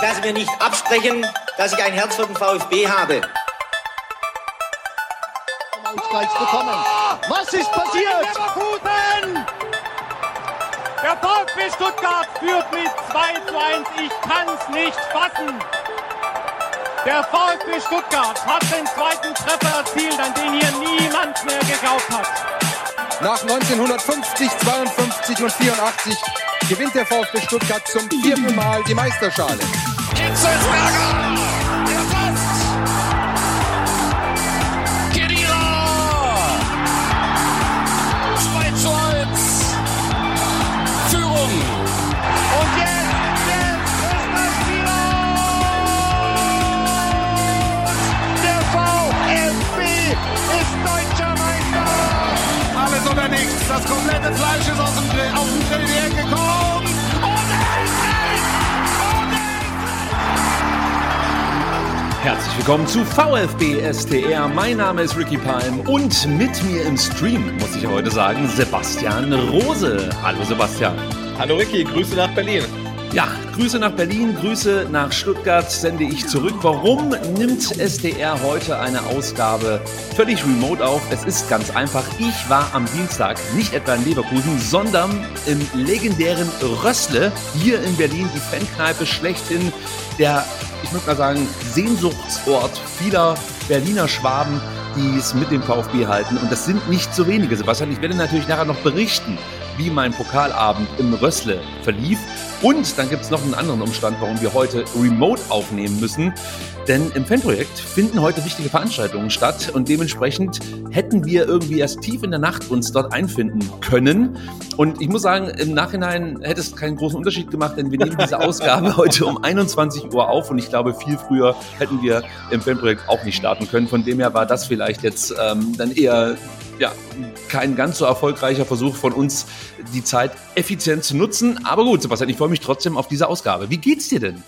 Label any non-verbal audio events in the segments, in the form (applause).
dass Sie mir nicht absprechen, dass ich ein Herz für den VfB habe. Ausgleich bekommen. Was ist passiert? Leverkusen! Der VfB Stuttgart führt mit 2 zu 1. Ich kann's nicht fassen. Der VfB Stuttgart hat den zweiten Treffer erzielt, an den hier niemand mehr geglaubt hat. Nach 1950, 52 und 84 gewinnt der VfB Stuttgart zum vierten Mal die Meisterschale. Hitzelsberger! Das komplette Fleisch ist aus dem Grill, auf den Grill hergekommen. Und endlich! Und! Herzlich willkommen zu VfB STR. Mein Name ist Ricky Palm und mit mir im Stream, muss ich heute sagen, Sebastian Rose. Hallo Sebastian. Hallo Ricky, Grüße nach Berlin. Ja, Grüße nach Berlin, Grüße nach Stuttgart sende ich zurück. Warum nimmt SDR heute eine Ausgabe völlig remote auf? Es ist ganz einfach. Ich war am Dienstag nicht etwa in Leverkusen, sondern im legendären Rössle hier in Berlin, die Fankneipe schlechthin, der, ich würde mal sagen, Sehnsuchtsort vieler Berliner Schwaben, die es mit dem VfB halten. Und das sind nicht so wenige, Sebastian. Ich werde natürlich nachher noch berichten, wie mein Pokalabend im Rössle verlief. Und dann gibt es noch einen anderen Umstand, warum wir heute remote aufnehmen müssen. Denn im Fanprojekt finden heute wichtige Veranstaltungen statt und dementsprechend hätten wir irgendwie erst tief in der Nacht uns dort einfinden können. Und ich muss sagen, im Nachhinein hätte es keinen großen Unterschied gemacht, denn wir nehmen diese (laughs) Ausgabe heute um 21 Uhr auf und ich glaube, viel früher hätten wir im Fanprojekt auch nicht starten können. Von dem her war das vielleicht jetzt ähm, dann eher ja, kein ganz so erfolgreicher Versuch von uns, die Zeit effizient zu nutzen. Aber gut, Sebastian, ich freue mich trotzdem auf diese Ausgabe. Wie geht's dir denn?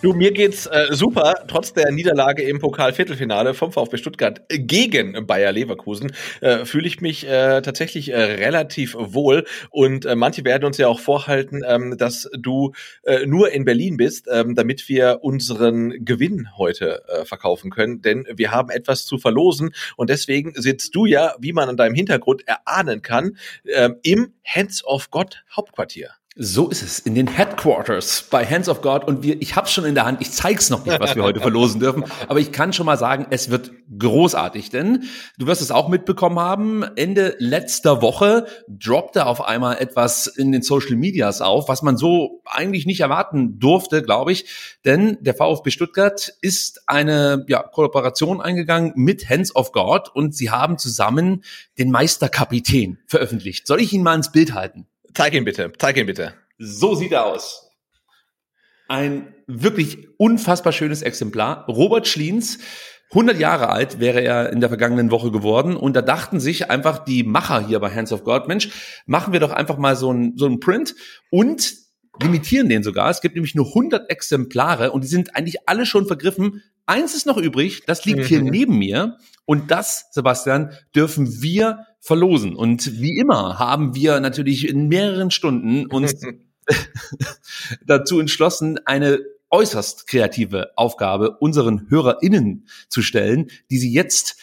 Du, mir geht's äh, super, trotz der Niederlage im Pokal-Viertelfinale vom VfB Stuttgart gegen Bayer Leverkusen, äh, fühle ich mich äh, tatsächlich äh, relativ wohl. Und äh, manche werden uns ja auch vorhalten, ähm, dass du äh, nur in Berlin bist, ähm, damit wir unseren Gewinn heute äh, verkaufen können. Denn wir haben etwas zu verlosen und deswegen sitzt du ja, wie man an deinem Hintergrund erahnen kann, äh, im Hands of God Hauptquartier. So ist es, in den Headquarters bei Hands of God. Und wir, ich habe schon in der Hand, ich zeig's noch nicht, was wir heute verlosen dürfen, aber ich kann schon mal sagen, es wird großartig. Denn du wirst es auch mitbekommen haben, Ende letzter Woche droppte auf einmal etwas in den Social Medias auf, was man so eigentlich nicht erwarten durfte, glaube ich. Denn der VfB Stuttgart ist eine ja, Kooperation eingegangen mit Hands of God und sie haben zusammen den Meisterkapitän veröffentlicht. Soll ich ihn mal ins Bild halten? Zeig ihn bitte, zeig ihn bitte. So sieht er aus. Ein wirklich unfassbar schönes Exemplar. Robert Schliens, 100 Jahre alt wäre er in der vergangenen Woche geworden und da dachten sich einfach die Macher hier bei Hands of God, Mensch, machen wir doch einfach mal so ein, so ein Print und limitieren den sogar. Es gibt nämlich nur 100 Exemplare und die sind eigentlich alle schon vergriffen. Eins ist noch übrig, das liegt hier Mhm. neben mir und das, Sebastian, dürfen wir verlosen. Und wie immer haben wir natürlich in mehreren Stunden uns (laughs) dazu entschlossen, eine äußerst kreative Aufgabe unseren HörerInnen zu stellen, die sie jetzt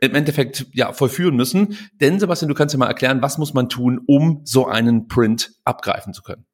im Endeffekt ja vollführen müssen. Denn Sebastian, du kannst ja mal erklären, was muss man tun, um so einen Print abgreifen zu können.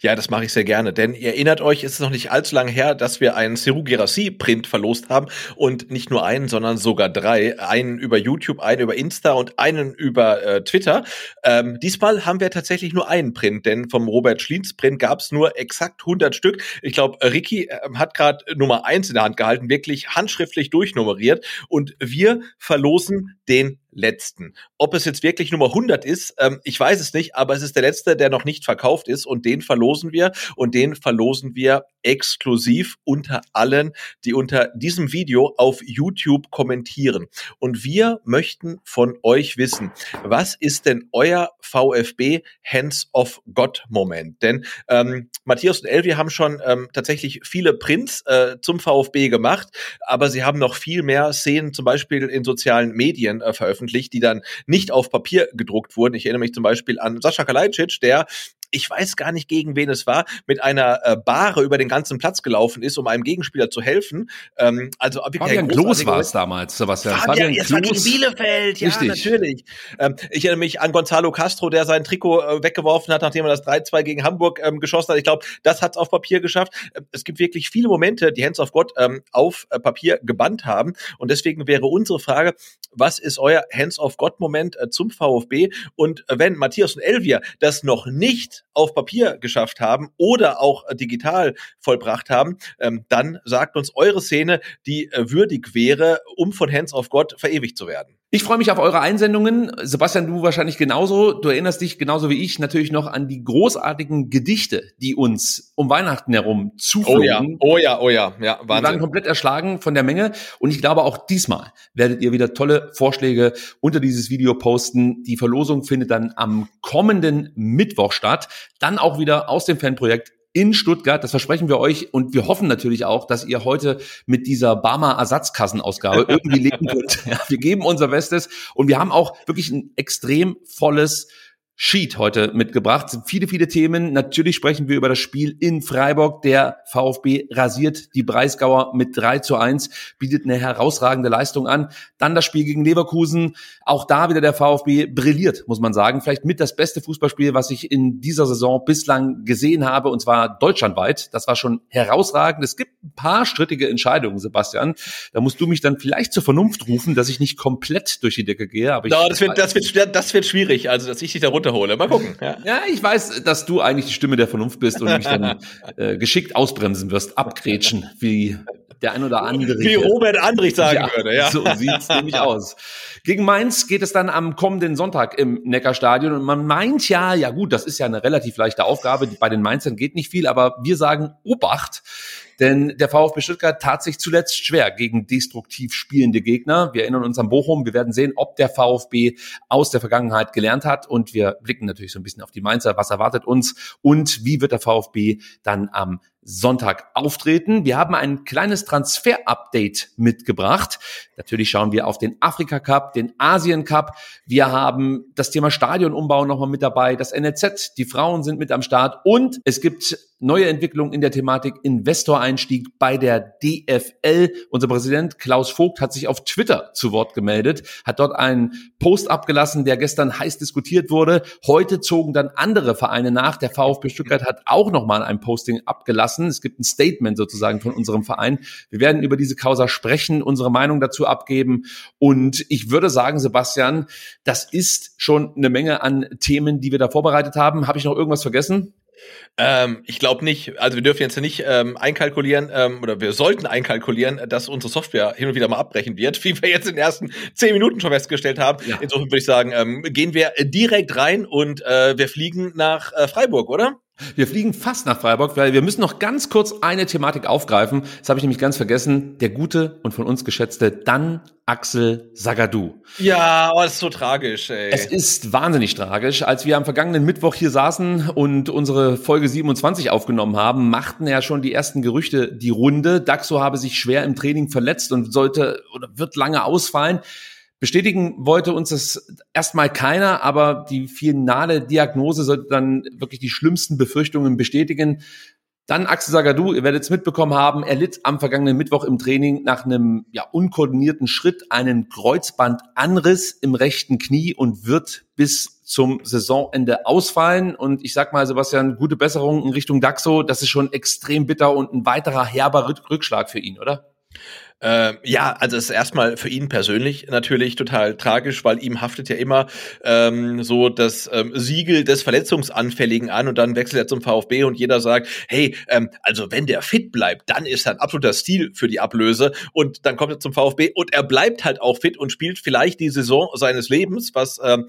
Ja, das mache ich sehr gerne, denn ihr erinnert euch, es ist noch nicht allzu lange her, dass wir einen Seru Gerassi Print verlost haben und nicht nur einen, sondern sogar drei, einen über YouTube, einen über Insta und einen über äh, Twitter. Ähm, diesmal haben wir tatsächlich nur einen Print, denn vom Robert Schliens Print gab es nur exakt 100 Stück. Ich glaube, Ricky äh, hat gerade Nummer eins in der Hand gehalten, wirklich handschriftlich durchnummeriert und wir verlosen den letzten. Ob es jetzt wirklich Nummer 100 ist, ähm, ich weiß es nicht, aber es ist der letzte, der noch nicht verkauft ist und den verlosen wir und den verlosen wir exklusiv unter allen, die unter diesem Video auf YouTube kommentieren. Und wir möchten von euch wissen, was ist denn euer VfB Hands of God Moment? Denn ähm, Matthias und Elvi haben schon ähm, tatsächlich viele Prints äh, zum VfB gemacht, aber sie haben noch viel mehr Szenen zum Beispiel in sozialen Medien äh, veröffentlicht, die dann nicht auf Papier gedruckt wurden. Ich erinnere mich zum Beispiel an Sascha Kalajdzic, der ich weiß gar nicht gegen wen es war, mit einer äh, Bahre über den ganzen Platz gelaufen ist, um einem Gegenspieler zu helfen. Ähm, also Fabian Klos war es damals, Sebastian. Fabian, Fabian war gegen Bielefeld, ja, Richtig. natürlich. Ähm, ich erinnere mich an Gonzalo Castro, der sein Trikot äh, weggeworfen hat, nachdem er das 3-2 gegen Hamburg ähm, geschossen hat. Ich glaube, das hat es auf Papier geschafft. Ähm, es gibt wirklich viele Momente, die Hands of God ähm, auf äh, Papier gebannt haben. Und deswegen wäre unsere Frage, was ist euer Hands of God Moment äh, zum VfB? Und äh, wenn Matthias und Elvia das noch nicht auf Papier geschafft haben oder auch äh, digital vollbracht haben, ähm, dann sagt uns eure Szene, die äh, würdig wäre, um von Hands of God verewigt zu werden. Ich freue mich auf eure Einsendungen. Sebastian, du wahrscheinlich genauso. Du erinnerst dich genauso wie ich natürlich noch an die großartigen Gedichte, die uns um Weihnachten herum zuflogen. Oh ja, oh ja, oh ja, ja, Wahnsinn. Wir waren komplett erschlagen von der Menge. Und ich glaube, auch diesmal werdet ihr wieder tolle Vorschläge unter dieses Video posten. Die Verlosung findet dann am kommenden Mittwoch statt. Dann auch wieder aus dem Fanprojekt in Stuttgart. Das versprechen wir euch und wir hoffen natürlich auch, dass ihr heute mit dieser Barmer Ersatzkassenausgabe (laughs) irgendwie leben könnt. Ja, wir geben unser Bestes und wir haben auch wirklich ein extrem volles Sheet heute mitgebracht. Viele, viele Themen. Natürlich sprechen wir über das Spiel in Freiburg. Der VfB rasiert die Breisgauer mit 3 zu 1, bietet eine herausragende Leistung an. Dann das Spiel gegen Leverkusen. Auch da wieder der VfB brilliert, muss man sagen. Vielleicht mit das beste Fußballspiel, was ich in dieser Saison bislang gesehen habe, und zwar deutschlandweit. Das war schon herausragend. Es gibt ein paar strittige Entscheidungen, Sebastian. Da musst du mich dann vielleicht zur Vernunft rufen, dass ich nicht komplett durch die Decke gehe. Aber ich no, das, wird, das, wird, das wird schwierig, also dass ich dich da runterhole. Mal gucken. Ja. ja, ich weiß, dass du eigentlich die Stimme der Vernunft bist und mich dann (laughs) äh, geschickt ausbremsen wirst, abgrätschen, wie der ein oder andere. Wie Robert Andrich sagen ja, würde, ja. So sieht's nämlich aus. Gegen Mainz geht es dann am kommenden Sonntag im Neckarstadion und man meint ja, ja gut, das ist ja eine relativ leichte Aufgabe. Bei den Mainzern geht nicht viel, aber wir sagen Obacht. Denn der VfB Stuttgart tat sich zuletzt schwer gegen destruktiv spielende Gegner. Wir erinnern uns an Bochum. Wir werden sehen, ob der VfB aus der Vergangenheit gelernt hat. Und wir blicken natürlich so ein bisschen auf die Mainzer. Was erwartet uns? Und wie wird der VfB dann am Sonntag auftreten. Wir haben ein kleines Transfer-Update mitgebracht. Natürlich schauen wir auf den Afrika Cup, den Asien Cup. Wir haben das Thema Stadionumbau nochmal mit dabei, das NLZ, die Frauen sind mit am Start und es gibt neue Entwicklungen in der Thematik Investoreinstieg bei der DFL. Unser Präsident Klaus Vogt hat sich auf Twitter zu Wort gemeldet, hat dort einen Post abgelassen, der gestern heiß diskutiert wurde. Heute zogen dann andere Vereine nach. Der VfB Stuttgart hat auch nochmal ein Posting abgelassen. Es gibt ein Statement sozusagen von unserem Verein. Wir werden über diese Causa sprechen, unsere Meinung dazu abgeben. Und ich würde sagen, Sebastian, das ist schon eine Menge an Themen, die wir da vorbereitet haben. Habe ich noch irgendwas vergessen? Ähm, ich glaube nicht. Also wir dürfen jetzt nicht ähm, einkalkulieren ähm, oder wir sollten einkalkulieren, dass unsere Software hin und wieder mal abbrechen wird, (laughs) wie wir jetzt in den ersten zehn Minuten schon festgestellt haben. Ja. Insofern würde ich sagen, ähm, gehen wir direkt rein und äh, wir fliegen nach äh, Freiburg, oder? Wir fliegen fast nach Freiburg, weil wir müssen noch ganz kurz eine Thematik aufgreifen. Das habe ich nämlich ganz vergessen. Der gute und von uns geschätzte Dan Axel Sagadou. Ja, oh, das ist so tragisch. Ey. Es ist wahnsinnig tragisch. Als wir am vergangenen Mittwoch hier saßen und unsere Folge 27 aufgenommen haben, machten ja schon die ersten Gerüchte die Runde. Daxo habe sich schwer im Training verletzt und sollte oder wird lange ausfallen. Bestätigen wollte uns das erstmal keiner, aber die finale Diagnose sollte dann wirklich die schlimmsten Befürchtungen bestätigen. Dann Axel Sagadou, ihr werdet es mitbekommen haben, er litt am vergangenen Mittwoch im Training nach einem ja, unkoordinierten Schritt einen Kreuzbandanriss im rechten Knie und wird bis zum Saisonende ausfallen. Und ich sag mal, Sebastian, gute Besserung in Richtung Daxo. Das ist schon extrem bitter und ein weiterer herber Rückschlag für ihn, oder? Ähm, ja, also es ist erstmal für ihn persönlich natürlich total tragisch, weil ihm haftet ja immer ähm, so das ähm, Siegel des Verletzungsanfälligen an und dann wechselt er zum VfB und jeder sagt, hey, ähm, also wenn der fit bleibt, dann ist er ein absoluter Stil für die Ablöse und dann kommt er zum VfB und er bleibt halt auch fit und spielt vielleicht die Saison seines Lebens, was ähm,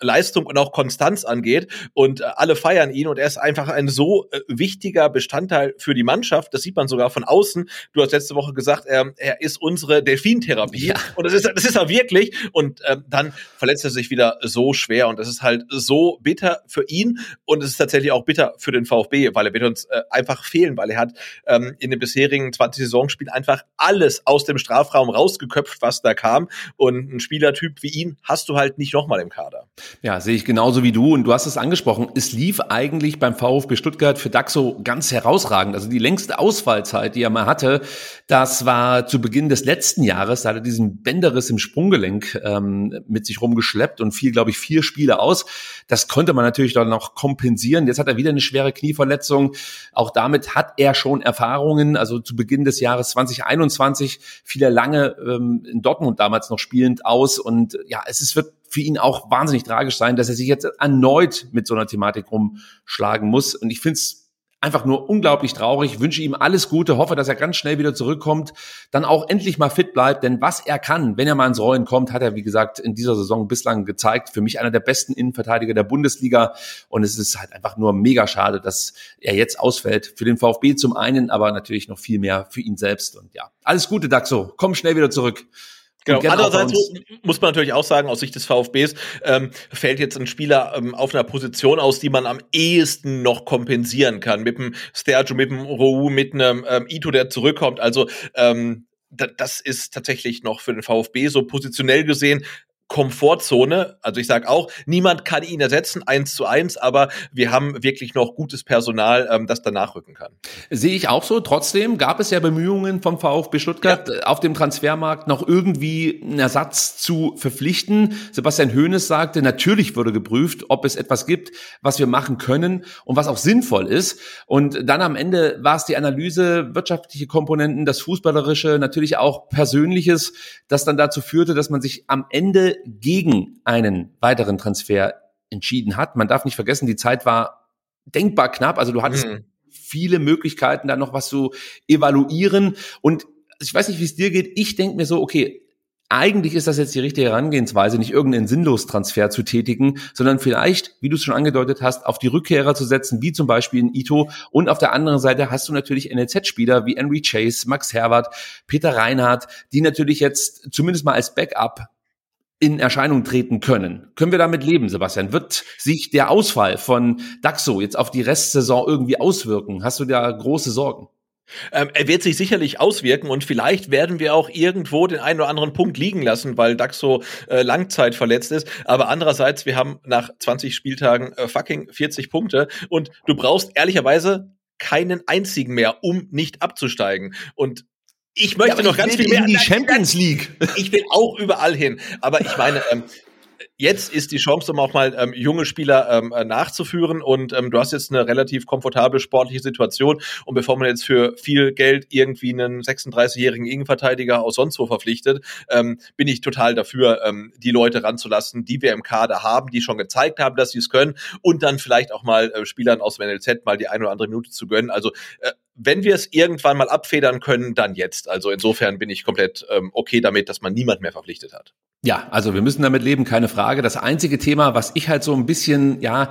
Leistung und auch Konstanz angeht. Und äh, alle feiern ihn und er ist einfach ein so äh, wichtiger Bestandteil für die Mannschaft. Das sieht man sogar von außen. Du hast letzte Woche gesagt, er, er ist unsere Delfintherapie. Ja. Und das ist, das ist er wirklich. Und äh, dann verletzt er sich wieder so schwer. Und das ist halt so bitter für ihn. Und es ist tatsächlich auch bitter für den VfB, weil er wird uns äh, einfach fehlen, weil er hat ähm, in den bisherigen 20 Saisonspielen einfach alles aus dem Strafraum rausgeköpft, was da kam. Und ein Spielertyp wie ihn hast du halt nicht nochmal im Kader. Ja, sehe ich genauso wie du. Und du hast es angesprochen. Es lief eigentlich beim VfB Stuttgart für Daxo ganz herausragend. Also die längste Ausfallzeit, die er mal hatte, das war zu Beginn des letzten Jahres. Da hat er diesen Bänderriss im Sprunggelenk ähm, mit sich rumgeschleppt und fiel, glaube ich, vier Spiele aus. Das konnte man natürlich dann noch kompensieren. Jetzt hat er wieder eine schwere Knieverletzung. Auch damit hat er schon Erfahrungen. Also zu Beginn des Jahres 2021 fiel er lange ähm, in Dortmund damals noch spielend aus. Und ja, es ist, wird für ihn auch wahnsinnig tragisch sein, dass er sich jetzt erneut mit so einer Thematik rumschlagen muss. Und ich finde es einfach nur unglaublich traurig, wünsche ihm alles Gute, hoffe, dass er ganz schnell wieder zurückkommt, dann auch endlich mal fit bleibt, denn was er kann, wenn er mal ins Rollen kommt, hat er, wie gesagt, in dieser Saison bislang gezeigt. Für mich einer der besten Innenverteidiger der Bundesliga und es ist halt einfach nur mega schade, dass er jetzt ausfällt. Für den VfB zum einen, aber natürlich noch viel mehr für ihn selbst und ja, alles Gute, Daxo, komm schnell wieder zurück. Genau. Andererseits muss man natürlich auch sagen, aus Sicht des VfBs ähm, fällt jetzt ein Spieler ähm, auf einer Position aus, die man am ehesten noch kompensieren kann. Mit dem Stergio, mit dem Rou, mit einem ähm, Ito, der zurückkommt. Also ähm, das ist tatsächlich noch für den VfB so positionell gesehen Komfortzone. Also ich sage auch, niemand kann ihn ersetzen, eins zu eins, aber wir haben wirklich noch gutes Personal, ähm, das danach rücken kann. Sehe ich auch so. Trotzdem gab es ja Bemühungen vom VfB Stuttgart, ja. auf dem Transfermarkt noch irgendwie einen Ersatz zu verpflichten. Sebastian Hoeneß sagte, natürlich würde geprüft, ob es etwas gibt, was wir machen können und was auch sinnvoll ist. Und dann am Ende war es die Analyse, wirtschaftliche Komponenten, das Fußballerische, natürlich auch Persönliches, das dann dazu führte, dass man sich am Ende gegen einen weiteren Transfer entschieden hat. Man darf nicht vergessen, die Zeit war denkbar knapp. Also du hattest mhm. viele Möglichkeiten, da noch was zu evaluieren. Und ich weiß nicht, wie es dir geht. Ich denke mir so, okay, eigentlich ist das jetzt die richtige Herangehensweise, nicht irgendeinen Sinnlos-Transfer zu tätigen, sondern vielleicht, wie du es schon angedeutet hast, auf die Rückkehrer zu setzen, wie zum Beispiel in Ito. Und auf der anderen Seite hast du natürlich NLZ-Spieler wie Henry Chase, Max Herbert, Peter Reinhardt, die natürlich jetzt zumindest mal als Backup in Erscheinung treten können. Können wir damit leben, Sebastian? Wird sich der Ausfall von Daxo jetzt auf die Restsaison irgendwie auswirken? Hast du da große Sorgen? Ähm, er wird sich sicherlich auswirken und vielleicht werden wir auch irgendwo den einen oder anderen Punkt liegen lassen, weil Daxo äh, Langzeit verletzt ist. Aber andererseits, wir haben nach 20 Spieltagen äh, fucking 40 Punkte und du brauchst ehrlicherweise keinen einzigen mehr, um nicht abzusteigen. Und ich möchte ja, noch ganz viel mehr in die Champions League. Ich will auch überall hin. Aber ich meine, ähm, jetzt ist die Chance, um auch mal ähm, junge Spieler ähm, äh, nachzuführen. Und ähm, du hast jetzt eine relativ komfortable sportliche Situation. Und bevor man jetzt für viel Geld irgendwie einen 36-jährigen Innenverteidiger aus sonst wo verpflichtet, ähm, bin ich total dafür, ähm, die Leute ranzulassen, die wir im Kader haben, die schon gezeigt haben, dass sie es können. Und dann vielleicht auch mal äh, Spielern aus dem NLZ mal die eine oder andere Minute zu gönnen. Also äh, wenn wir es irgendwann mal abfedern können, dann jetzt. Also insofern bin ich komplett ähm, okay damit, dass man niemand mehr verpflichtet hat. Ja, also wir müssen damit leben, keine Frage. Das einzige Thema, was ich halt so ein bisschen, ja,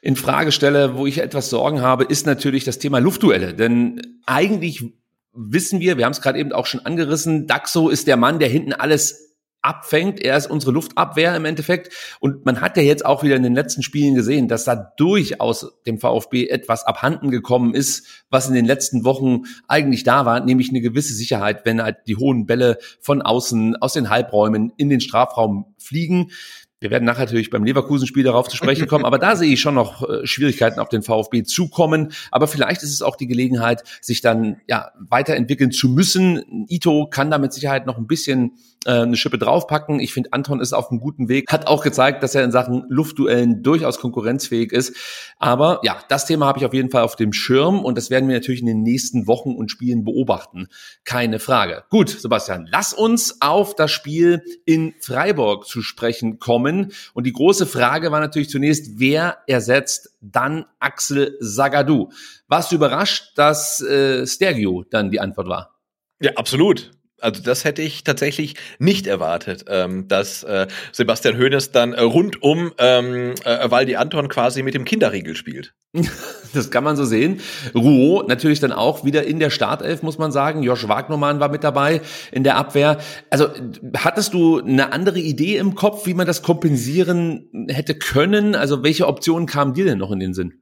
in Frage stelle, wo ich etwas Sorgen habe, ist natürlich das Thema Luftduelle. Denn eigentlich wissen wir, wir haben es gerade eben auch schon angerissen, Daxo ist der Mann, der hinten alles abfängt. Er ist unsere Luftabwehr im Endeffekt. Und man hat ja jetzt auch wieder in den letzten Spielen gesehen, dass da durchaus dem VfB etwas abhanden gekommen ist, was in den letzten Wochen eigentlich da war, nämlich eine gewisse Sicherheit, wenn halt die hohen Bälle von außen aus den Halbräumen in den Strafraum fliegen. Wir werden nachher natürlich beim Leverkusen-Spiel darauf zu sprechen kommen, aber da sehe ich schon noch äh, Schwierigkeiten auf den VfB zukommen. Aber vielleicht ist es auch die Gelegenheit, sich dann ja weiterentwickeln zu müssen. Ito kann da mit Sicherheit noch ein bisschen äh, eine Schippe draufpacken. Ich finde, Anton ist auf einem guten Weg, hat auch gezeigt, dass er in Sachen Luftduellen durchaus konkurrenzfähig ist. Aber ja, das Thema habe ich auf jeden Fall auf dem Schirm und das werden wir natürlich in den nächsten Wochen und Spielen beobachten. Keine Frage. Gut, Sebastian, lass uns auf das Spiel in Freiburg zu sprechen kommen. Und die große Frage war natürlich zunächst, wer ersetzt dann Axel Sagadou? Warst du überrascht, dass äh, Stergio dann die Antwort war? Ja, absolut. Also das hätte ich tatsächlich nicht erwartet, ähm, dass äh, Sebastian Hoeneß dann äh, rund um ähm, äh, Waldi Anton quasi mit dem Kinderriegel spielt. (laughs) Das kann man so sehen. Rouault natürlich dann auch wieder in der Startelf, muss man sagen. Josh Wagnermann war mit dabei in der Abwehr. Also hattest du eine andere Idee im Kopf, wie man das kompensieren hätte können? Also welche Optionen kamen dir denn noch in den Sinn?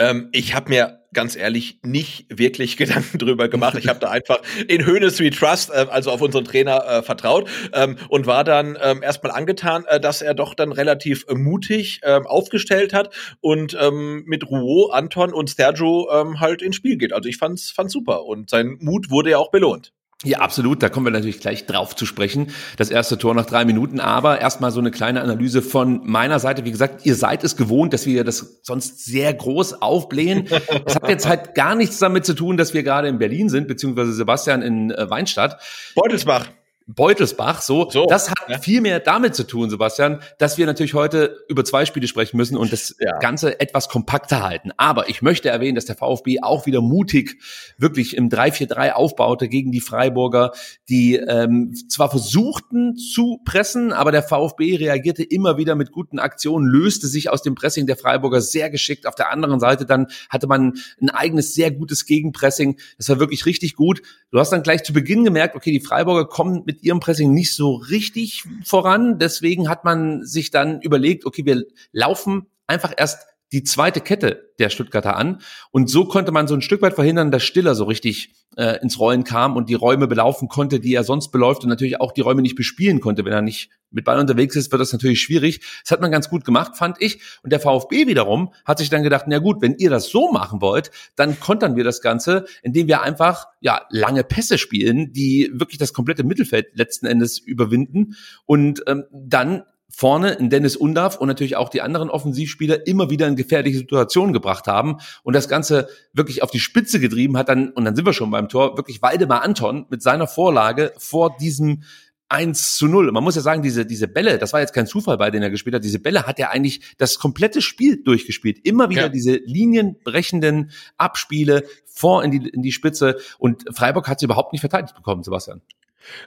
Ähm, ich habe mir ganz ehrlich nicht wirklich (laughs) Gedanken drüber gemacht. Ich habe da einfach in Hönes We Trust, äh, also auf unseren Trainer, äh, vertraut ähm, und war dann ähm, erstmal angetan, äh, dass er doch dann relativ äh, mutig äh, aufgestellt hat und ähm, mit Rouault, Anton und Sergio ähm, halt ins Spiel geht. Also ich fand's, fand's super und sein Mut wurde ja auch belohnt. Ja, absolut. Da kommen wir natürlich gleich drauf zu sprechen. Das erste Tor nach drei Minuten. Aber erstmal so eine kleine Analyse von meiner Seite. Wie gesagt, ihr seid es gewohnt, dass wir das sonst sehr groß aufblähen. Das hat jetzt halt gar nichts damit zu tun, dass wir gerade in Berlin sind, beziehungsweise Sebastian in äh, Weinstadt. Beutelsbach. Beutelsbach, so. so das hat ja. viel mehr damit zu tun, Sebastian, dass wir natürlich heute über zwei Spiele sprechen müssen und das ja. Ganze etwas kompakter halten. Aber ich möchte erwähnen, dass der VfB auch wieder mutig wirklich im 3-4-3 aufbaute gegen die Freiburger, die ähm, zwar versuchten zu pressen, aber der VfB reagierte immer wieder mit guten Aktionen, löste sich aus dem Pressing der Freiburger sehr geschickt. Auf der anderen Seite dann hatte man ein eigenes, sehr gutes Gegenpressing. Das war wirklich richtig gut. Du hast dann gleich zu Beginn gemerkt, okay, die Freiburger kommen mit ihrem Pressing nicht so richtig voran. Deswegen hat man sich dann überlegt, okay, wir laufen einfach erst die zweite Kette der Stuttgarter an. Und so konnte man so ein Stück weit verhindern, dass Stiller so richtig äh, ins Rollen kam und die Räume belaufen konnte, die er sonst beläuft und natürlich auch die Räume nicht bespielen konnte. Wenn er nicht mit Ball unterwegs ist, wird das natürlich schwierig. Das hat man ganz gut gemacht, fand ich. Und der VfB wiederum hat sich dann gedacht, na gut, wenn ihr das so machen wollt, dann kontern wir das Ganze, indem wir einfach ja lange Pässe spielen, die wirklich das komplette Mittelfeld letzten Endes überwinden und ähm, dann vorne in Dennis Undav und natürlich auch die anderen Offensivspieler immer wieder in gefährliche Situationen gebracht haben und das Ganze wirklich auf die Spitze getrieben hat dann, und dann sind wir schon beim Tor, wirklich Waldemar Anton mit seiner Vorlage vor diesem 1 zu 0. Man muss ja sagen, diese, diese Bälle, das war jetzt kein Zufall, bei denen er gespielt hat, diese Bälle hat er eigentlich das komplette Spiel durchgespielt. Immer wieder ja. diese linienbrechenden Abspiele vor in die, in die Spitze und Freiburg hat sie überhaupt nicht verteidigt bekommen, Sebastian.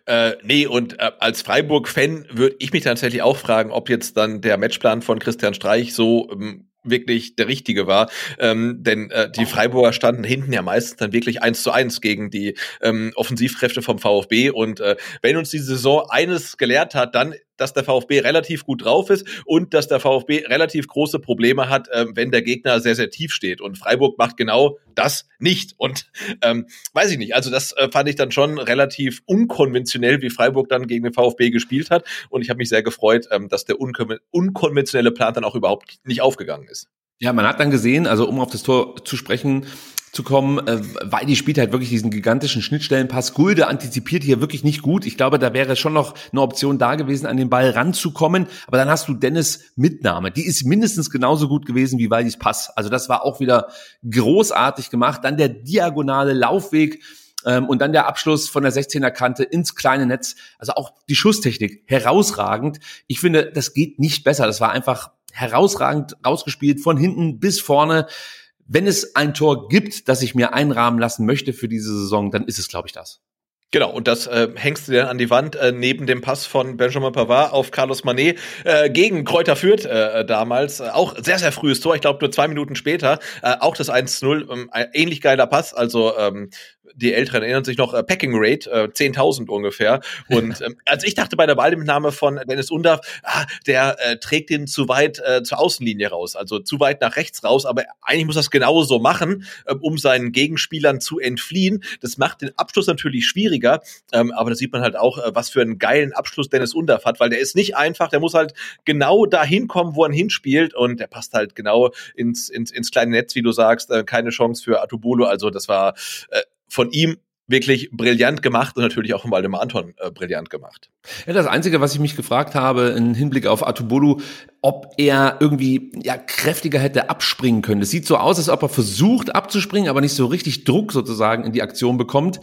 Äh, nee, und äh, als Freiburg-Fan würde ich mich tatsächlich auch fragen, ob jetzt dann der Matchplan von Christian Streich so ähm, wirklich der richtige war. Ähm, denn äh, die Freiburger standen hinten ja meistens dann wirklich eins zu eins gegen die ähm, Offensivkräfte vom VfB. Und äh, wenn uns die Saison eines gelehrt hat, dann dass der VfB relativ gut drauf ist und dass der VfB relativ große Probleme hat, äh, wenn der Gegner sehr, sehr tief steht. Und Freiburg macht genau das nicht. Und ähm, weiß ich nicht, also das äh, fand ich dann schon relativ unkonventionell, wie Freiburg dann gegen den VfB gespielt hat. Und ich habe mich sehr gefreut, ähm, dass der unkon unkonventionelle Plan dann auch überhaupt nicht aufgegangen ist. Ja, man hat dann gesehen, also um auf das Tor zu sprechen, zu kommen, äh, weil die spielt halt wirklich diesen gigantischen Schnittstellenpass. Gulde antizipiert hier wirklich nicht gut. Ich glaube, da wäre schon noch eine Option da gewesen, an den Ball ranzukommen. Aber dann hast du Dennis Mitnahme. Die ist mindestens genauso gut gewesen wie Waldis Pass. Also das war auch wieder großartig gemacht. Dann der diagonale Laufweg ähm, und dann der Abschluss von der 16er Kante ins kleine Netz. Also auch die Schusstechnik herausragend. Ich finde, das geht nicht besser. Das war einfach herausragend rausgespielt von hinten bis vorne wenn es ein Tor gibt, das ich mir einrahmen lassen möchte für diese Saison, dann ist es, glaube ich, das. Genau, und das äh, hängst du dann an die Wand äh, neben dem Pass von Benjamin Pavard auf Carlos Manet äh, gegen Kräuter Fürth äh, damals. Äh, auch sehr, sehr frühes Tor, ich glaube nur zwei Minuten später. Äh, auch das 1-0, ähm, ähnlich geiler Pass. Also ähm, die Älteren erinnern sich noch, äh, Packing Rate, äh, 10.000 ungefähr. Und ähm, also ich dachte bei der Ballmitnahme von Dennis Undav, ah, der äh, trägt den zu weit äh, zur Außenlinie raus, also zu weit nach rechts raus, aber eigentlich muss das genauso machen, äh, um seinen Gegenspielern zu entfliehen. Das macht den Abschluss natürlich schwieriger, ähm, aber da sieht man halt auch, äh, was für einen geilen Abschluss Dennis Undav hat, weil der ist nicht einfach, der muss halt genau dahin kommen, wo er hinspielt und der passt halt genau ins, ins, ins kleine Netz, wie du sagst, äh, keine Chance für Atubolo, also das war äh, von ihm wirklich brillant gemacht und natürlich auch von Waldemar Anton äh, brillant gemacht. Ja, das Einzige, was ich mich gefragt habe im Hinblick auf Atubolu, ob er irgendwie ja kräftiger hätte abspringen können. Es sieht so aus, als ob er versucht abzuspringen, aber nicht so richtig Druck sozusagen in die Aktion bekommt.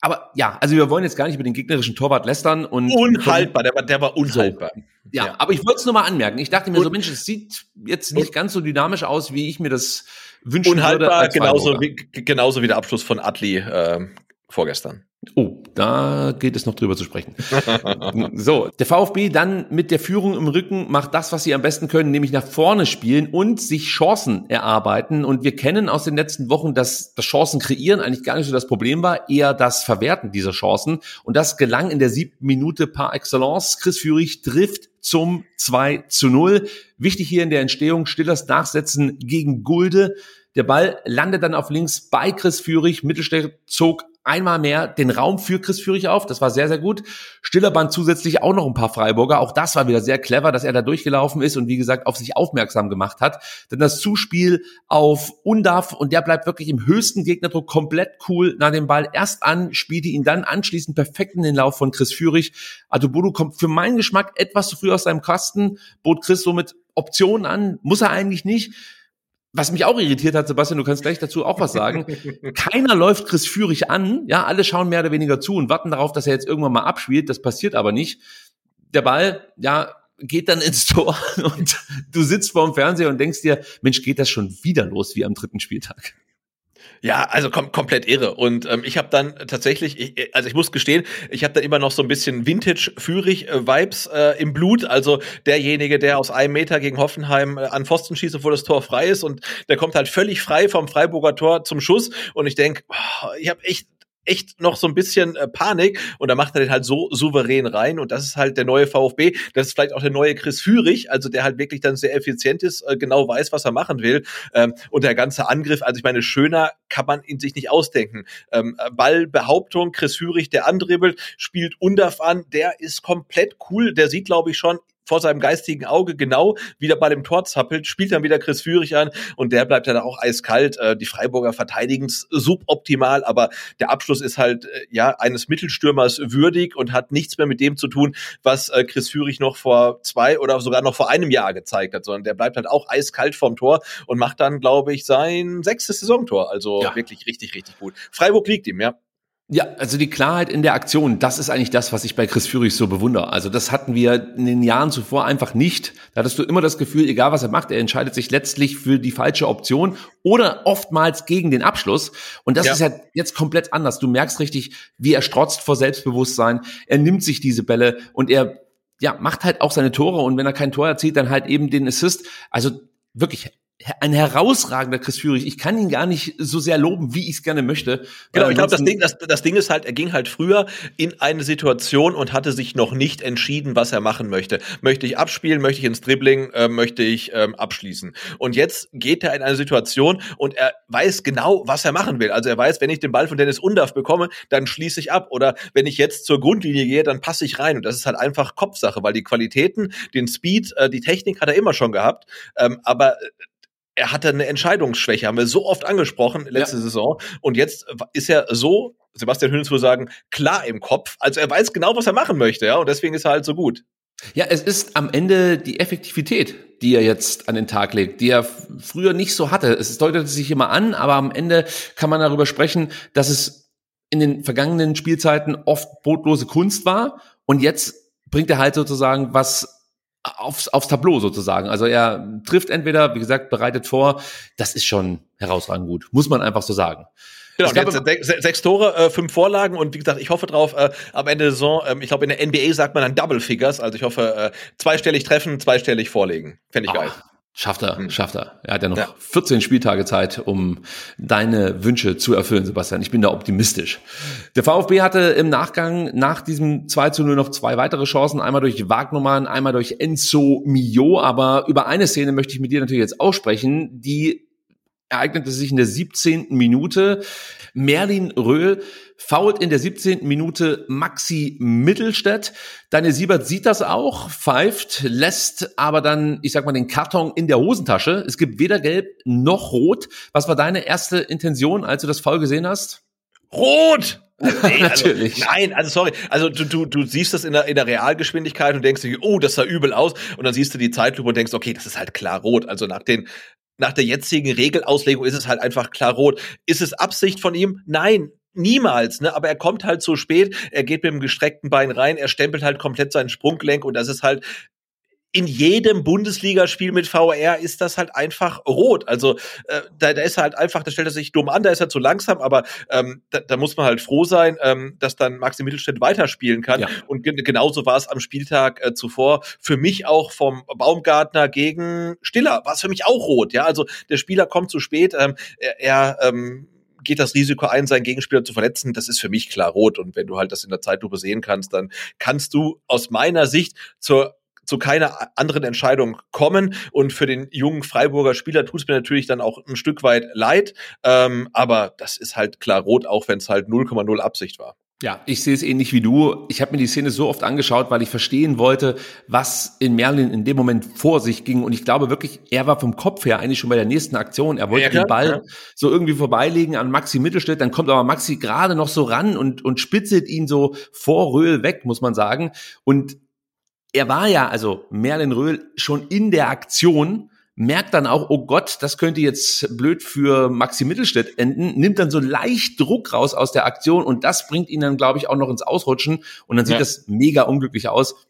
Aber ja, also wir wollen jetzt gar nicht über den gegnerischen Torwart lästern und unhaltbar, der war, der war unhaltbar. Ja, ja, aber ich wollte es nur mal anmerken. Ich dachte mir und, so, Mensch, es sieht jetzt nicht ganz so dynamisch aus, wie ich mir das wünschen unhaltbar, würde. Genauso wie, genauso wie der Abschluss von Atli äh, vorgestern. Oh, da geht es noch drüber zu sprechen. (laughs) so, der VfB dann mit der Führung im Rücken macht das, was sie am besten können, nämlich nach vorne spielen und sich Chancen erarbeiten. Und wir kennen aus den letzten Wochen, dass das Chancen kreieren eigentlich gar nicht so das Problem war, eher das Verwerten dieser Chancen. Und das gelang in der siebten Minute par excellence. Chris Führig trifft zum 2 zu 0. Wichtig hier in der Entstehung, Stillers Nachsetzen gegen Gulde. Der Ball landet dann auf links bei Chris Führig. Mittelstädt zog einmal mehr den Raum für Chris Führig auf. Das war sehr, sehr gut. Stillerband zusätzlich auch noch ein paar Freiburger. Auch das war wieder sehr clever, dass er da durchgelaufen ist und wie gesagt auf sich aufmerksam gemacht hat. Denn das Zuspiel auf Undaf und der bleibt wirklich im höchsten Gegnerdruck komplett cool nach dem Ball erst an, spielte ihn dann anschließend perfekt in den Lauf von Chris Führig. Adubudu kommt für meinen Geschmack etwas zu früh aus seinem Kasten, bot Chris somit Optionen an, muss er eigentlich nicht was mich auch irritiert hat, Sebastian, du kannst gleich dazu auch was sagen. Keiner läuft Chris Führig an. Ja, alle schauen mehr oder weniger zu und warten darauf, dass er jetzt irgendwann mal abspielt. Das passiert aber nicht. Der Ball, ja, geht dann ins (laughs) Tor und du sitzt vorm Fernseher und denkst dir, Mensch, geht das schon wieder los wie am dritten Spieltag? Ja, also kom komplett irre. Und ähm, ich habe dann tatsächlich, ich, also ich muss gestehen, ich habe dann immer noch so ein bisschen Vintage-Führig-Vibes äh, im Blut. Also derjenige, der aus einem Meter gegen Hoffenheim äh, an Pfosten schießt, obwohl das Tor frei ist. Und der kommt halt völlig frei vom Freiburger Tor zum Schuss. Und ich denk, ich habe echt echt noch so ein bisschen äh, Panik und da macht er den halt so souverän rein und das ist halt der neue VfB, das ist vielleicht auch der neue Chris Führig, also der halt wirklich dann sehr effizient ist, äh, genau weiß, was er machen will ähm, und der ganze Angriff, also ich meine, schöner kann man ihn sich nicht ausdenken. Ähm, Ballbehauptung, Chris Führig, der andribbelt, spielt Undaf an, der ist komplett cool, der sieht, glaube ich, schon vor seinem geistigen Auge genau wieder bei dem Tor zappelt, spielt dann wieder Chris Führig an und der bleibt dann auch eiskalt. Äh, die Freiburger verteidigen es suboptimal, aber der Abschluss ist halt äh, ja eines Mittelstürmers würdig und hat nichts mehr mit dem zu tun, was äh, Chris Führig noch vor zwei oder sogar noch vor einem Jahr gezeigt hat, sondern der bleibt halt auch eiskalt vom Tor und macht dann, glaube ich, sein sechstes Saisontor. Also ja. wirklich richtig, richtig gut. Freiburg liegt ihm, ja. Ja, also die Klarheit in der Aktion, das ist eigentlich das, was ich bei Chris Führig so bewundere. Also das hatten wir in den Jahren zuvor einfach nicht. Da hattest du immer das Gefühl, egal was er macht, er entscheidet sich letztlich für die falsche Option oder oftmals gegen den Abschluss. Und das ja. ist ja jetzt komplett anders. Du merkst richtig, wie er strotzt vor Selbstbewusstsein. Er nimmt sich diese Bälle und er ja, macht halt auch seine Tore und wenn er kein Tor erzielt, dann halt eben den Assist. Also wirklich ein herausragender Chris Führig. Ich kann ihn gar nicht so sehr loben, wie ich es gerne möchte. Genau, ich glaube, das Ding, das, das Ding ist halt, er ging halt früher in eine Situation und hatte sich noch nicht entschieden, was er machen möchte. Möchte ich abspielen, möchte ich ins Dribbling, äh, möchte ich ähm, abschließen. Und jetzt geht er in eine Situation und er weiß genau, was er machen will. Also er weiß, wenn ich den Ball von Dennis Undaff bekomme, dann schließe ich ab. Oder wenn ich jetzt zur Grundlinie gehe, dann passe ich rein. Und das ist halt einfach Kopfsache, weil die Qualitäten, den Speed, äh, die Technik hat er immer schon gehabt. Ähm, aber er hatte eine Entscheidungsschwäche, haben wir so oft angesprochen letzte ja. Saison. Und jetzt ist er so, Sebastian Hüns würde sagen, klar im Kopf. Also er weiß genau, was er machen möchte, ja, und deswegen ist er halt so gut. Ja, es ist am Ende die Effektivität, die er jetzt an den Tag legt, die er früher nicht so hatte. Es deutete sich immer an, aber am Ende kann man darüber sprechen, dass es in den vergangenen Spielzeiten oft brotlose Kunst war und jetzt bringt er halt sozusagen was aufs, aufs Tableau sozusagen. Also er trifft entweder, wie gesagt, bereitet vor. Das ist schon herausragend gut, muss man einfach so sagen. Genau, jetzt, sechs, sechs Tore, äh, fünf Vorlagen und wie gesagt, ich hoffe drauf, äh, am Ende der Saison, äh, ich glaube in der NBA sagt man dann Double Figures, also ich hoffe, äh, zweistellig treffen, zweistellig vorlegen. Fände ich Ach, geil. Schafft er, hm. schafft er. Er hat ja noch ja. 14 Spieltage Zeit, um deine Wünsche zu erfüllen, Sebastian. Ich bin da optimistisch. Der VfB hatte im Nachgang nach diesem 2 zu 0 noch zwei weitere Chancen. Einmal durch Wagnumann, einmal durch Enzo Mio. Aber über eine Szene möchte ich mit dir natürlich jetzt aussprechen, die ereignete sich in der 17. Minute. Merlin Röhl fault in der 17. Minute Maxi Mittelstädt. Deine Siebert sieht das auch, pfeift, lässt aber dann, ich sag mal, den Karton in der Hosentasche. Es gibt weder gelb noch rot. Was war deine erste Intention, als du das Foul gesehen hast? Rot! (laughs) Nee, also, Natürlich. Nein, also sorry. Also du, du, du siehst das in der, in der Realgeschwindigkeit und denkst oh, das sah übel aus. Und dann siehst du die Zeitlupe und denkst, okay, das ist halt klar rot. Also nach den nach der jetzigen Regelauslegung ist es halt einfach klar rot. Ist es Absicht von ihm? Nein, niemals, ne? Aber er kommt halt so spät, er geht mit dem gestreckten Bein rein, er stempelt halt komplett seinen Sprunggelenk und das ist halt in jedem Bundesligaspiel mit VR ist das halt einfach rot. Also äh, da, da ist er halt einfach, da stellt er sich dumm an, da ist er zu langsam, aber ähm, da, da muss man halt froh sein, ähm, dass dann Maxi Mittelstädt weiterspielen kann. Ja. Und ge genauso war es am Spieltag äh, zuvor. Für mich auch vom Baumgartner gegen Stiller war es für mich auch rot. Ja, also der Spieler kommt zu spät. Ähm, er, er ähm, geht das Risiko ein, seinen Gegenspieler zu verletzen, das ist für mich klar rot. Und wenn du halt das in der Zeitlupe sehen kannst, dann kannst du aus meiner Sicht zur zu keiner anderen Entscheidung kommen. Und für den jungen Freiburger Spieler tut es mir natürlich dann auch ein Stück weit leid. Ähm, aber das ist halt klar rot, auch wenn es halt 0,0 Absicht war. Ja, ich sehe es ähnlich wie du. Ich habe mir die Szene so oft angeschaut, weil ich verstehen wollte, was in Merlin in dem Moment vor sich ging. Und ich glaube wirklich, er war vom Kopf her eigentlich schon bei der nächsten Aktion. Er wollte ja, den Ball ja. so irgendwie vorbeilegen an Maxi Mittelstädt. Dann kommt aber Maxi gerade noch so ran und, und spitzelt ihn so vor Röhl weg, muss man sagen. Und er war ja, also Merlin Röhl, schon in der Aktion, merkt dann auch, oh Gott, das könnte jetzt blöd für Maxi Mittelstädt enden, nimmt dann so leicht Druck raus aus der Aktion und das bringt ihn dann, glaube ich, auch noch ins Ausrutschen und dann sieht ja. das mega unglücklich aus.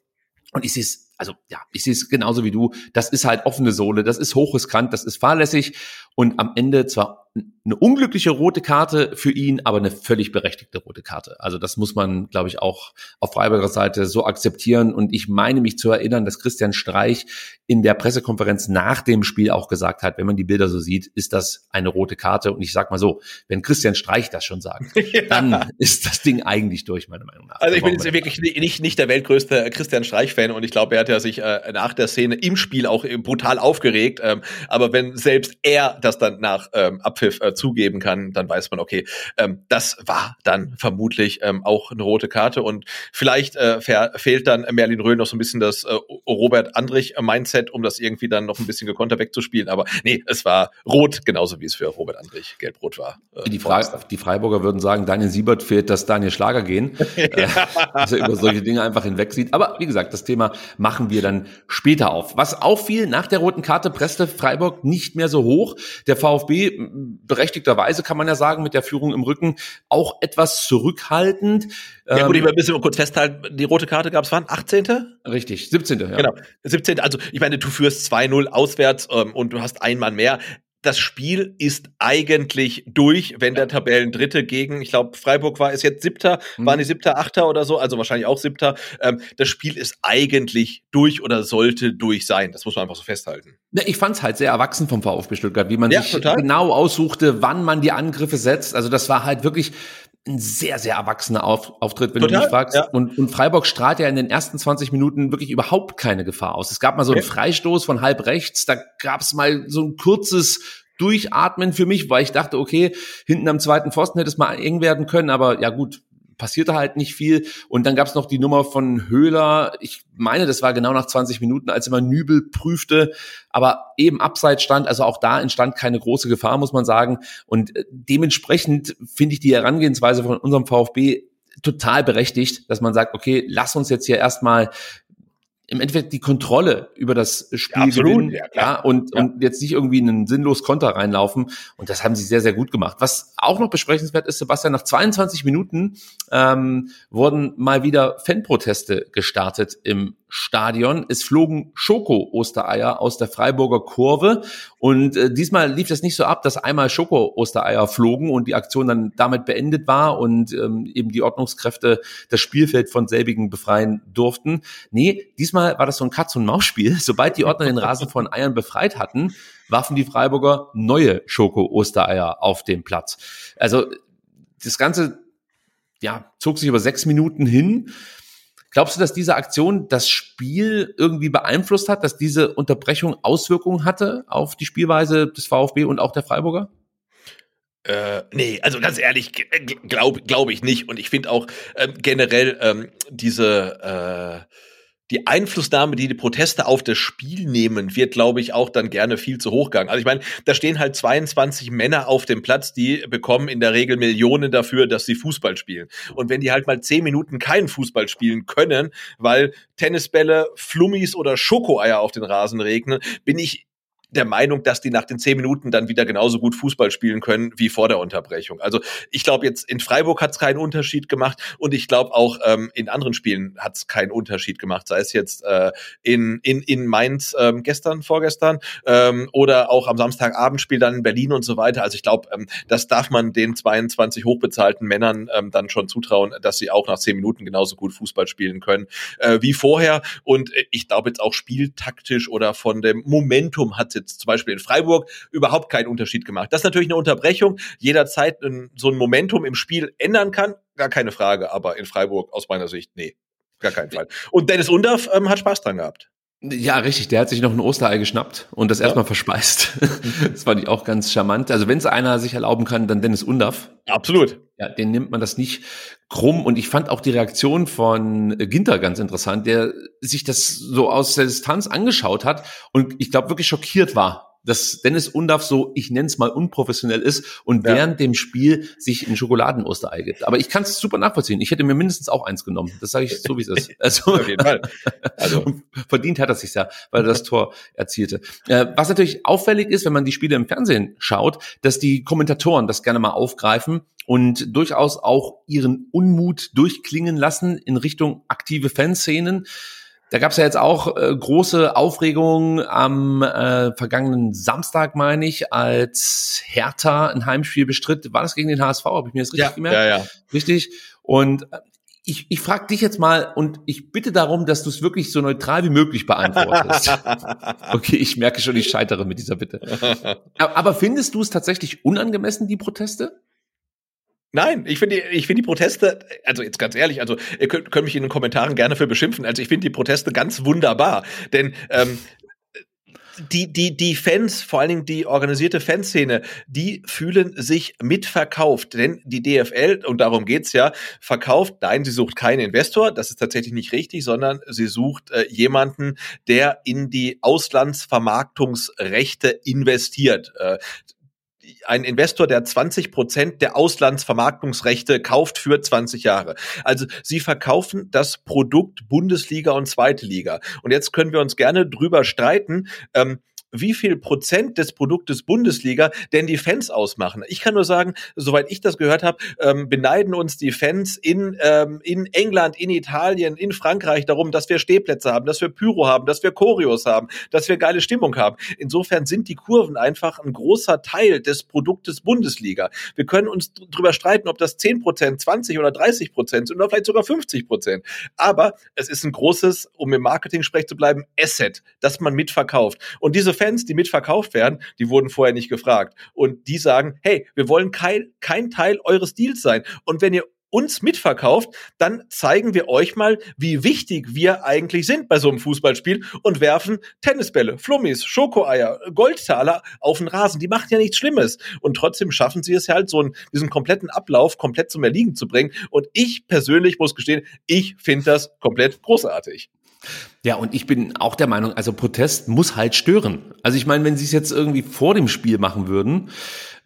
Und ich sehe es, also ja, ich sehe es genauso wie du. Das ist halt offene Sohle, das ist hochriskant, das ist fahrlässig und am Ende zwar eine unglückliche rote Karte für ihn, aber eine völlig berechtigte rote Karte. Also das muss man, glaube ich, auch auf Freiburger Seite so akzeptieren. Und ich meine mich zu erinnern, dass Christian Streich in der Pressekonferenz nach dem Spiel auch gesagt hat, wenn man die Bilder so sieht, ist das eine rote Karte. Und ich sag mal so, wenn Christian Streich das schon sagt, (laughs) ja. dann ist das Ding eigentlich durch, meiner Meinung nach. Also ich bin jetzt wirklich nicht, nicht der weltgrößte Christian Streich-Fan und ich glaube, er hat ja sich äh, nach der Szene im Spiel auch brutal aufgeregt. Ähm, aber wenn selbst er das dann nach ähm, Abpfiff äh, zugeben kann, dann weiß man, okay, ähm, das war dann vermutlich ähm, auch eine rote Karte und vielleicht äh, fehlt dann Merlin Röhl noch so ein bisschen das äh, Robert Andrich-Mindset, um das irgendwie dann noch ein bisschen gekonter wegzuspielen. Aber nee, es war rot, genauso wie es für Robert Andrich gelb-rot war. Äh, die, Fre die Freiburger würden sagen, Daniel Siebert fehlt das Daniel Schlager gehen, (laughs) ja. äh, dass er über solche Dinge einfach hinweg sieht. Aber wie gesagt, das Thema machen wir dann später auf. Was auffiel, nach der roten Karte presste Freiburg nicht mehr so hoch. Der VfB berechtigterweise kann man ja sagen, mit der Führung im Rücken auch etwas zurückhaltend. Ja gut, ich will ein bisschen kurz festhalten, die rote Karte gab es wann? 18.? Richtig, 17. Ja. Genau, 17. Also ich meine, du führst 2-0 auswärts ähm, und du hast einen Mann mehr das Spiel ist eigentlich durch, wenn der Tabellendritte gegen, ich glaube, Freiburg war es jetzt siebter, mhm. waren die siebter, achter oder so, also wahrscheinlich auch siebter. Ähm, das Spiel ist eigentlich durch oder sollte durch sein. Das muss man einfach so festhalten. Ich fand es halt sehr erwachsen vom VfB Stuttgart, wie man ja, sich total. genau aussuchte, wann man die Angriffe setzt. Also das war halt wirklich ein sehr, sehr erwachsener Auf Auftritt, wenn Total, du mich fragst. Ja. Und, und Freiburg strahlt ja in den ersten 20 Minuten wirklich überhaupt keine Gefahr aus. Es gab mal so einen Freistoß von halb rechts, da gab es mal so ein kurzes Durchatmen für mich, weil ich dachte, okay, hinten am zweiten Pfosten hätte es mal eng werden können, aber ja gut, passierte halt nicht viel. Und dann gab es noch die Nummer von Höhler. Ich meine, das war genau nach 20 Minuten, als er mal Nübel prüfte, aber eben abseits stand. Also auch da entstand keine große Gefahr, muss man sagen. Und äh, dementsprechend finde ich die Herangehensweise von unserem VfB total berechtigt, dass man sagt, okay, lass uns jetzt hier erstmal im Endeffekt die Kontrolle über das Spiel ja, absolut, gewinnen ja, ja, und, ja. und jetzt nicht irgendwie in einen sinnlos Konter reinlaufen. Und das haben sie sehr, sehr gut gemacht. Was auch noch besprechenswert ist, Sebastian, nach 22 Minuten ähm, wurden mal wieder Fanproteste gestartet im Stadion. Es flogen Schoko-Ostereier aus der Freiburger Kurve und äh, diesmal lief das nicht so ab, dass einmal Schoko-Ostereier flogen und die Aktion dann damit beendet war und ähm, eben die Ordnungskräfte das Spielfeld von selbigen befreien durften. Nee, diesmal war das so ein Katz-und-Maus-Spiel. (laughs) Sobald die Ordner den Rasen von Eiern befreit hatten, warfen die Freiburger neue Schoko-Ostereier auf den Platz. Also das Ganze ja, zog sich über sechs Minuten hin. Glaubst du, dass diese Aktion das Spiel irgendwie beeinflusst hat, dass diese Unterbrechung Auswirkungen hatte auf die Spielweise des VfB und auch der Freiburger? Äh, nee, also ganz ehrlich, glaube glaub ich nicht. Und ich finde auch ähm, generell ähm, diese äh, die Einflussnahme, die die Proteste auf das Spiel nehmen, wird, glaube ich, auch dann gerne viel zu hoch gegangen. Also ich meine, da stehen halt 22 Männer auf dem Platz, die bekommen in der Regel Millionen dafür, dass sie Fußball spielen. Und wenn die halt mal 10 Minuten keinen Fußball spielen können, weil Tennisbälle, Flummis oder Schokoeier auf den Rasen regnen, bin ich der Meinung, dass die nach den zehn Minuten dann wieder genauso gut Fußball spielen können wie vor der Unterbrechung. Also ich glaube jetzt in Freiburg hat es keinen Unterschied gemacht und ich glaube auch ähm, in anderen Spielen hat es keinen Unterschied gemacht, sei es jetzt äh, in, in, in Mainz ähm, gestern, vorgestern ähm, oder auch am Samstagabendspiel dann in Berlin und so weiter. Also ich glaube, ähm, das darf man den 22 hochbezahlten Männern ähm, dann schon zutrauen, dass sie auch nach zehn Minuten genauso gut Fußball spielen können äh, wie vorher. Und äh, ich glaube jetzt auch spieltaktisch oder von dem Momentum hat jetzt zum Beispiel in Freiburg überhaupt keinen Unterschied gemacht. Das ist natürlich eine Unterbrechung, jederzeit so ein Momentum im Spiel ändern kann, gar keine Frage. Aber in Freiburg aus meiner Sicht, nee, gar keinen Fall. Und Dennis Undaff ähm, hat Spaß dran gehabt. Ja, richtig. Der hat sich noch ein Osterei geschnappt und das ja. erstmal verspeist. (laughs) das fand ich auch ganz charmant. Also wenn es einer sich erlauben kann, dann Dennis Undaff. Absolut. Ja, den nimmt man das nicht krumm. Und ich fand auch die Reaktion von Ginter ganz interessant, der sich das so aus der Distanz angeschaut hat und ich glaube wirklich schockiert war dass Dennis Undaff so, ich nenne es mal unprofessionell ist und ja. während dem Spiel sich ein Schokoladen-Osterei gibt. Aber ich kann es super nachvollziehen. Ich hätte mir mindestens auch eins genommen. Das sage ich so, wie es ist. (laughs) Also, Auf jeden Fall. Also (laughs) verdient hat er sich ja, weil er das Tor erzielte. Äh, was natürlich auffällig ist, wenn man die Spiele im Fernsehen schaut, dass die Kommentatoren das gerne mal aufgreifen und durchaus auch ihren Unmut durchklingen lassen in Richtung aktive Fanszenen. Da gab es ja jetzt auch äh, große Aufregung am äh, vergangenen Samstag, meine ich, als Hertha ein Heimspiel bestritt. War das gegen den HSV? Habe ich mir das richtig ja, gemerkt? Ja, ja. Richtig. Und äh, ich, ich frage dich jetzt mal und ich bitte darum, dass du es wirklich so neutral wie möglich beantwortest. (laughs) okay, ich merke schon, ich scheitere mit dieser Bitte. (laughs) Aber findest du es tatsächlich unangemessen, die Proteste? Nein, ich finde ich finde die Proteste, also jetzt ganz ehrlich, also ihr könnt, könnt mich in den Kommentaren gerne für beschimpfen. Also ich finde die Proteste ganz wunderbar, denn ähm, die, die, die Fans, vor allen Dingen die organisierte Fanszene, die fühlen sich mitverkauft. Denn die DFL, und darum geht's ja, verkauft, nein, sie sucht keinen Investor, das ist tatsächlich nicht richtig, sondern sie sucht äh, jemanden, der in die Auslandsvermarktungsrechte investiert. Äh, ein Investor, der 20 Prozent der Auslandsvermarktungsrechte kauft für 20 Jahre. Also sie verkaufen das Produkt Bundesliga und Zweite Liga. Und jetzt können wir uns gerne drüber streiten. Ähm, wie viel Prozent des Produktes Bundesliga denn die Fans ausmachen. Ich kann nur sagen, soweit ich das gehört habe, ähm, beneiden uns die Fans in, ähm, in England, in Italien, in Frankreich darum, dass wir Stehplätze haben, dass wir Pyro haben, dass wir Choreos haben, dass wir geile Stimmung haben. Insofern sind die Kurven einfach ein großer Teil des Produktes Bundesliga. Wir können uns drüber streiten, ob das 10 Prozent, 20 oder 30 Prozent sind oder vielleicht sogar 50 Prozent. Aber es ist ein großes, um im Marketing-Sprech zu bleiben, Asset, das man mitverkauft. Und diese Fans, die mitverkauft werden, die wurden vorher nicht gefragt. Und die sagen, hey, wir wollen kein, kein Teil eures Deals sein. Und wenn ihr uns mitverkauft, dann zeigen wir euch mal, wie wichtig wir eigentlich sind bei so einem Fußballspiel und werfen Tennisbälle, Flummis, Schokoeier, Goldtaler auf den Rasen. Die machen ja nichts Schlimmes. Und trotzdem schaffen sie es halt, so einen, diesen kompletten Ablauf komplett zum Erliegen zu bringen. Und ich persönlich muss gestehen, ich finde das komplett großartig. Ja, und ich bin auch der Meinung, also Protest muss halt stören. Also ich meine, wenn sie es jetzt irgendwie vor dem Spiel machen würden,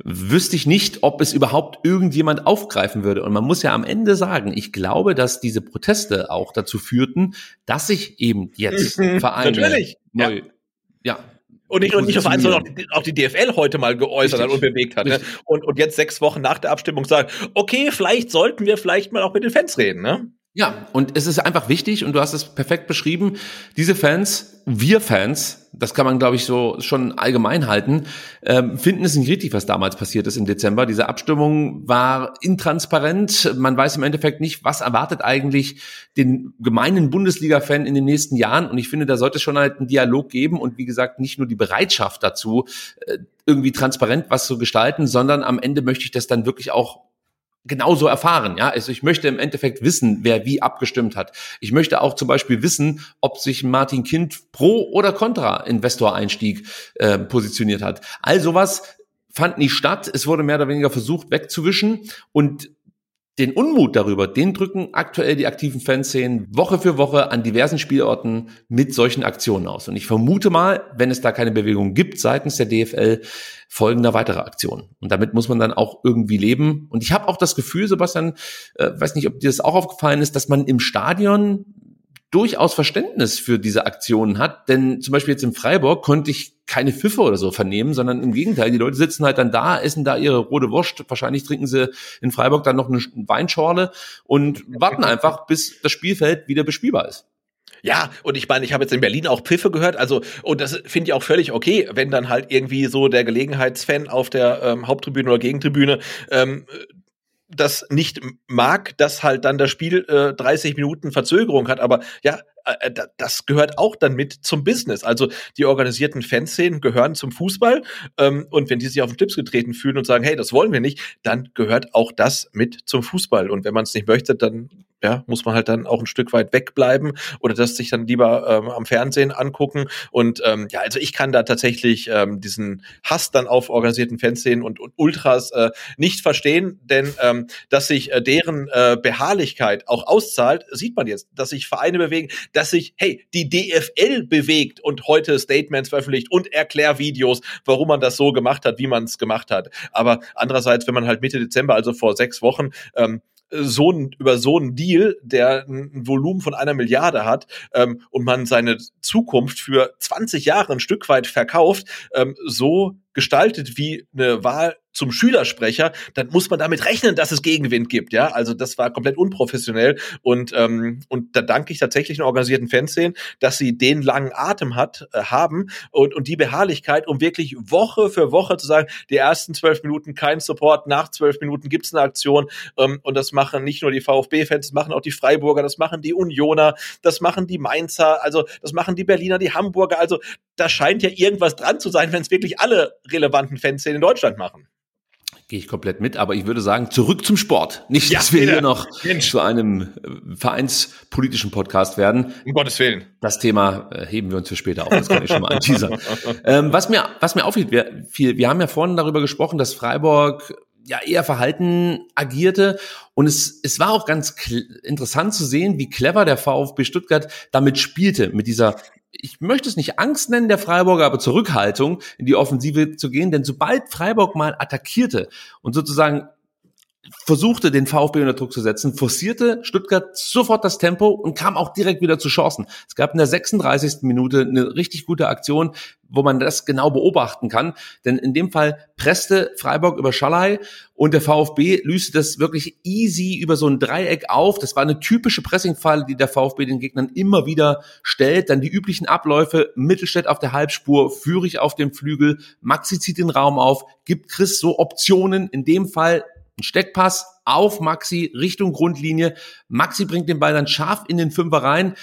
wüsste ich nicht, ob es überhaupt irgendjemand aufgreifen würde. Und man muss ja am Ende sagen, ich glaube, dass diese Proteste auch dazu führten, dass sich eben jetzt mhm, Vereine Natürlich. neu, ja. ja und nicht, und nicht nur Verein, sondern auch die, auch die DFL heute mal geäußert Richtig. hat und bewegt hat. Ne? Und, und jetzt sechs Wochen nach der Abstimmung sagt, okay, vielleicht sollten wir vielleicht mal auch mit den Fans reden. Ne? Ja, und es ist einfach wichtig, und du hast es perfekt beschrieben, diese Fans, wir Fans, das kann man, glaube ich, so schon allgemein halten, ähm, finden es nicht richtig, was damals passiert ist im Dezember. Diese Abstimmung war intransparent. Man weiß im Endeffekt nicht, was erwartet eigentlich den gemeinen Bundesliga-Fan in den nächsten Jahren. Und ich finde, da sollte es schon halt einen Dialog geben und wie gesagt, nicht nur die Bereitschaft dazu, äh, irgendwie transparent was zu gestalten, sondern am Ende möchte ich das dann wirklich auch genauso erfahren. Ja, also ich möchte im Endeffekt wissen, wer wie abgestimmt hat. Ich möchte auch zum Beispiel wissen, ob sich Martin Kind pro oder contra Investoreinstieg äh, positioniert hat. All sowas fand nicht statt. Es wurde mehr oder weniger versucht wegzuwischen und den Unmut darüber, den drücken aktuell die aktiven Fanszenen Woche für Woche an diversen Spielorten mit solchen Aktionen aus. Und ich vermute mal, wenn es da keine Bewegung gibt seitens der DFL, folgender weitere Aktionen. Und damit muss man dann auch irgendwie leben. Und ich habe auch das Gefühl, Sebastian, äh, weiß nicht, ob dir das auch aufgefallen ist, dass man im Stadion durchaus Verständnis für diese Aktionen hat. Denn zum Beispiel jetzt in Freiburg konnte ich keine Pfiffe oder so vernehmen, sondern im Gegenteil, die Leute sitzen halt dann da, essen da ihre rote Wurst. Wahrscheinlich trinken sie in Freiburg dann noch eine Weinschorle und warten einfach, bis das Spielfeld wieder bespielbar ist. Ja, und ich meine, ich habe jetzt in Berlin auch Pfiffe gehört, also und das finde ich auch völlig okay, wenn dann halt irgendwie so der Gelegenheitsfan auf der ähm, Haupttribüne oder Gegentribüne ähm, das nicht mag, dass halt dann das Spiel äh, 30 Minuten Verzögerung hat. Aber ja, äh, äh das gehört auch dann mit zum Business. Also die organisierten Fanszenen gehören zum Fußball. Ähm, und wenn die sich auf den Clips getreten fühlen und sagen, hey, das wollen wir nicht, dann gehört auch das mit zum Fußball. Und wenn man es nicht möchte, dann ja, muss man halt dann auch ein Stück weit wegbleiben oder das sich dann lieber ähm, am Fernsehen angucken. Und ähm, ja, also ich kann da tatsächlich ähm, diesen Hass dann auf organisierten Fanszenen und, und Ultras äh, nicht verstehen, denn ähm, dass sich äh, deren äh, Beharrlichkeit auch auszahlt, sieht man jetzt, dass sich Vereine bewegen, dass sich, hey, die DFL bewegt und heute Statements veröffentlicht und Erklärvideos, warum man das so gemacht hat, wie man es gemacht hat. Aber andererseits, wenn man halt Mitte Dezember, also vor sechs Wochen, ähm, so ein, über so einen Deal, der ein Volumen von einer Milliarde hat ähm, und man seine Zukunft für 20 Jahre ein Stück weit verkauft, ähm, so gestaltet wie eine Wahl zum Schülersprecher, dann muss man damit rechnen, dass es Gegenwind gibt. Ja, also das war komplett unprofessionell und ähm, und da danke ich tatsächlich den organisierten Fanszenen, dass sie den langen Atem hat äh, haben und und die Beharrlichkeit, um wirklich Woche für Woche zu sagen, die ersten zwölf Minuten kein Support, nach zwölf Minuten gibt's eine Aktion ähm, und das machen nicht nur die VfB-Fans, das machen auch die Freiburger, das machen die Unioner, das machen die Mainzer, also das machen die Berliner, die Hamburger. Also da scheint ja irgendwas dran zu sein, wenn es wirklich alle relevanten Fanszenen in Deutschland machen. Gehe ich komplett mit, aber ich würde sagen, zurück zum Sport. Nicht, dass wir hier noch Mensch. zu einem äh, vereinspolitischen Podcast werden. Um Gottes Willen. Das Thema äh, heben wir uns für später auf, das kann ich schon mal anteasern. (laughs) ähm, was mir, was mir auffällt, wir, viel, wir haben ja vorhin darüber gesprochen, dass Freiburg ja eher verhalten agierte. Und es, es war auch ganz interessant zu sehen, wie clever der VfB Stuttgart damit spielte, mit dieser ich möchte es nicht Angst nennen, der Freiburger, aber Zurückhaltung in die Offensive zu gehen, denn sobald Freiburg mal attackierte und sozusagen versuchte, den VfB unter Druck zu setzen, forcierte Stuttgart sofort das Tempo und kam auch direkt wieder zu Chancen. Es gab in der 36. Minute eine richtig gute Aktion, wo man das genau beobachten kann. Denn in dem Fall presste Freiburg über Schallei und der VfB löste das wirklich easy über so ein Dreieck auf. Das war eine typische Pressingfalle, die der VfB den Gegnern immer wieder stellt. Dann die üblichen Abläufe, Mittelstädt auf der Halbspur, Führig auf dem Flügel, Maxi zieht den Raum auf, gibt Chris so Optionen. In dem Fall ein Steckpass auf Maxi Richtung Grundlinie. Maxi bringt den Ball dann scharf in den Fünfer rein.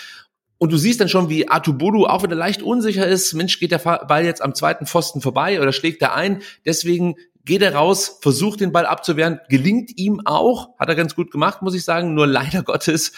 Und du siehst dann schon, wie Atubodu, auch wenn er leicht unsicher ist, Mensch, geht der Ball jetzt am zweiten Pfosten vorbei oder schlägt er ein. Deswegen geht er raus, versucht den Ball abzuwehren, gelingt ihm auch, hat er ganz gut gemacht, muss ich sagen. Nur leider (laughs) Gottes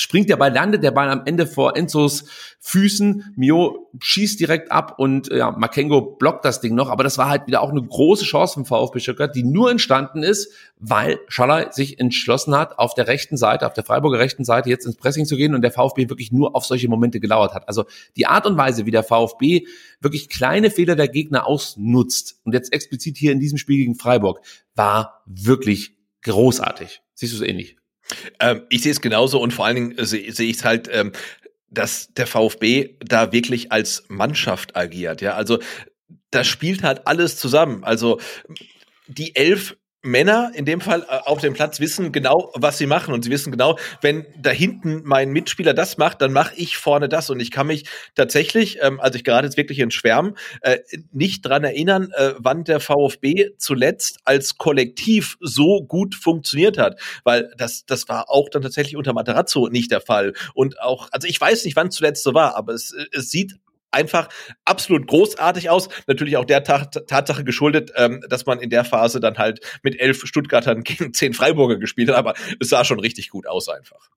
springt der Ball, landet der Ball am Ende vor Enzos Füßen. Mio schießt direkt ab und ja, Makengo blockt das Ding noch. Aber das war halt wieder auch eine große Chance vom VfB Stuttgart, die nur entstanden ist, weil Schaller sich entschlossen hat, auf der rechten Seite, auf der Freiburger rechten Seite jetzt ins Pressing zu gehen und der VfB wirklich nur auf solche Momente gelauert hat. Also die Art und Weise, wie der VfB wirklich kleine Fehler der Gegner ausnutzt und jetzt explizit hier in diesem Spiel gegen Freiburg, war wirklich großartig. Siehst du es ähnlich? Ähm, ich sehe es genauso und vor allen Dingen sehe seh ich es halt, ähm, dass der VfB da wirklich als Mannschaft agiert. Ja, also da spielt halt alles zusammen. Also die elf Männer in dem Fall äh, auf dem Platz wissen genau, was sie machen und sie wissen genau, wenn da hinten mein Mitspieler das macht, dann mache ich vorne das und ich kann mich tatsächlich, ähm, also ich gerade jetzt wirklich in Schwärmen, äh, nicht dran erinnern, äh, wann der VfB zuletzt als Kollektiv so gut funktioniert hat, weil das das war auch dann tatsächlich unter Materazzo nicht der Fall. Und auch, also ich weiß nicht, wann zuletzt so war, aber es, es sieht einfach absolut großartig aus. Natürlich auch der Tatsache geschuldet, ähm, dass man in der Phase dann halt mit elf Stuttgartern gegen zehn Freiburger gespielt hat, aber es sah schon richtig gut aus einfach.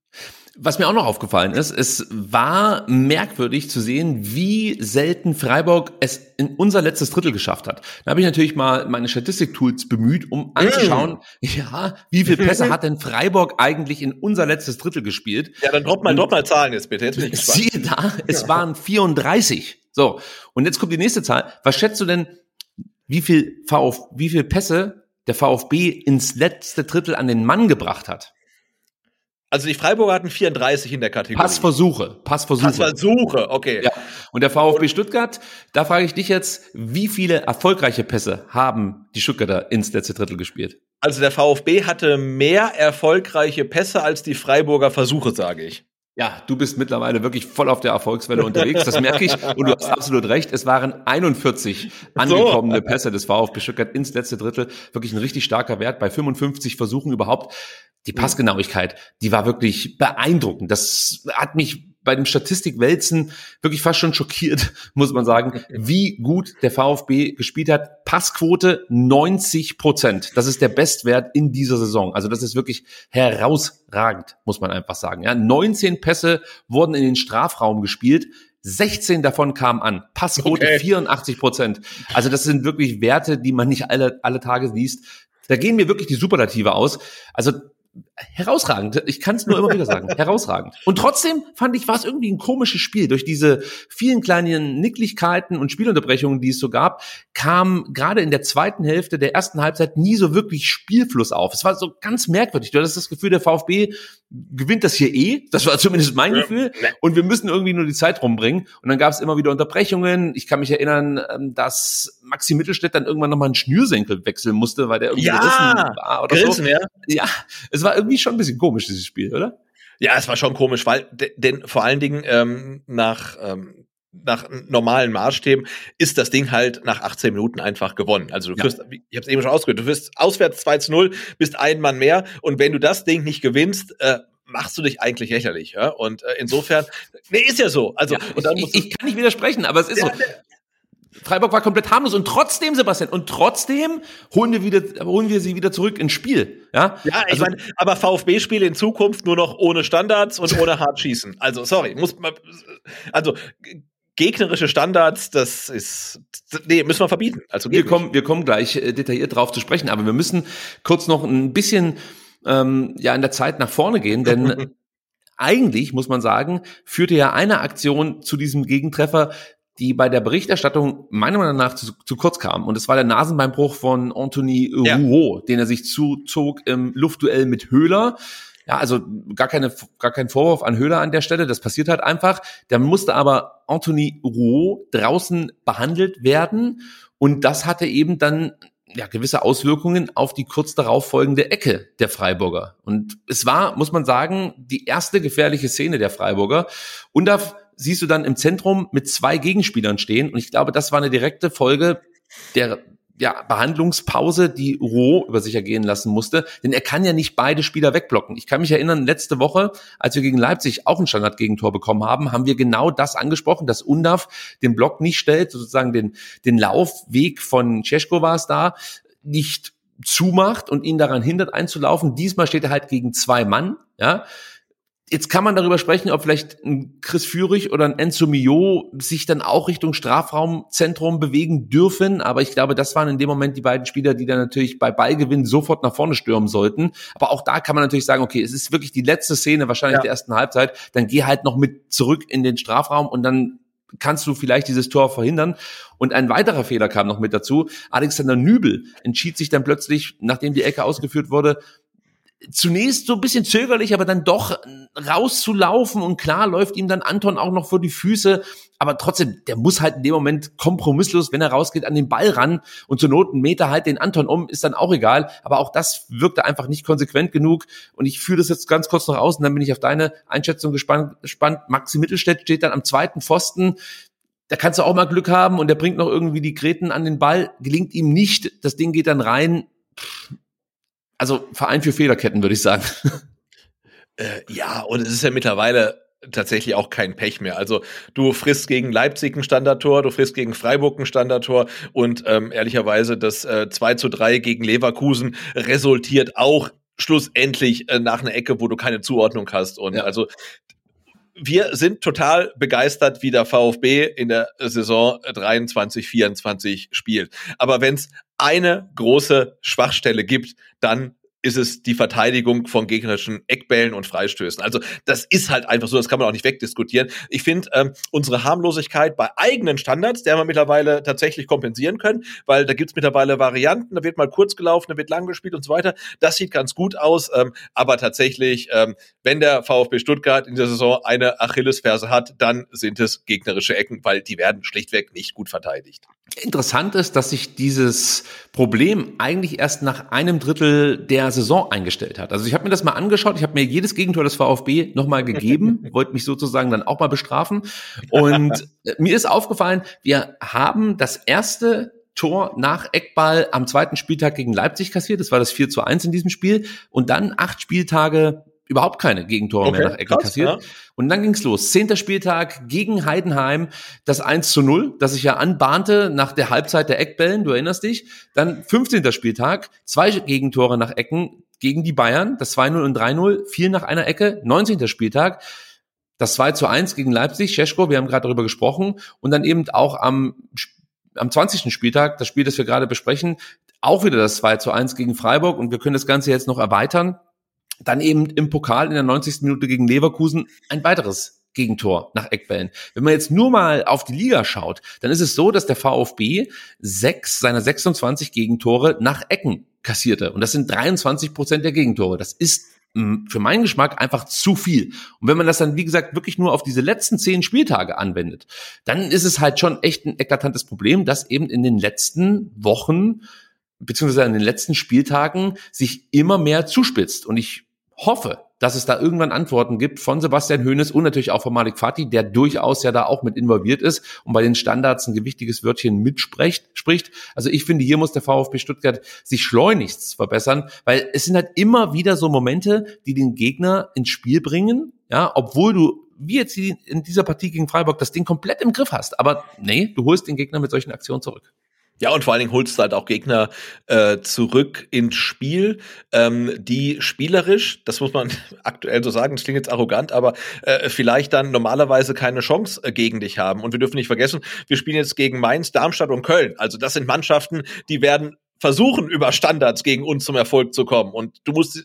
Was mir auch noch aufgefallen ist, es war merkwürdig zu sehen, wie selten Freiburg es in unser letztes Drittel geschafft hat. Da habe ich natürlich mal meine Statistik-Tools bemüht, um anzuschauen, mm. ja, wie viele Pässe hat denn Freiburg eigentlich in unser letztes Drittel gespielt? Ja, dann drop mal, drop mal Zahlen jetzt bitte. Jetzt bin ich gespannt. Siehe da, es waren 34. So, und jetzt kommt die nächste Zahl. Was schätzt du denn, wie viel, VfB, wie viel Pässe der VfB ins letzte Drittel an den Mann gebracht hat? Also die Freiburger hatten 34 in der Kategorie. Passversuche, Passversuche. Passversuche, okay. Ja. Und der VfB Stuttgart, da frage ich dich jetzt, wie viele erfolgreiche Pässe haben die Stuttgarter ins letzte Drittel gespielt? Also der VfB hatte mehr erfolgreiche Pässe als die Freiburger Versuche, sage ich. Ja, du bist mittlerweile wirklich voll auf der Erfolgswelle unterwegs, das merke ich. Und du hast absolut recht. Es waren 41 angekommene Pässe des VfB Stuttgart ins letzte Drittel. Wirklich ein richtig starker Wert bei 55 Versuchen überhaupt. Die Passgenauigkeit, die war wirklich beeindruckend. Das hat mich bei dem Statistikwälzen wirklich fast schon schockiert, (laughs) muss man sagen, wie gut der VfB gespielt hat. Passquote 90 Prozent. Das ist der Bestwert in dieser Saison. Also das ist wirklich herausragend, muss man einfach sagen. Ja, 19 Pässe wurden in den Strafraum gespielt. 16 davon kamen an. Passquote okay. 84 Prozent. Also das sind wirklich Werte, die man nicht alle, alle Tage liest. Da gehen mir wirklich die Superlative aus. Also herausragend. Ich kann es nur immer wieder sagen. (laughs) herausragend. Und trotzdem fand ich, war es irgendwie ein komisches Spiel. Durch diese vielen kleinen Nicklichkeiten und Spielunterbrechungen, die es so gab, kam gerade in der zweiten Hälfte der ersten Halbzeit nie so wirklich Spielfluss auf. Es war so ganz merkwürdig. Du hattest das Gefühl, der VfB gewinnt das hier eh. Das war zumindest mein Gefühl. Und wir müssen irgendwie nur die Zeit rumbringen. Und dann gab es immer wieder Unterbrechungen. Ich kann mich erinnern, ähm, dass Maxi Mittelstädt dann irgendwann nochmal einen Schnürsenkel wechseln musste, weil der irgendwie ja, war oder gerissen, so. Ja. ja, es war irgendwie schon ein bisschen komisch, dieses Spiel, oder? Ja, es war schon komisch, weil, denn vor allen Dingen ähm, nach, ähm, nach normalen Maßstäben ist das Ding halt nach 18 Minuten einfach gewonnen. Also du führst, ja. ich habe es eben schon ausgehört, du wirst auswärts 2 zu 0, bist ein Mann mehr und wenn du das Ding nicht gewinnst, äh, machst du dich eigentlich lächerlich. Ja? Und äh, insofern, nee, ist ja so. Also, ja, und dann ich, ich, kann nicht widersprechen, aber es ist ja, so. Freiburg war komplett harmlos und trotzdem, Sebastian, und trotzdem holen wir wieder, holen wir sie wieder zurück ins Spiel. Ja, ja ich also, meine, aber VfB-Spiele in Zukunft nur noch ohne Standards und ohne hart schießen. Also, sorry, muss man, also, gegnerische Standards, das ist, nee, müssen wir verbieten. Also, wir kommen, wir kommen gleich äh, detailliert drauf zu sprechen, aber wir müssen kurz noch ein bisschen, ähm, ja, in der Zeit nach vorne gehen, denn (laughs) eigentlich, muss man sagen, führte ja eine Aktion zu diesem Gegentreffer, die bei der Berichterstattung meiner Meinung nach zu, zu kurz kam. Und es war der Nasenbeinbruch von Anthony ja. Rouault, den er sich zuzog im Luftduell mit Höhler. Ja, also gar keine, gar kein Vorwurf an Höhler an der Stelle. Das passiert halt einfach. Da musste aber Anthony Rouault draußen behandelt werden. Und das hatte eben dann ja, gewisse Auswirkungen auf die kurz darauf folgende Ecke der Freiburger. Und es war, muss man sagen, die erste gefährliche Szene der Freiburger. Und da siehst du dann im Zentrum mit zwei Gegenspielern stehen. Und ich glaube, das war eine direkte Folge der ja, Behandlungspause, die Roh über sich ergehen lassen musste, denn er kann ja nicht beide Spieler wegblocken. Ich kann mich erinnern, letzte Woche, als wir gegen Leipzig auch ein Standardgegentor bekommen haben, haben wir genau das angesprochen, dass Undaf den Block nicht stellt, sozusagen den, den Laufweg von Cesko war es da, nicht zumacht und ihn daran hindert einzulaufen. Diesmal steht er halt gegen zwei Mann, ja. Jetzt kann man darüber sprechen, ob vielleicht ein Chris Führig oder ein Enzo Mio sich dann auch Richtung Strafraumzentrum bewegen dürfen. Aber ich glaube, das waren in dem Moment die beiden Spieler, die dann natürlich bei Ballgewinn sofort nach vorne stürmen sollten. Aber auch da kann man natürlich sagen, okay, es ist wirklich die letzte Szene wahrscheinlich ja. der ersten Halbzeit. Dann geh halt noch mit zurück in den Strafraum und dann kannst du vielleicht dieses Tor verhindern. Und ein weiterer Fehler kam noch mit dazu. Alexander Nübel entschied sich dann plötzlich, nachdem die Ecke ausgeführt wurde, zunächst so ein bisschen zögerlich, aber dann doch rauszulaufen und klar läuft ihm dann Anton auch noch vor die Füße, aber trotzdem, der muss halt in dem Moment kompromisslos, wenn er rausgeht, an den Ball ran. Und zur Not einen Meter halt den Anton um, ist dann auch egal, aber auch das wirkte einfach nicht konsequent genug. Und ich führe das jetzt ganz kurz noch aus und dann bin ich auf deine Einschätzung gespannt. gespannt. Maxi Mittelstädt steht dann am zweiten Pfosten, da kannst du auch mal Glück haben und der bringt noch irgendwie die Gräten an den Ball, gelingt ihm nicht, das Ding geht dann rein, also Verein für Fehlerketten, würde ich sagen. Äh, ja, und es ist ja mittlerweile tatsächlich auch kein Pech mehr. Also du frisst gegen Leipzig ein Standardtor, du frisst gegen Freiburg ein Standardtor und ähm, ehrlicherweise das äh, 2 zu 3 gegen Leverkusen resultiert auch schlussendlich äh, nach einer Ecke, wo du keine Zuordnung hast. Und ja. also wir sind total begeistert, wie der VfB in der Saison 23, 24 spielt. Aber wenn es eine große Schwachstelle gibt, dann ist es die Verteidigung von gegnerischen Eckbällen und Freistößen. Also das ist halt einfach so, das kann man auch nicht wegdiskutieren. Ich finde ähm, unsere Harmlosigkeit bei eigenen Standards, der wir mittlerweile tatsächlich kompensieren können, weil da gibt's mittlerweile Varianten, da wird mal kurz gelaufen, da wird lang gespielt und so weiter. Das sieht ganz gut aus, ähm, aber tatsächlich, ähm, wenn der VfB Stuttgart in der Saison eine Achillesferse hat, dann sind es gegnerische Ecken, weil die werden schlichtweg nicht gut verteidigt. Interessant ist, dass sich dieses Problem eigentlich erst nach einem Drittel der Saison eingestellt hat. Also ich habe mir das mal angeschaut, ich habe mir jedes Gegentor des VfB nochmal gegeben, (laughs) wollte mich sozusagen dann auch mal bestrafen. Und (laughs) mir ist aufgefallen, wir haben das erste Tor nach Eckball am zweiten Spieltag gegen Leipzig kassiert. Das war das 4 zu 1 in diesem Spiel. Und dann acht Spieltage überhaupt keine Gegentore okay, mehr nach Ecke kassiert. Ja. Und dann ging's los. Zehnter Spieltag gegen Heidenheim, das 1 zu 0, das sich ja anbahnte nach der Halbzeit der Eckbällen, du erinnerst dich. Dann 15. Spieltag, zwei Gegentore nach Ecken gegen die Bayern, das 2-0 und 3-0, vier nach einer Ecke. 19. Spieltag, das 2 zu 1 gegen Leipzig, Scheschko, wir haben gerade darüber gesprochen. Und dann eben auch am, am 20. Spieltag, das Spiel, das wir gerade besprechen, auch wieder das 2 zu 1 gegen Freiburg. Und wir können das Ganze jetzt noch erweitern dann eben im Pokal in der 90. Minute gegen Leverkusen ein weiteres Gegentor nach Eckbällen. Wenn man jetzt nur mal auf die Liga schaut, dann ist es so, dass der VfB sechs seiner 26 Gegentore nach Ecken kassierte. Und das sind 23 Prozent der Gegentore. Das ist mm, für meinen Geschmack einfach zu viel. Und wenn man das dann, wie gesagt, wirklich nur auf diese letzten zehn Spieltage anwendet, dann ist es halt schon echt ein eklatantes Problem, dass eben in den letzten Wochen beziehungsweise in den letzten Spieltagen sich immer mehr zuspitzt. Und ich hoffe, dass es da irgendwann Antworten gibt von Sebastian Hoeneß und natürlich auch von Malik Fatih, der durchaus ja da auch mit involviert ist und bei den Standards ein gewichtiges Wörtchen mitspricht. Spricht. Also ich finde, hier muss der VfB Stuttgart sich schleunigst verbessern, weil es sind halt immer wieder so Momente, die den Gegner ins Spiel bringen, ja, obwohl du wie jetzt in dieser Partie gegen Freiburg das Ding komplett im Griff hast. Aber nee, du holst den Gegner mit solchen Aktionen zurück. Ja, und vor allen Dingen holst du halt auch Gegner äh, zurück ins Spiel, ähm, die spielerisch, das muss man (laughs) aktuell so sagen, das klingt jetzt arrogant, aber äh, vielleicht dann normalerweise keine Chance äh, gegen dich haben. Und wir dürfen nicht vergessen, wir spielen jetzt gegen Mainz, Darmstadt und Köln. Also das sind Mannschaften, die werden versuchen, über Standards gegen uns zum Erfolg zu kommen. Und du musst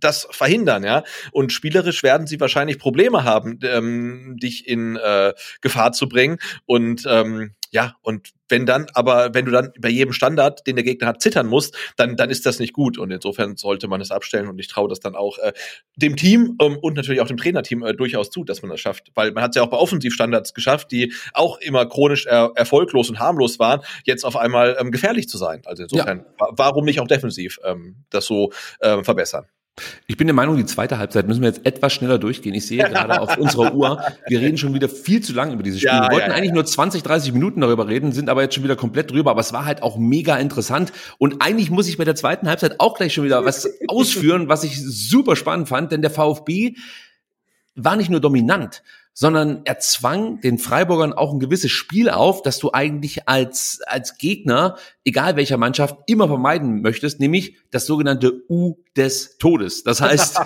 das verhindern, ja. Und spielerisch werden sie wahrscheinlich Probleme haben, ähm, dich in äh, Gefahr zu bringen. Und ähm, ja, und wenn dann, aber wenn du dann bei jedem Standard, den der Gegner hat, zittern musst, dann, dann ist das nicht gut. Und insofern sollte man es abstellen. Und ich traue das dann auch äh, dem Team ähm, und natürlich auch dem Trainerteam äh, durchaus zu, dass man das schafft. Weil man hat es ja auch bei Offensivstandards geschafft, die auch immer chronisch er erfolglos und harmlos waren, jetzt auf einmal ähm, gefährlich zu sein. Also insofern, ja. warum nicht auch defensiv ähm, das so ähm, verbessern? Ich bin der Meinung, die zweite Halbzeit müssen wir jetzt etwas schneller durchgehen. Ich sehe gerade auf unserer Uhr, wir reden schon wieder viel zu lang über dieses Spiel. Ja, wir wollten ja, eigentlich nur 20, 30 Minuten darüber reden, sind aber jetzt schon wieder komplett drüber. Aber es war halt auch mega interessant. Und eigentlich muss ich bei der zweiten Halbzeit auch gleich schon wieder was ausführen, was ich super spannend fand, denn der VfB war nicht nur dominant, sondern er zwang den Freiburgern auch ein gewisses Spiel auf, das du eigentlich als, als Gegner, egal welcher Mannschaft, immer vermeiden möchtest, nämlich das sogenannte U des Todes. Das heißt,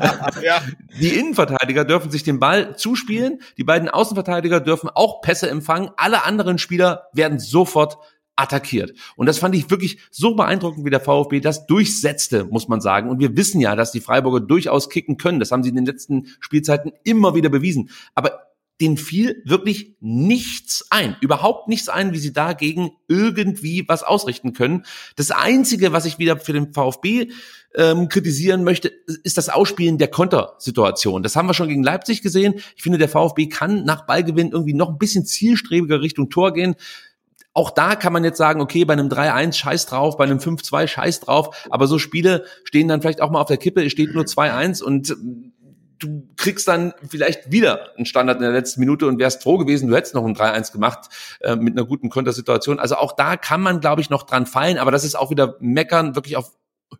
(laughs) ja. die Innenverteidiger dürfen sich den Ball zuspielen, die beiden Außenverteidiger dürfen auch Pässe empfangen, alle anderen Spieler werden sofort attackiert. Und das fand ich wirklich so beeindruckend, wie der VfB das durchsetzte, muss man sagen. Und wir wissen ja, dass die Freiburger durchaus kicken können. Das haben sie in den letzten Spielzeiten immer wieder bewiesen. Aber denen fiel wirklich nichts ein, überhaupt nichts ein, wie sie dagegen irgendwie was ausrichten können. Das Einzige, was ich wieder für den VfB ähm, kritisieren möchte, ist das Ausspielen der Kontersituation. Das haben wir schon gegen Leipzig gesehen. Ich finde, der VfB kann nach Ballgewinn irgendwie noch ein bisschen zielstrebiger Richtung Tor gehen. Auch da kann man jetzt sagen, okay, bei einem 3-1 scheiß drauf, bei einem 5-2 scheiß drauf, aber so Spiele stehen dann vielleicht auch mal auf der Kippe, es steht nur 2-1 und äh, du kriegst dann vielleicht wieder einen Standard in der letzten Minute und wärst froh gewesen, du hättest noch ein 3-1 gemacht äh, mit einer guten Kontersituation. Also auch da kann man, glaube ich, noch dran fallen, aber das ist auch wieder meckern, wirklich auf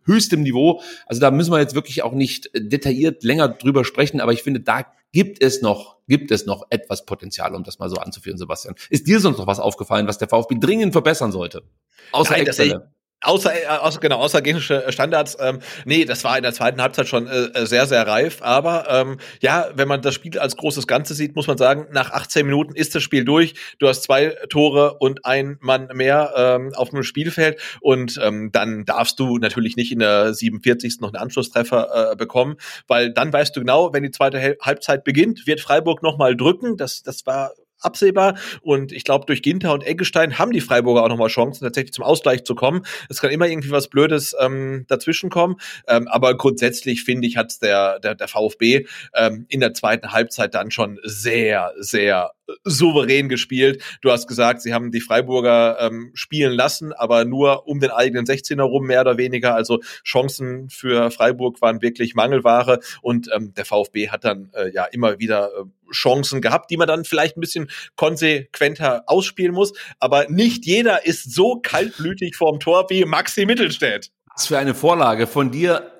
höchstem Niveau. Also da müssen wir jetzt wirklich auch nicht detailliert länger drüber sprechen, aber ich finde, da gibt es noch, gibt es noch etwas Potenzial, um das mal so anzuführen, Sebastian. Ist dir sonst noch was aufgefallen, was der VfB dringend verbessern sollte? Außer Nein, Außer, äh, außer genau, außergängige Standards. Ähm, nee, das war in der zweiten Halbzeit schon äh, äh, sehr, sehr reif. Aber ähm, ja, wenn man das Spiel als großes Ganze sieht, muss man sagen, nach 18 Minuten ist das Spiel durch. Du hast zwei Tore und ein Mann mehr ähm, auf dem Spielfeld. Und ähm, dann darfst du natürlich nicht in der 47. noch einen Anschlusstreffer äh, bekommen, weil dann weißt du genau, wenn die zweite Halbzeit beginnt, wird Freiburg nochmal drücken. Das, das war absehbar. Und ich glaube, durch Ginter und Eggestein haben die Freiburger auch nochmal Chancen, tatsächlich zum Ausgleich zu kommen. Es kann immer irgendwie was Blödes ähm, dazwischen kommen. Ähm, aber grundsätzlich finde ich, hat der, der, der VfB ähm, in der zweiten Halbzeit dann schon sehr, sehr souverän gespielt. Du hast gesagt, sie haben die Freiburger ähm, spielen lassen, aber nur um den eigenen 16er rum, mehr oder weniger. Also Chancen für Freiburg waren wirklich Mangelware und ähm, der VfB hat dann äh, ja immer wieder äh, Chancen gehabt, die man dann vielleicht ein bisschen konsequenter ausspielen muss. Aber nicht jeder ist so kaltblütig vorm Tor wie Maxi Mittelstädt. Was für eine Vorlage von dir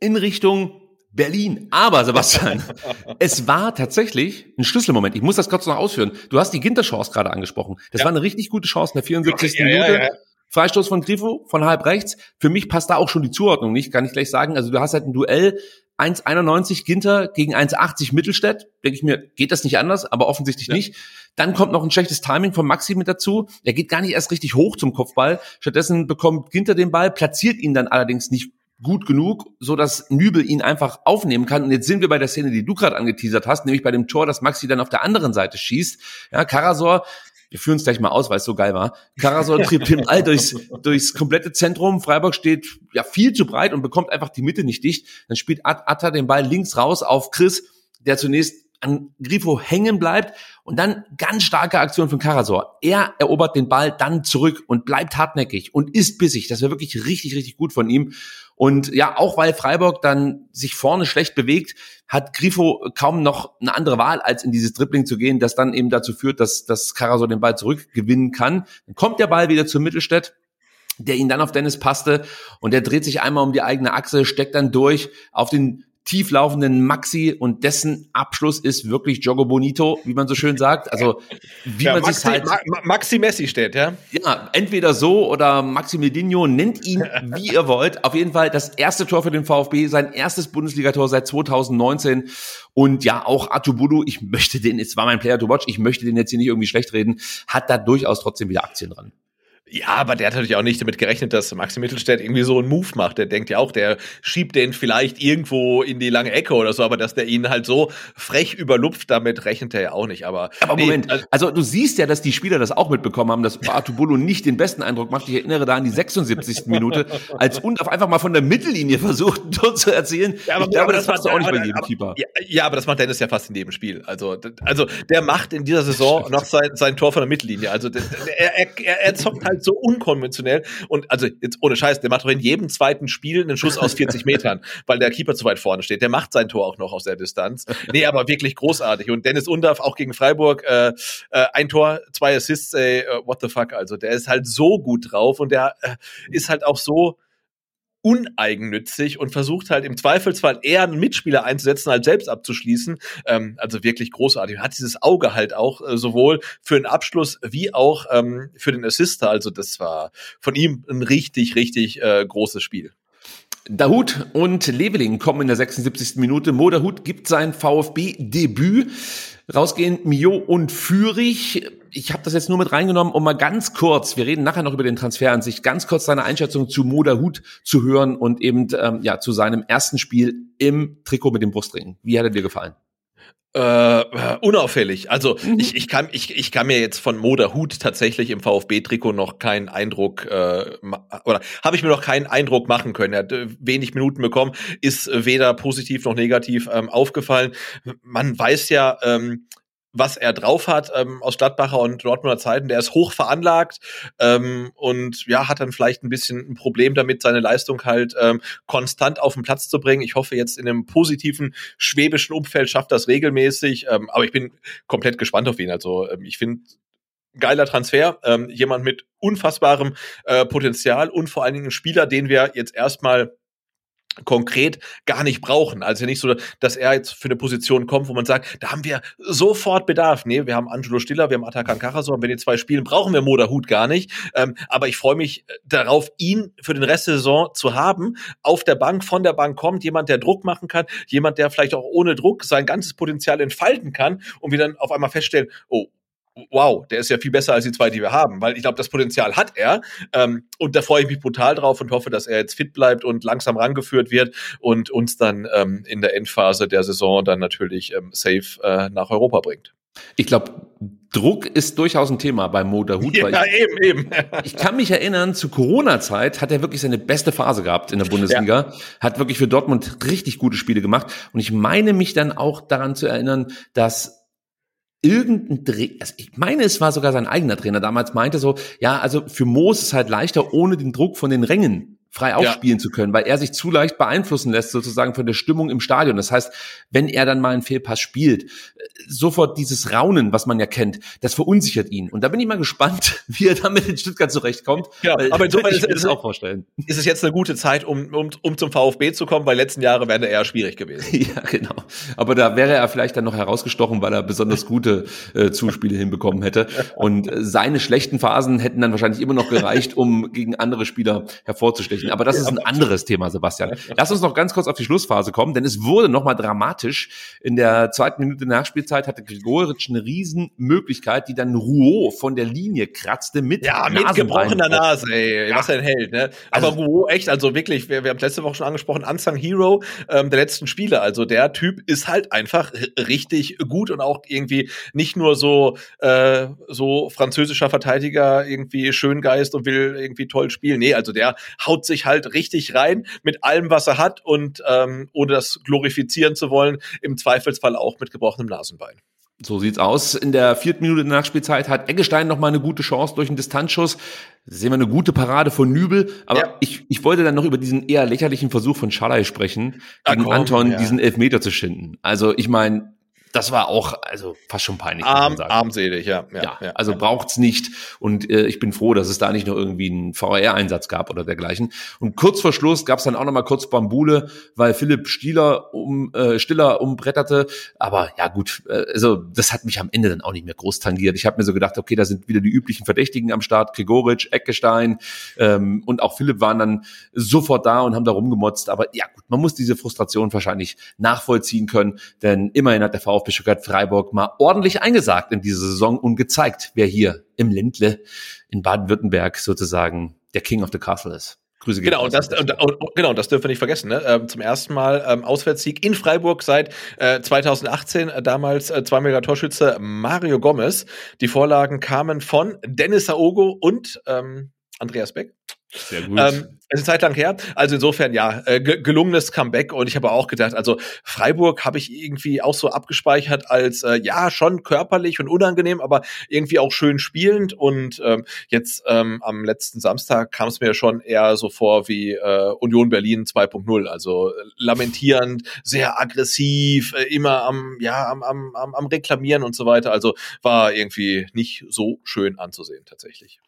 in Richtung Berlin. Aber Sebastian, (laughs) es war tatsächlich ein Schlüsselmoment. Ich muss das kurz noch ausführen. Du hast die Ginter-Chance gerade angesprochen. Das ja. war eine richtig gute Chance in der 74. Ja, Minute. Ja, Freistoß von Grifo von halb rechts. Für mich passt da auch schon die Zuordnung nicht, kann ich gleich sagen. Also du hast halt ein Duell 1,91 Ginter gegen 1,80 Mittelstädt. Denke ich mir, geht das nicht anders, aber offensichtlich ja. nicht. Dann kommt noch ein schlechtes Timing von Maxi mit dazu. Er geht gar nicht erst richtig hoch zum Kopfball. Stattdessen bekommt Ginter den Ball, platziert ihn dann allerdings nicht gut genug, so dass Nübel ihn einfach aufnehmen kann. Und jetzt sind wir bei der Szene, die du gerade angeteasert hast, nämlich bei dem Tor, das Maxi dann auf der anderen Seite schießt. Ja, Karasor wir führen es gleich mal aus, weil es so geil war. Karasor (laughs) trieb den Ball durchs, durchs komplette Zentrum. Freiburg steht ja viel zu breit und bekommt einfach die Mitte nicht dicht. Dann spielt Atta den Ball links raus auf Chris, der zunächst an Grifo hängen bleibt und dann ganz starke Aktion von Karasor. Er erobert den Ball dann zurück und bleibt hartnäckig und ist bissig. Das wäre wirklich richtig, richtig gut von ihm. Und ja, auch weil Freiburg dann sich vorne schlecht bewegt, hat Grifo kaum noch eine andere Wahl, als in dieses Dribbling zu gehen, das dann eben dazu führt, dass, dass Karasor den Ball zurückgewinnen kann. Dann kommt der Ball wieder zu Mittelstädt der ihn dann auf Dennis passte und der dreht sich einmal um die eigene Achse, steckt dann durch auf den tieflaufenden Maxi und dessen Abschluss ist wirklich Jogo Bonito, wie man so schön sagt. Also wie ja, man sich halt Ma Maxi Messi steht, ja. Ja, entweder so oder Maxi Medinho nennt ihn (laughs) wie ihr wollt. Auf jeden Fall das erste Tor für den VfB, sein erstes Bundesligator seit 2019 und ja auch Atubulu. Ich möchte den, es war mein Player to watch, ich möchte den jetzt hier nicht irgendwie schlecht reden, hat da durchaus trotzdem wieder Aktien dran. Ja, aber der hat natürlich auch nicht damit gerechnet, dass Maxi Mittelstädt irgendwie so einen Move macht. Der denkt ja auch, der schiebt den vielleicht irgendwo in die lange Ecke oder so, aber dass der ihn halt so frech überlupft, damit rechnet er ja auch nicht. Aber, aber Moment, nee, also du siehst ja, dass die Spieler das auch mitbekommen haben, dass Artubulu nicht den besten Eindruck macht. Ich erinnere da an die 76. Minute, als Undaf einfach mal von der Mittellinie versucht, (laughs) dort zu erzählen. Ja, aber, ich glaube, das, das macht auch nicht bei jedem aber, Keeper. Ja, ja, aber das macht Dennis ja fast in jedem Spiel. Also, also der macht in dieser Saison noch sein, sein Tor von der Mittellinie. Also er, er, er, er zockt halt so unkonventionell. Und also jetzt ohne Scheiß, der macht doch in jedem zweiten Spiel einen Schuss aus 40 (laughs) Metern, weil der Keeper zu weit vorne steht. Der macht sein Tor auch noch aus der Distanz. Nee, aber wirklich großartig. Und Dennis Undaff auch gegen Freiburg, äh, äh, ein Tor, zwei Assists, ey, uh, what the fuck. Also der ist halt so gut drauf und der äh, ist halt auch so uneigennützig und versucht halt im Zweifelsfall eher einen Mitspieler einzusetzen, als selbst abzuschließen. Ähm, also wirklich großartig. Hat dieses Auge halt auch äh, sowohl für den Abschluss wie auch ähm, für den Assister. Also das war von ihm ein richtig, richtig äh, großes Spiel. Dahut und Leveling kommen in der 76. Minute. Mo Dahut gibt sein VfB-Debüt. Rausgehen Mio und Fürich. Ich habe das jetzt nur mit reingenommen, um mal ganz kurz, wir reden nachher noch über den Transfer an sich, ganz kurz seine Einschätzung zu Moda Hut zu hören und eben ähm, ja zu seinem ersten Spiel im Trikot mit dem Brustring. Wie hat er dir gefallen? Äh, unauffällig. Also mhm. ich, ich, kann, ich, ich kann mir jetzt von Moda Hut tatsächlich im VfB-Trikot noch keinen Eindruck äh, oder habe ich mir noch keinen Eindruck machen können. Er hat äh, wenig Minuten bekommen, ist weder positiv noch negativ ähm, aufgefallen. Man weiß ja, ähm, was er drauf hat ähm, aus Gladbacher und Dortmunder Zeiten. Der ist hoch veranlagt ähm, und ja, hat dann vielleicht ein bisschen ein Problem damit, seine Leistung halt ähm, konstant auf den Platz zu bringen. Ich hoffe jetzt in einem positiven schwäbischen Umfeld schafft das regelmäßig. Ähm, aber ich bin komplett gespannt auf ihn. Also ähm, ich finde geiler Transfer, ähm, jemand mit unfassbarem äh, Potenzial und vor allen Dingen ein Spieler, den wir jetzt erstmal konkret gar nicht brauchen. Also nicht so, dass er jetzt für eine Position kommt, wo man sagt, da haben wir sofort Bedarf. Nee, wir haben Angelo Stiller, wir haben Atakan Karasor, wenn die zwei spielen, brauchen wir Moderhut gar nicht. Ähm, aber ich freue mich darauf, ihn für den Rest der Saison zu haben. Auf der Bank, von der Bank kommt jemand, der Druck machen kann, jemand, der vielleicht auch ohne Druck sein ganzes Potenzial entfalten kann und wir dann auf einmal feststellen, oh, wow, der ist ja viel besser als die zwei, die wir haben, weil ich glaube, das Potenzial hat er. Ähm, und da freue ich mich brutal drauf und hoffe, dass er jetzt fit bleibt und langsam rangeführt wird und uns dann ähm, in der Endphase der Saison dann natürlich ähm, safe äh, nach Europa bringt. Ich glaube, Druck ist durchaus ein Thema bei Mo Dahut. Ja, ich, eben, eben. (laughs) ich kann mich erinnern, zu Corona-Zeit hat er wirklich seine beste Phase gehabt in der Bundesliga, ja. hat wirklich für Dortmund richtig gute Spiele gemacht. Und ich meine mich dann auch daran zu erinnern, dass irgendein Dreh, also ich meine, es war sogar sein eigener Trainer. Damals meinte so, ja, also für Mo ist halt leichter, ohne den Druck von den Rängen frei aufspielen ja. zu können, weil er sich zu leicht beeinflussen lässt, sozusagen von der Stimmung im Stadion. Das heißt, wenn er dann mal einen Fehlpass spielt, sofort dieses Raunen, was man ja kennt, das verunsichert ihn. Und da bin ich mal gespannt, (laughs) wie er damit in Stuttgart zurechtkommt. Ja, aber insofern ich mir das auch vorstellen. Ist es jetzt eine gute Zeit, um, um, um zum VfB zu kommen, weil letzten Jahre wäre er eher schwierig gewesen. (laughs) Ja, genau. Aber da wäre er vielleicht dann noch herausgestochen, weil er besonders gute äh, Zuspiele hinbekommen hätte. Und äh, seine schlechten Phasen hätten dann wahrscheinlich immer noch gereicht, um gegen andere Spieler hervorzustechen sprechen. Aber das ist ein anderes Thema, Sebastian. Lass uns noch ganz kurz auf die Schlussphase kommen, denn es wurde nochmal dramatisch. In der zweiten Minute Nachspielzeit hatte Gregoritsch eine Riesenmöglichkeit, die dann Rouault von der Linie kratzte mit Ja, mit gebrochener Nase, ey, ja. was ein Held, ne? Aber also, Rouault echt, also wirklich, wir, wir haben letzte Woche schon angesprochen, Unsung Hero ähm, der letzten Spiele. Also der Typ ist halt einfach richtig gut und auch irgendwie nicht nur so, äh, so französischer Verteidiger, irgendwie Schöngeist und will irgendwie toll spielen. Nee, also der haut sich sich halt richtig rein mit allem, was er hat und ähm, ohne das glorifizieren zu wollen, im Zweifelsfall auch mit gebrochenem Nasenbein. So sieht's aus. In der vierten Minute der Nachspielzeit hat Eggestein noch mal eine gute Chance durch einen Distanzschuss. Sehen wir eine gute Parade von Nübel. Aber ja. ich, ich wollte dann noch über diesen eher lächerlichen Versuch von Schalay sprechen, gegen komm, Anton ja. diesen Elfmeter zu schinden. Also ich meine, das war auch also fast schon peinlich. Arm, armselig, ja. Ja, ja, also ja. braucht's nicht. Und äh, ich bin froh, dass es da nicht noch irgendwie einen VR-Einsatz gab oder dergleichen. Und kurz vor Schluss gab's dann auch noch mal kurz Bambule, weil Philipp Stieler um äh, Stiller umbretterte. Aber ja gut, äh, also das hat mich am Ende dann auch nicht mehr groß tangiert. Ich habe mir so gedacht, okay, da sind wieder die üblichen Verdächtigen am Start, Gregoritsch, Eckestein ähm, und auch Philipp waren dann sofort da und haben da rumgemotzt. Aber ja gut, man muss diese Frustration wahrscheinlich nachvollziehen können, denn immerhin hat der VfB VfB Stuttgart Freiburg mal ordentlich eingesagt in diese Saison und gezeigt, wer hier im Ländle in Baden-Württemberg sozusagen der King of the Castle ist. Grüße gehen genau, und das, und, und, genau, das dürfen wir nicht vergessen. Ne? Ähm, zum ersten Mal ähm, Auswärtssieg in Freiburg seit äh, 2018. Äh, damals äh, zweimaliger Torschütze Mario Gomez. Die Vorlagen kamen von Dennis Aogo und ähm, Andreas Beck. Sehr gut. Ähm, ist Zeit lang her. Also insofern, ja, äh, gelungenes Comeback. Und ich habe auch gedacht, also Freiburg habe ich irgendwie auch so abgespeichert als, äh, ja, schon körperlich und unangenehm, aber irgendwie auch schön spielend. Und ähm, jetzt ähm, am letzten Samstag kam es mir schon eher so vor wie äh, Union Berlin 2.0. Also lamentierend, sehr aggressiv, äh, immer am, ja, am, am, am, am Reklamieren und so weiter. Also war irgendwie nicht so schön anzusehen tatsächlich.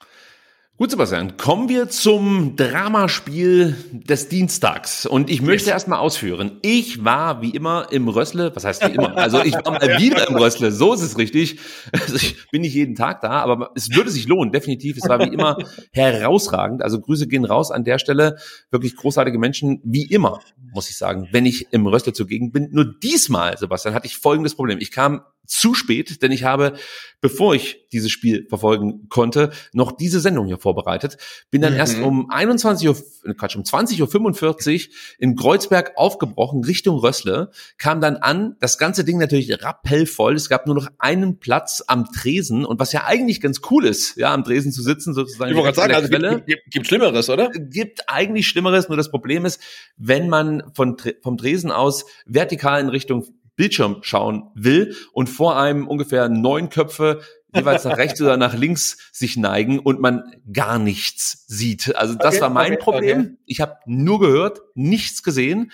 Gut, Sebastian, kommen wir zum Dramaspiel des Dienstags. Und ich möchte erstmal ausführen. Ich war wie immer im Rössle, was heißt wie immer? Also ich war mal (laughs) wieder im Rössle, so ist es richtig. Also ich bin nicht jeden Tag da, aber es würde sich lohnen, definitiv. Es war wie immer herausragend. Also Grüße gehen raus an der Stelle. Wirklich großartige Menschen, wie immer, muss ich sagen, wenn ich im Rössle zugegen bin. Nur diesmal, Sebastian, hatte ich folgendes Problem. Ich kam zu spät, denn ich habe, bevor ich dieses Spiel verfolgen konnte, noch diese Sendung hier vorbereitet. Bin dann mhm. erst um 21 Uhr, äh, Quatsch, um 20.45 Uhr in Kreuzberg aufgebrochen, Richtung Rössle, kam dann an, das ganze Ding natürlich rappellvoll. Es gab nur noch einen Platz am Tresen und was ja eigentlich ganz cool ist, ja, am Tresen zu sitzen, sozusagen. Ich wollte sagen, also gibt, gibt, gibt Schlimmeres, oder? Gibt eigentlich Schlimmeres, nur das Problem ist, wenn man von, vom Tresen aus vertikal in Richtung Bildschirm schauen will und vor einem ungefähr neun Köpfe jeweils nach rechts oder nach links sich neigen und man gar nichts sieht. Also das okay, war mein okay, Problem. Okay. Ich habe nur gehört, nichts gesehen.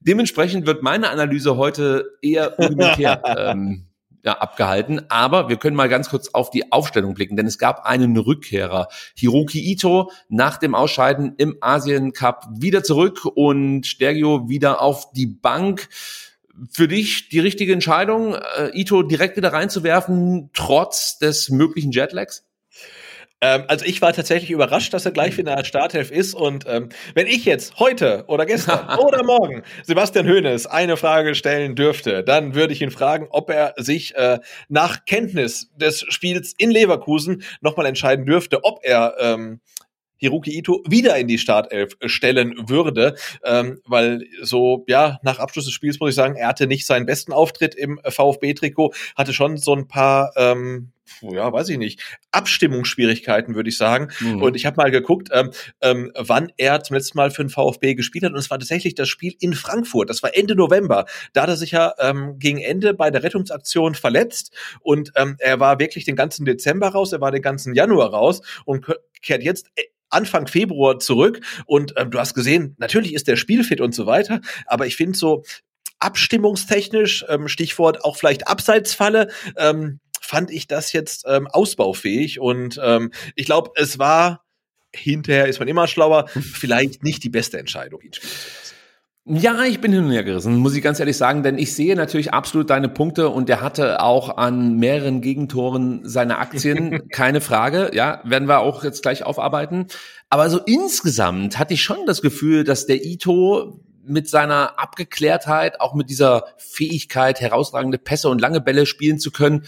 Dementsprechend wird meine Analyse heute eher rudimentär (laughs) ähm, ja, abgehalten. Aber wir können mal ganz kurz auf die Aufstellung blicken, denn es gab einen Rückkehrer. Hiroki Ito nach dem Ausscheiden im Asien Cup wieder zurück und Stergio wieder auf die Bank. Für dich die richtige Entscheidung, äh, Ito direkt wieder reinzuwerfen, trotz des möglichen Jetlags? Ähm, also ich war tatsächlich überrascht, dass er gleich wieder in der Starthelf ist. Und ähm, wenn ich jetzt heute oder gestern (laughs) oder morgen Sebastian Hoeneß eine Frage stellen dürfte, dann würde ich ihn fragen, ob er sich äh, nach Kenntnis des Spiels in Leverkusen nochmal entscheiden dürfte, ob er ähm, Hiroki Ito wieder in die Startelf stellen würde, ähm, weil so, ja, nach Abschluss des Spiels muss ich sagen, er hatte nicht seinen besten Auftritt im VfB-Trikot, hatte schon so ein paar, ähm, ja, weiß ich nicht, Abstimmungsschwierigkeiten, würde ich sagen. Mhm. Und ich habe mal geguckt, ähm, ähm, wann er zum letzten Mal für den VfB gespielt hat. Und es war tatsächlich das Spiel in Frankfurt. Das war Ende November. Da hat er sich ja ähm, gegen Ende bei der Rettungsaktion verletzt. Und ähm, er war wirklich den ganzen Dezember raus, er war den ganzen Januar raus und kehrt jetzt äh, Anfang Februar zurück und ähm, du hast gesehen, natürlich ist der spielfit und so weiter, aber ich finde so abstimmungstechnisch, ähm, Stichwort auch vielleicht Abseitsfalle, ähm, fand ich das jetzt ähm, ausbaufähig und ähm, ich glaube, es war hinterher ist man immer schlauer, (laughs) vielleicht nicht die beste Entscheidung, ihn spielen zu lassen. Ja, ich bin hin und her gerissen, muss ich ganz ehrlich sagen, denn ich sehe natürlich absolut deine Punkte und der hatte auch an mehreren Gegentoren seine Aktien, (laughs) keine Frage, ja, werden wir auch jetzt gleich aufarbeiten. Aber so insgesamt hatte ich schon das Gefühl, dass der Ito mit seiner Abgeklärtheit, auch mit dieser Fähigkeit, herausragende Pässe und lange Bälle spielen zu können,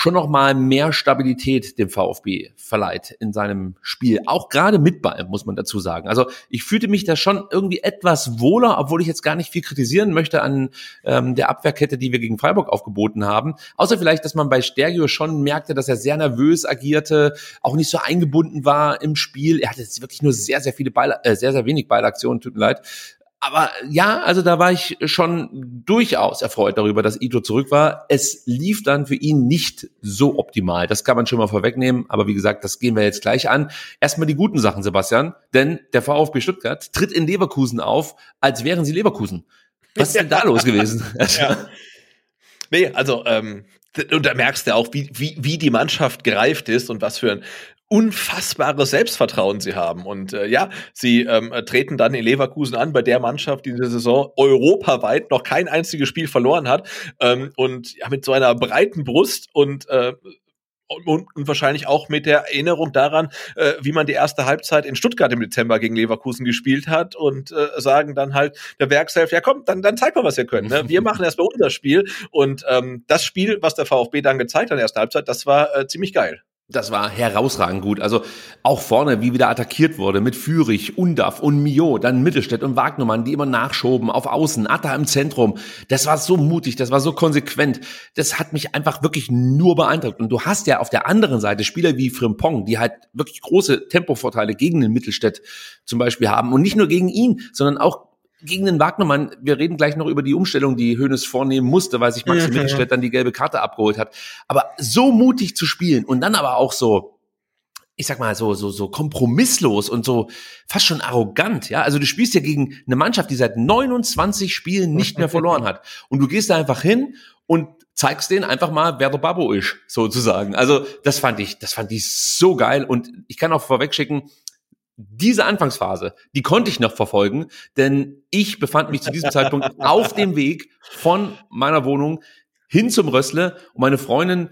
schon noch mal mehr Stabilität dem VfB verleiht in seinem Spiel. Auch gerade mit Ball, muss man dazu sagen. Also ich fühlte mich da schon irgendwie etwas wohler, obwohl ich jetzt gar nicht viel kritisieren möchte an ähm, der Abwehrkette, die wir gegen Freiburg aufgeboten haben. Außer vielleicht, dass man bei Stergio schon merkte, dass er sehr nervös agierte, auch nicht so eingebunden war im Spiel. Er hatte jetzt wirklich nur sehr, sehr viele Beil äh, sehr, sehr wenig Beilaktionen, tut mir leid aber ja, also da war ich schon durchaus erfreut darüber, dass Ito zurück war. Es lief dann für ihn nicht so optimal. Das kann man schon mal vorwegnehmen. Aber wie gesagt, das gehen wir jetzt gleich an. Erstmal die guten Sachen, Sebastian. Denn der VfB Stuttgart tritt in Leverkusen auf, als wären sie Leverkusen. Was ist denn da (laughs) los gewesen? ja. Nee, also ähm, und da merkst du auch, wie, wie, wie die Mannschaft gereift ist und was für ein unfassbares Selbstvertrauen sie haben. Und äh, ja, sie ähm, treten dann in Leverkusen an, bei der Mannschaft, die diese Saison europaweit noch kein einziges Spiel verloren hat. Ähm, und ja, mit so einer breiten Brust und äh, und, und wahrscheinlich auch mit der Erinnerung daran, äh, wie man die erste Halbzeit in Stuttgart im Dezember gegen Leverkusen gespielt hat und äh, sagen dann halt der Werkself, ja komm, dann, dann zeig mal, was ihr könnt. Ne? Wir machen erstmal unser Spiel und ähm, das Spiel, was der VfB dann gezeigt hat in der ersten Halbzeit, das war äh, ziemlich geil. Das war herausragend gut. Also auch vorne, wie wieder attackiert wurde mit Fürich, Undaf und Mio, dann Mittelstädt und Wagnermann, die immer nachschoben auf Außen, Atta im Zentrum. Das war so mutig, das war so konsequent. Das hat mich einfach wirklich nur beeindruckt. Und du hast ja auf der anderen Seite Spieler wie Frimpong, die halt wirklich große Tempovorteile gegen den Mittelstädt zum Beispiel haben. Und nicht nur gegen ihn, sondern auch gegen den Wagnermann, wir reden gleich noch über die Umstellung, die Hönes vornehmen musste, weil sich Maxi ja, Mittelstädt dann die gelbe Karte abgeholt hat. Aber so mutig zu spielen und dann aber auch so, ich sag mal, so, so, so kompromisslos und so fast schon arrogant, ja. Also du spielst ja gegen eine Mannschaft, die seit 29 Spielen nicht mehr verloren hat. Und du gehst da einfach hin und zeigst denen einfach mal, wer der Babbo ist, sozusagen. Also das fand ich, das fand ich so geil. Und ich kann auch vorwegschicken, diese Anfangsphase, die konnte ich noch verfolgen, denn ich befand mich zu diesem Zeitpunkt auf dem Weg von meiner Wohnung hin zum Rössle und meine Freundin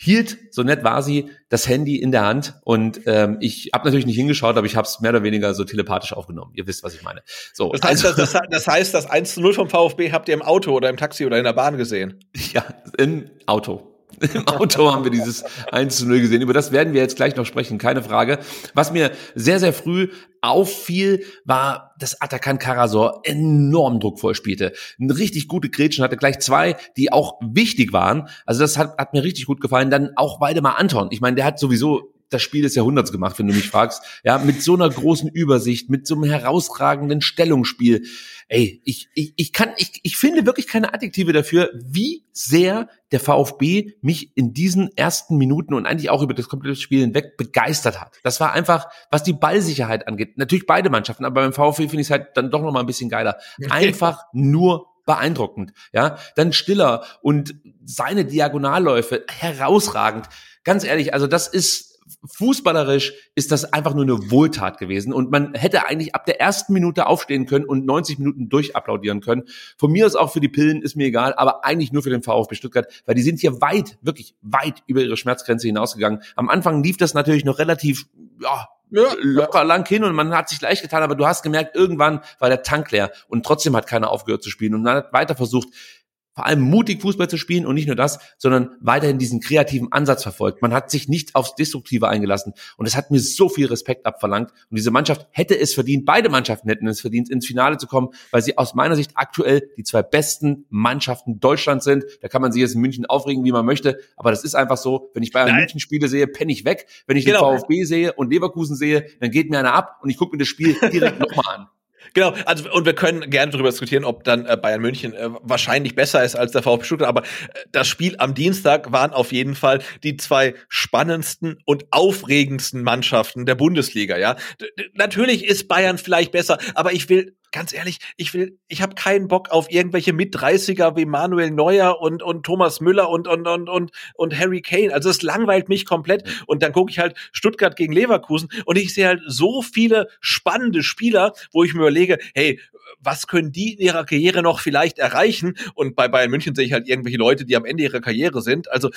hielt, so nett war sie, das Handy in der Hand und ähm, ich habe natürlich nicht hingeschaut, aber ich habe es mehr oder weniger so telepathisch aufgenommen. Ihr wisst, was ich meine. So, das heißt, also, das, das, heißt, das 1 zu 0 vom VfB habt ihr im Auto oder im Taxi oder in der Bahn gesehen? Ja, im Auto. (laughs) Im Auto haben wir dieses 1 zu 0 gesehen. Über das werden wir jetzt gleich noch sprechen, keine Frage. Was mir sehr, sehr früh auffiel, war, dass Atakan Karasor enorm druckvoll spielte. Eine richtig gute Gretchen, hatte gleich zwei, die auch wichtig waren. Also das hat, hat mir richtig gut gefallen. Dann auch Waldemar Anton. Ich meine, der hat sowieso das Spiel des Jahrhunderts gemacht, wenn du mich fragst. Ja, mit so einer großen Übersicht, mit so einem herausragenden Stellungsspiel. Ey, ich, ich, ich kann, ich, ich finde wirklich keine Adjektive dafür, wie sehr der VfB mich in diesen ersten Minuten und eigentlich auch über das komplette Spiel hinweg begeistert hat. Das war einfach, was die Ballsicherheit angeht. Natürlich beide Mannschaften, aber beim VfB finde ich es halt dann doch noch mal ein bisschen geiler. Einfach nur beeindruckend. Ja, dann Stiller und seine Diagonalläufe herausragend. Ganz ehrlich, also das ist fußballerisch ist das einfach nur eine Wohltat gewesen und man hätte eigentlich ab der ersten Minute aufstehen können und 90 Minuten durchapplaudieren können. Von mir aus auch für die Pillen ist mir egal, aber eigentlich nur für den VfB Stuttgart, weil die sind hier weit, wirklich weit über ihre Schmerzgrenze hinausgegangen. Am Anfang lief das natürlich noch relativ, ja, ja, locker lang hin und man hat sich leicht getan, aber du hast gemerkt, irgendwann war der Tank leer und trotzdem hat keiner aufgehört zu spielen und man hat weiter versucht, vor allem mutig Fußball zu spielen und nicht nur das, sondern weiterhin diesen kreativen Ansatz verfolgt. Man hat sich nicht aufs Destruktive eingelassen und es hat mir so viel Respekt abverlangt und diese Mannschaft hätte es verdient, beide Mannschaften hätten es verdient, ins Finale zu kommen, weil sie aus meiner Sicht aktuell die zwei besten Mannschaften Deutschlands sind. Da kann man sich jetzt in München aufregen, wie man möchte, aber das ist einfach so, wenn ich Bayern Nein. München Spiele sehe, penne ich weg. Wenn ich genau. den VfB sehe und Leverkusen sehe, dann geht mir einer ab und ich gucke mir das Spiel direkt (laughs) nochmal an. Genau, also und wir können gerne darüber diskutieren, ob dann äh, Bayern München äh, wahrscheinlich besser ist als der VfB Stuttgart, aber äh, das Spiel am Dienstag waren auf jeden Fall die zwei spannendsten und aufregendsten Mannschaften der Bundesliga, ja. D natürlich ist Bayern vielleicht besser, aber ich will ganz ehrlich, ich will, ich habe keinen Bock auf irgendwelche Mit-30er wie Manuel Neuer und, und Thomas Müller und, und, und, und, und Harry Kane. Also es langweilt mich komplett. Und dann gucke ich halt Stuttgart gegen Leverkusen und ich sehe halt so viele spannende Spieler, wo ich mir überlege, hey, was können die in ihrer Karriere noch vielleicht erreichen? Und bei Bayern München sehe ich halt irgendwelche Leute, die am Ende ihrer Karriere sind. Also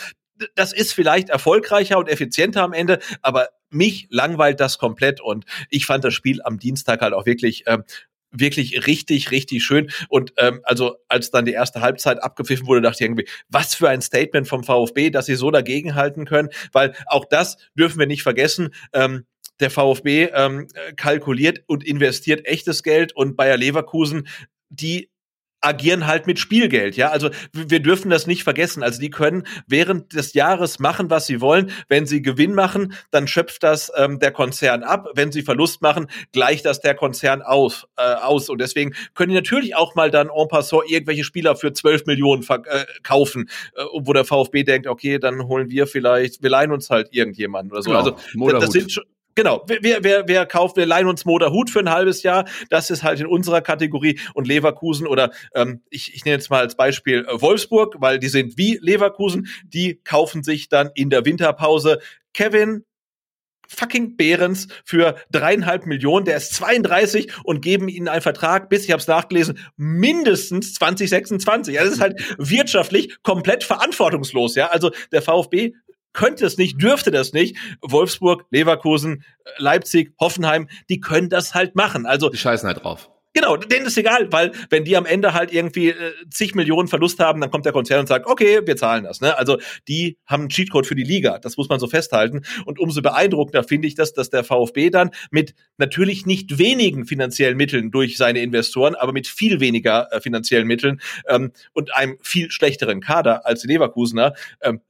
das ist vielleicht erfolgreicher und effizienter am Ende, aber mich langweilt das komplett und ich fand das Spiel am Dienstag halt auch wirklich ähm, wirklich richtig, richtig schön. Und ähm, also als dann die erste Halbzeit abgepfiffen wurde, dachte ich irgendwie, was für ein Statement vom VfB, dass sie so dagegenhalten können, weil auch das dürfen wir nicht vergessen. Ähm, der VfB ähm, kalkuliert und investiert echtes Geld und Bayer Leverkusen, die agieren halt mit Spielgeld, ja. Also wir dürfen das nicht vergessen. Also die können während des Jahres machen, was sie wollen. Wenn sie Gewinn machen, dann schöpft das ähm, der Konzern ab. Wenn sie Verlust machen, gleicht das der Konzern aus. Äh, aus. Und deswegen können die natürlich auch mal dann en passant irgendwelche Spieler für 12 Millionen verkaufen, äh, äh, wo der VfB denkt, okay, dann holen wir vielleicht, wir leihen uns halt irgendjemanden oder so. Genau. Also das sind schon Genau, wer, wer, wer kauft, wir leihen uns Motor Hut für ein halbes Jahr, das ist halt in unserer Kategorie und Leverkusen oder ähm, ich, ich nenne jetzt mal als Beispiel äh, Wolfsburg, weil die sind wie Leverkusen, die kaufen sich dann in der Winterpause Kevin fucking Behrens für dreieinhalb Millionen, der ist 32 und geben ihnen einen Vertrag bis, ich habe es nachgelesen, mindestens 2026. Ja, das ist halt wirtschaftlich komplett verantwortungslos. Ja, also der VfB könnte es nicht, dürfte das nicht. Wolfsburg, Leverkusen, Leipzig, Hoffenheim, die können das halt machen. Also die scheißen halt drauf. Genau, denen ist egal, weil wenn die am Ende halt irgendwie äh, zig Millionen Verlust haben, dann kommt der Konzern und sagt, okay, wir zahlen das. Ne? Also die haben einen Cheatcode für die Liga, das muss man so festhalten. Und umso beeindruckender finde ich das, dass der VfB dann mit natürlich nicht wenigen finanziellen Mitteln durch seine Investoren, aber mit viel weniger äh, finanziellen Mitteln ähm, und einem viel schlechteren Kader als die Leverkusener ähm,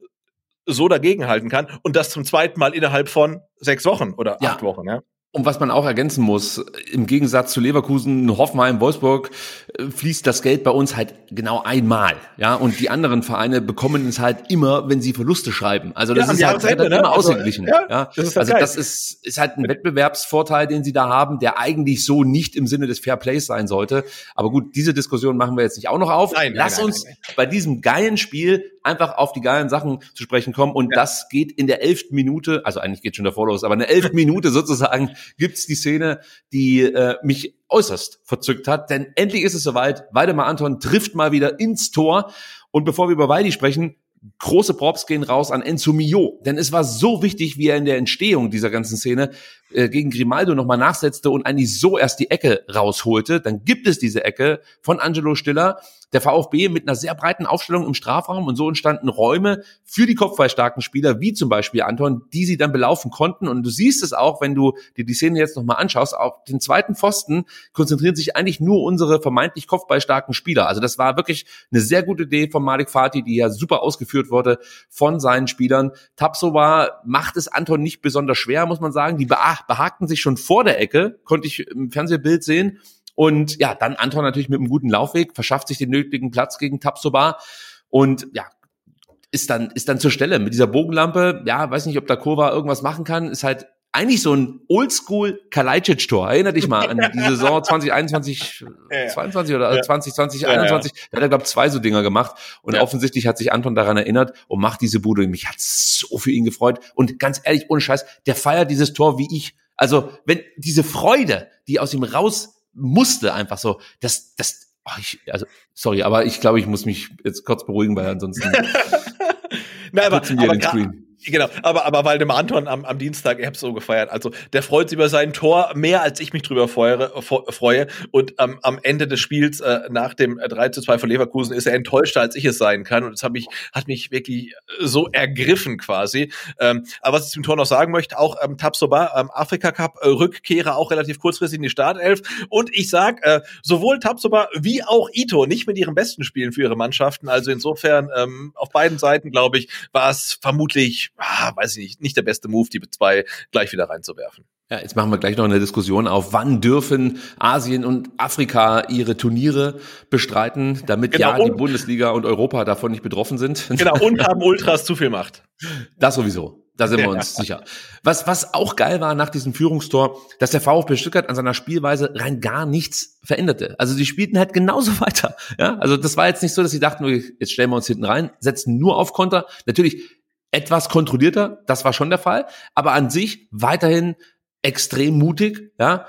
so dagegenhalten kann und das zum zweiten Mal innerhalb von sechs Wochen oder ja. acht Wochen. Ja. Und was man auch ergänzen muss, im Gegensatz zu Leverkusen, Hoffenheim, Wolfsburg, äh, fließt das Geld bei uns halt genau einmal. Ja, und die anderen Vereine bekommen es halt immer, wenn sie Verluste schreiben. Also das ja, ist halt, halt ne? immer also, ausgeglichen. Ja, ja. Das ist also das ist, ist halt ein Wettbewerbsvorteil, den sie da haben, der eigentlich so nicht im Sinne des Fair Plays sein sollte. Aber gut, diese Diskussion machen wir jetzt nicht auch noch auf. Nein, Lass nein, uns nein, bei diesem geilen Spiel einfach auf die geilen Sachen zu sprechen kommen. Und das geht in der elften Minute, also eigentlich geht schon davor los, aber in der elften Minute sozusagen gibt's die Szene, die äh, mich äußerst verzückt hat. Denn endlich ist es soweit. Weidemar Anton trifft mal wieder ins Tor. Und bevor wir über Weidi sprechen, große Props gehen raus an Enzo Mio, denn es war so wichtig, wie er in der Entstehung dieser ganzen Szene äh, gegen Grimaldo nochmal nachsetzte und eigentlich so erst die Ecke rausholte. Dann gibt es diese Ecke von Angelo Stiller, der VfB mit einer sehr breiten Aufstellung im Strafraum und so entstanden Räume für die kopfballstarken Spieler, wie zum Beispiel Anton, die sie dann belaufen konnten. Und du siehst es auch, wenn du dir die Szene jetzt nochmal anschaust, auf den zweiten Pfosten konzentrieren sich eigentlich nur unsere vermeintlich kopfballstarken Spieler. Also das war wirklich eine sehr gute Idee von Malik Fatih, die ja super ausgeführt wurde von seinen Spielern. Tapsova macht es Anton nicht besonders schwer, muss man sagen. Die behagten sich schon vor der Ecke, konnte ich im Fernsehbild sehen. Und ja, dann Anton natürlich mit einem guten Laufweg, verschafft sich den nötigen Platz gegen Tapsoba und ja, ist dann, ist dann zur Stelle mit dieser Bogenlampe. Ja, weiß nicht, ob da Kurva irgendwas machen kann, ist halt eigentlich so ein Oldschool Kalajdzic-Tor. Erinner dich mal an (laughs) die Saison 2021, Ja, ja. 22 oder Ja. 2020, Ja, ja. 21. Da hat er, glaube zwei so Dinger gemacht. Und offensichtlich hat sich Anton daran erinnert und macht diese Bude. Mich hat so für ihn gefreut. Und ganz ehrlich, ohne Scheiß, der feiert dieses Tor wie ich. Also, wenn diese Freude, die aus ihm raus musste, einfach so, das, das, oh, ich, also, sorry, aber ich glaube, ich muss mich jetzt kurz beruhigen, weil ansonsten (laughs) Na, aber, aber. Genau, aber, aber weil dem Anton am, am Dienstag, ich hab's so gefeiert, also der freut sich über sein Tor mehr, als ich mich drüber freue. fo- freue. Und ähm, am Ende des Spiels, äh, nach dem äh, 3 zu 2 von Leverkusen, ist er enttäuschter, als ich es sein kann. Und das hat mich, hat mich wirklich äh, so ergriffen quasi. Ähm, aber was ich zum Tor noch sagen möchte, auch ähm, Tabsoba, ähm, Afrika Cup, äh, Rückkehrer auch relativ kurzfristig in die Startelf. Und ich sag, äh, sowohl Tabsoba wie auch Ito nicht mit ihren besten Spielen für ihre Mannschaften. Also insofern, ähm, auf beiden Seiten, glaube ich, war es vermutlich, ah, weiß ich nicht, nicht der beste Move, die zwei gleich wieder reinzuwerfen. Ja, jetzt machen wir gleich noch eine Diskussion auf, wann dürfen Asien und Afrika ihre Turniere bestreiten, damit Genau, ja die und- Bundesliga und Europa davon nicht betroffen sind. Genau, und (laughs) haben Ultras zu viel Macht. Das sowieso. Da sind wir uns sicher. Was, was auch geil war nach diesem Führungstor, dass der VfB Stuttgart an seiner Spielweise rein gar nichts veränderte. Also sie spielten halt genauso (laughs) weiter. Ja, also das war jetzt nicht so, dass sie dachten, jetzt stellen wir uns hinten rein, setzen nur auf Konter. Natürlich etwas kontrollierter, das war schon der Fall, aber an sich weiterhin extrem mutig, ja,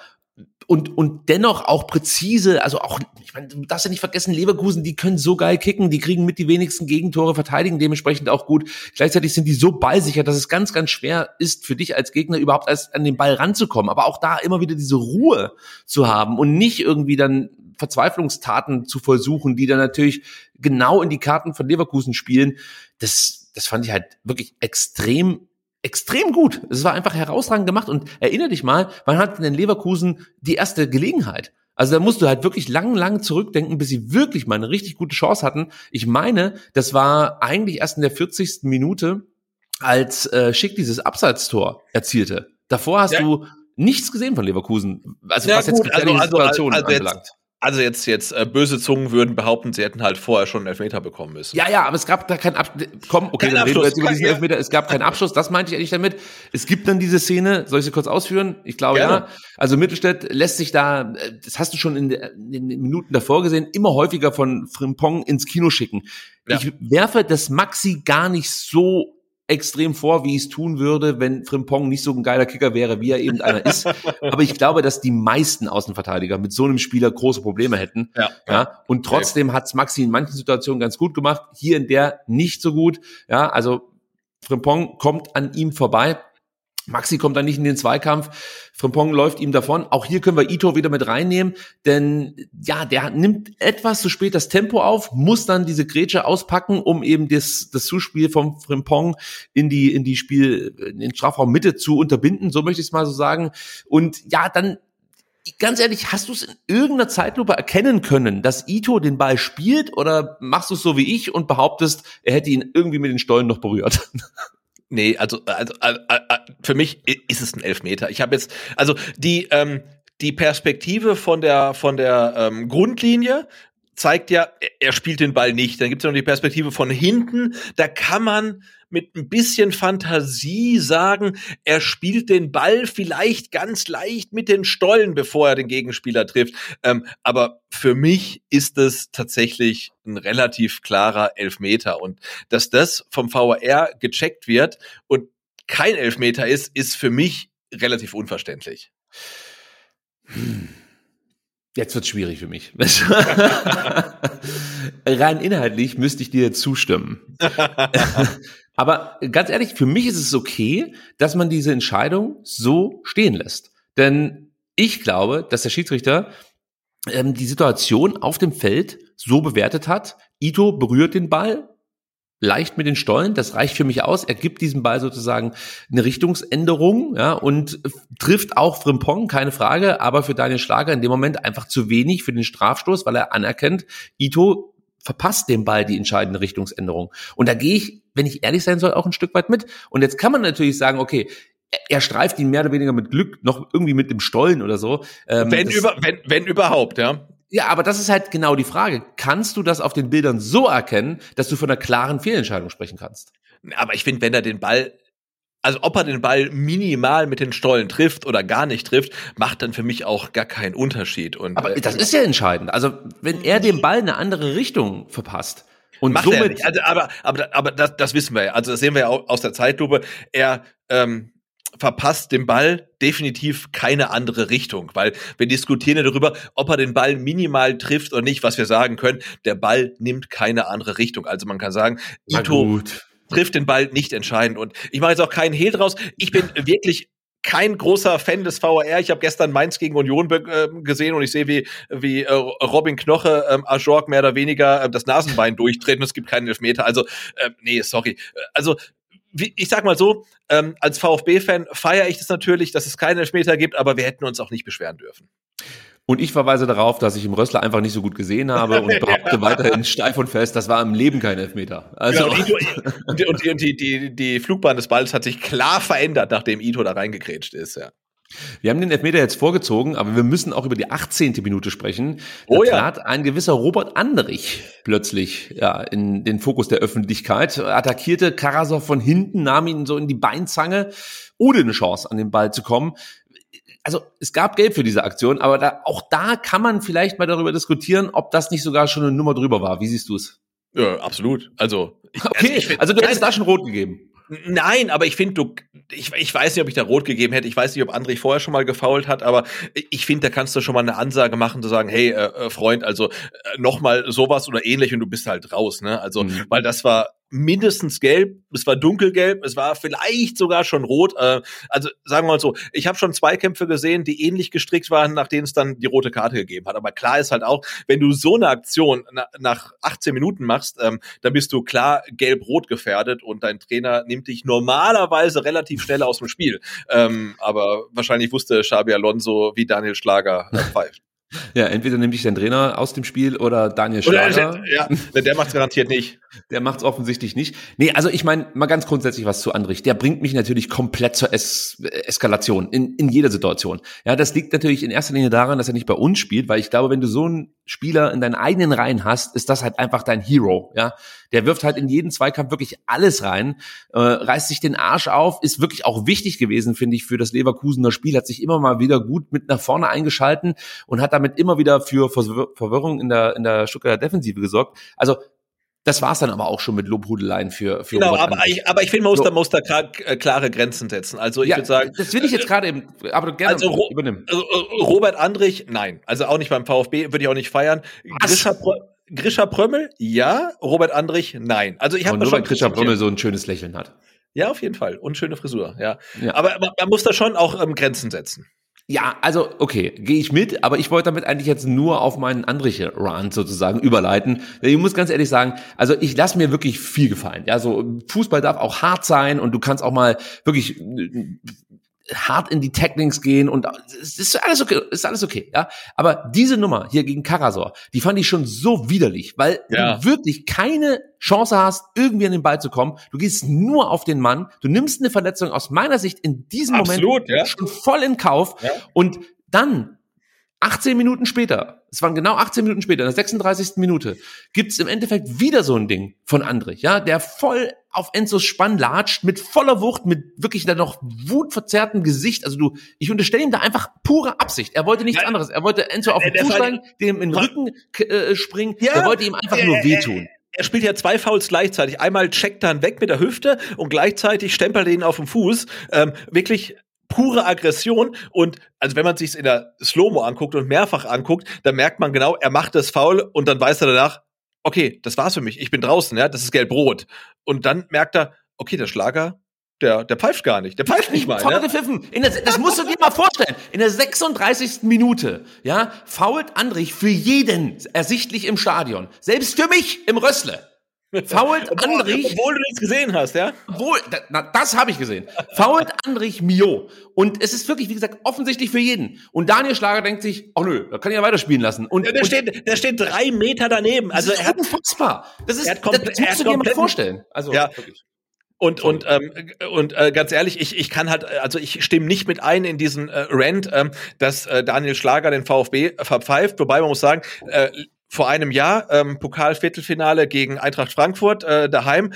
und, und dennoch auch präzise, also auch, ich meine, du darfst ja nicht vergessen, Leverkusen, die können so geil kicken, die kriegen mit die wenigsten Gegentore, verteidigen dementsprechend auch gut. Gleichzeitig sind die so ballsicher, dass es ganz, ganz schwer ist für dich als Gegner überhaupt erst an den Ball ranzukommen. Aber auch da immer wieder diese Ruhe zu haben und nicht irgendwie dann Verzweiflungstaten zu versuchen, die dann natürlich genau in die Karten von Leverkusen spielen. Das, das fand ich halt wirklich extrem extrem gut. Es war einfach herausragend gemacht und erinnere dich mal, wann hat denn Leverkusen die erste Gelegenheit? Also da musst du halt wirklich lang, lang zurückdenken, bis sie wirklich mal eine richtig gute Chance hatten. Ich meine, das war eigentlich erst in der 40. Minute, als äh, Schick dieses Abseitstor erzielte. Davor hast Ja. du nichts gesehen von Leverkusen, also Ja, was jetzt gut, also- also- also jetzt- anbelangt. Also jetzt, jetzt äh, böse Zungen würden behaupten, sie hätten halt vorher schon einen Elfmeter bekommen müssen. Ja, ja, aber es gab da keinen Ab Komm, okay, Kein dann reden wir Abschluss, jetzt über diesen. Elfmeter. Es gab keinen Abschluss, das meinte ich eigentlich damit. Es gibt dann diese Szene, soll ich sie kurz ausführen? Ich glaube Gerne. ja. Also Mittelstädt lässt sich da, äh, das hast du schon in den Minuten davor gesehen, immer häufiger von Frimpong ins Kino schicken. Ja. Ich werfe das Maxi gar nicht so extrem vor, wie ich es tun würde, wenn Frimpong nicht so ein geiler Kicker wäre, wie er eben einer ist. (laughs) Aber ich glaube, dass die meisten Außenverteidiger mit so einem Spieler große Probleme hätten. Ja. Ja, und trotzdem hat's Maxi in manchen Situationen ganz gut gemacht, hier in der nicht so gut. Ja, also Frimpong kommt an ihm vorbei. Maxi kommt dann nicht in den Zweikampf. Frimpong läuft ihm davon. Auch hier können wir Ito wieder mit reinnehmen, denn ja, der nimmt etwas zu spät das Tempo auf, muss dann diese Grätsche auspacken, um eben das, das Zuspiel vom Frimpong in die, in die Spiel, in den Strafraum Mitte zu unterbinden, so möchte ich es mal so sagen. Und ja, dann ganz ehrlich, hast du es in irgendeiner Zeitlupe erkennen können, dass Ito den Ball spielt oder machst du es so wie ich und behauptest, er hätte ihn irgendwie mit den Stollen noch berührt? (laughs) Nee, also, also äh, äh, äh, für mich ist es ein Elfmeter. Ich habe jetzt, also die, ähm, die Perspektive von der, von der ähm, Grundlinie zeigt ja, er- spielt den Ball nicht. Dann gibt es ja noch die Perspektive von hinten. Da kann man mit ein bisschen Fantasie sagen, er spielt den Ball vielleicht ganz leicht mit den Stollen, bevor er den Gegenspieler trifft. Ähm, aber für mich ist es tatsächlich ein relativ klarer Elfmeter. Und dass das vom VAR gecheckt wird und kein Elfmeter ist, ist für mich relativ unverständlich. Jetzt wird's schwierig für mich. (laughs) Rein inhaltlich müsste ich dir zustimmen. (laughs) Aber ganz ehrlich, für mich ist es okay, dass man diese Entscheidung so stehen lässt. Denn ich glaube, dass der Schiedsrichter ähm, die Situation auf dem Feld so bewertet hat. Ito berührt den Ball leicht mit den Stollen, das reicht für mich aus. Er gibt diesem Ball sozusagen eine Richtungsänderung, ja, und trifft auch Frimpong, keine Frage, aber für Daniel Schlager in dem Moment einfach zu wenig für den Strafstoß, weil er anerkennt, Ito verpasst dem Ball die entscheidende Richtungsänderung. Und da gehe ich, wenn ich ehrlich sein soll, auch ein Stück weit mit. Und jetzt kann man natürlich sagen, okay, er- streift ihn mehr oder weniger mit Glück noch irgendwie mit dem Stollen oder so. Ähm, Wenn, über, wenn, wenn überhaupt, ja. Ja, aber das ist halt genau die Frage. Kannst du das auf den Bildern so erkennen, dass du von einer klaren Fehlentscheidung sprechen kannst? Aber ich finde, wenn er den Ball also ob er den Ball minimal mit den Stollen trifft oder gar nicht trifft, macht dann für mich auch gar keinen Unterschied. Und, Aber äh, das ist ja entscheidend. Also wenn er den Ball in eine andere Richtung verpasst und macht er somit nicht. Also, aber aber, aber das, das wissen wir ja. Also das sehen wir ja auch aus der Zeitlupe. Er ähm, verpasst den Ball definitiv keine andere Richtung, weil wir diskutieren ja darüber, ob er den Ball minimal trifft oder nicht, was wir sagen können. Der Ball nimmt keine andere Richtung. Also man kann sagen, Ito trifft den Ball nicht entscheidend. Und ich mache jetzt auch keinen Hehl draus. Ich bin (laughs) wirklich kein großer Fan des VAR. Ich habe gestern Mainz gegen Union äh, gesehen und ich sehe, wie, wie äh, Robin Knoche ähm, Ajorg mehr oder weniger äh, das Nasenbein durchtreten es gibt keinen Elfmeter. Also, äh, nee, sorry. Also, wie, ich sag mal so, ähm, als VfB-Fan feiere ich das natürlich, dass es keinen Elfmeter gibt, aber wir hätten uns auch nicht beschweren dürfen. Und ich verweise darauf, dass ich im Rössler einfach nicht so gut gesehen habe und (laughs) behaupte weiterhin steif und fest, das war im Leben kein Elfmeter. Also Genau, und, Ito, und, die- und, die, und die, die, die Flugbahn des Balls hat sich klar verändert, nachdem Ito da reingekrätscht ist. Ja. Wir haben den Elfmeter jetzt vorgezogen, aber wir müssen auch über die 18. Minute sprechen. Da Oh ja. trat ein gewisser Robert Anderich plötzlich ja, in den Fokus der Öffentlichkeit, attackierte Karasov von hinten, nahm ihn so in die Beinzange, ohne eine Chance an den Ball zu kommen. Also es gab Geld für diese Aktion, aber da, auch da kann man vielleicht mal darüber diskutieren, ob das nicht sogar schon eine Nummer drüber war. Wie siehst du es? ja, absolut. Also, ich, Okay, ich find- also du hättest da schon rot gegeben. Nein, aber ich finde, du, ich, ich weiß nicht, ob ich da rot gegeben hätte. Ich weiß nicht, ob André vorher schon mal gefault hat, aber ich finde, da kannst du schon mal eine Ansage machen, zu sagen, hey, äh, äh, Freund, also äh, noch mal sowas oder ähnlich und du bist halt raus, ne? Also, Mhm. weil das war mindestens gelb, es war dunkelgelb, es war vielleicht sogar schon rot. Äh, also sagen wir mal so, ich habe schon Zweikämpfe gesehen, die ähnlich gestrickt waren, nach denen es dann die rote Karte gegeben hat. Aber klar ist halt auch, wenn du so eine Aktion na, nach 18 Minuten machst, ähm, dann bist du klar gelb-rot gefährdet und dein Trainer nimmt dich normalerweise relativ schnell aus dem Spiel. Ähm, aber wahrscheinlich wusste Xabi Alonso, wie Daniel Schlager äh, pfeift. (laughs) Ja, entweder nimmt dich dein Trainer aus dem Spiel oder Daniel Oder, Schlager. ja, (laughs) der macht's garantiert nicht. Der macht es offensichtlich nicht. Nee, also ich meine, mal ganz grundsätzlich was zu Andrich. Der bringt mich natürlich komplett zur es Eskalation in, in jeder Situation. Ja, das liegt natürlich in erster Linie daran, dass er nicht bei uns spielt, weil ich glaube, wenn du so einen Spieler in deinen eigenen Reihen hast, ist das halt einfach dein Hero. Ja, der wirft halt in jeden Zweikampf wirklich alles rein, äh, reißt sich den Arsch auf, ist wirklich auch wichtig gewesen, finde ich, für das Leverkusener Spiel, hat sich immer mal wieder gut mit nach vorne eingeschalten und hat damit immer wieder für Verwir- Verwirrung in der, in der Stuttgarter Defensive gesorgt. Also das war's dann aber auch schon mit Lobhudeleien für, für Genau, Robert aber ich, aber ich finde, man muss da, muss da äh, klare Grenzen setzen. Also ich ja, würde sagen, das will ich jetzt gerade eben, aber gerne Also, Ro- übernehmen. Also, äh, Robert Andrich, nein. Also auch nicht beim VfB, würde ich auch nicht feiern. Grisha, Grisha Prömmel, ja. Robert Andrich, nein. Also ich habe nur schon weil kritisiert. Brömmel so ein schönes Lächeln hat. Ja, auf jeden Fall. Und schöne Frisur, ja. Ja. Aber man, man muss da schon auch ähm, Grenzen setzen. Ja, also okay, gehe ich mit, aber ich wollte damit eigentlich jetzt nur auf meinen Andriche-Rant sozusagen überleiten. Ich muss ganz ehrlich sagen, also ich lasse mir wirklich viel gefallen. Ja, so Fußball darf auch hart sein und du kannst auch mal wirklich äh, hart in die Tacklings gehen und es ist alles okay, ist alles okay, ja. Aber diese Nummer hier gegen Karasor, die fand ich schon so widerlich, weil Ja. du wirklich keine Chance hast, irgendwie an den Ball zu kommen. Du gehst nur auf den Mann. Du nimmst eine Verletzung aus meiner Sicht in diesem Absolut, Moment ja. schon voll in Kauf. Ja. Und dann, 18 Minuten später, es waren genau 18 Minuten später, in der 36. Minute, gibt's im Endeffekt wieder so ein Ding von Andrich, ja, der voll auf Enzos Spann latscht, mit voller Wucht, mit wirklich dann noch wutverzerrtem Gesicht. Also du, ich unterstelle ihm da einfach pure Absicht. Er wollte nichts Ja. anderes. Er wollte Enzo auf den Fuß steigen, dem in den Rücken k- äh, springen. Ja. er wollte ihm einfach Äh, nur äh, wehtun. Er spielt ja zwei Fouls gleichzeitig. Einmal checkt er ihn weg mit der Hüfte und gleichzeitig stempelt er ihn auf dem Fuß. Ähm, wirklich pure Aggression und also wenn man sich in der Slow-Mo anguckt und mehrfach anguckt, dann merkt man genau, er macht das Foul und dann weiß er danach, okay, das war's für mich, ich bin draußen, ja, das ist gelb-rot. Und dann merkt er, okay, der Schlager, der, der pfeift gar nicht, der pfeift nicht mal. Voll Ne? gepfiffen. In der, das musst du dir mal vorstellen. In der 36. Minute, ja, fault Andrich für jeden ersichtlich im Stadion. Selbst für mich im Rössle. Fault Obwohl, Andrich, obwohl du das gesehen hast, ja? wohl, da, na, das habe ich gesehen. Fault Andrich Mio. Und es ist wirklich, wie gesagt, offensichtlich für jeden. Und Daniel Schlager denkt sich, ach nö, da kann ich ja weiterspielen lassen. Und, Der und steht, der steht drei Meter daneben. das Also ist er hat unfassbar. Das ist, er hat das, das er musst hat du dir mal vorstellen. Also, Ja. wirklich. Und und ähm, und äh, ganz ehrlich, ich ich kann halt, äh, also ich stimme nicht mit ein in diesen äh, Rant, ähm, dass äh, Daniel Schlager den VfB verpfeift. Wobei man muss sagen, äh, vor einem Jahr ähm, Pokalviertelfinale gegen Eintracht Frankfurt äh, daheim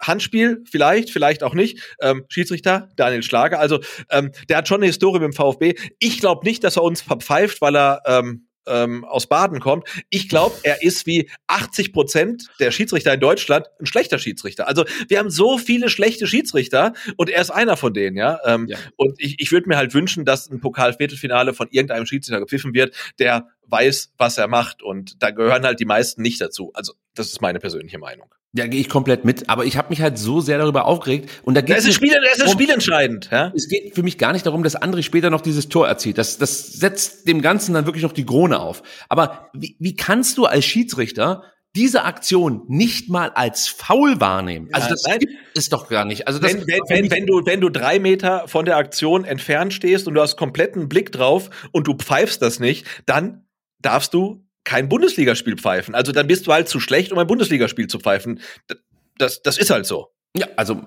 Handspiel, vielleicht, vielleicht auch nicht. Ähm, Schiedsrichter, Daniel Schlager. Also, ähm, der hat schon eine Historie mit dem VfB. Ich glaube nicht, dass er uns verpfeift, weil er ähm, ähm, aus Baden kommt. Ich glaube, er ist wie 80 Prozent der Schiedsrichter in Deutschland ein schlechter Schiedsrichter. Also wir haben so viele schlechte Schiedsrichter und er ist einer von denen, ja. Ähm, ja. Und ich, ich würde mir halt wünschen, dass ein Pokalviertelfinale von irgendeinem Schiedsrichter gepfiffen wird, der weiß, was er macht. Und da gehören halt die meisten nicht dazu. Also das ist meine persönliche Meinung. Ja, gehe ich komplett mit, aber ich habe mich halt so sehr darüber aufgeregt und da geht es ist, Spiel, es ist spielentscheidend, ja? Es geht für mich gar nicht darum, dass André später noch dieses Tor erzielt. Das, das setzt dem Ganzen dann wirklich noch die Krone auf. Aber wie, wie kannst du als Schiedsrichter diese Aktion nicht mal als faul wahrnehmen. Also das nein. gibt es doch gar nicht. Also das wenn, wenn, wenn, wenn, du wenn du drei Meter von der Aktion entfernt stehst und du hast kompletten Blick drauf und du pfeifst das nicht, dann darfst du kein Bundesligaspiel pfeifen. Also dann bist du halt zu schlecht, um ein Bundesligaspiel zu pfeifen. Das, das ist halt so. Ja, also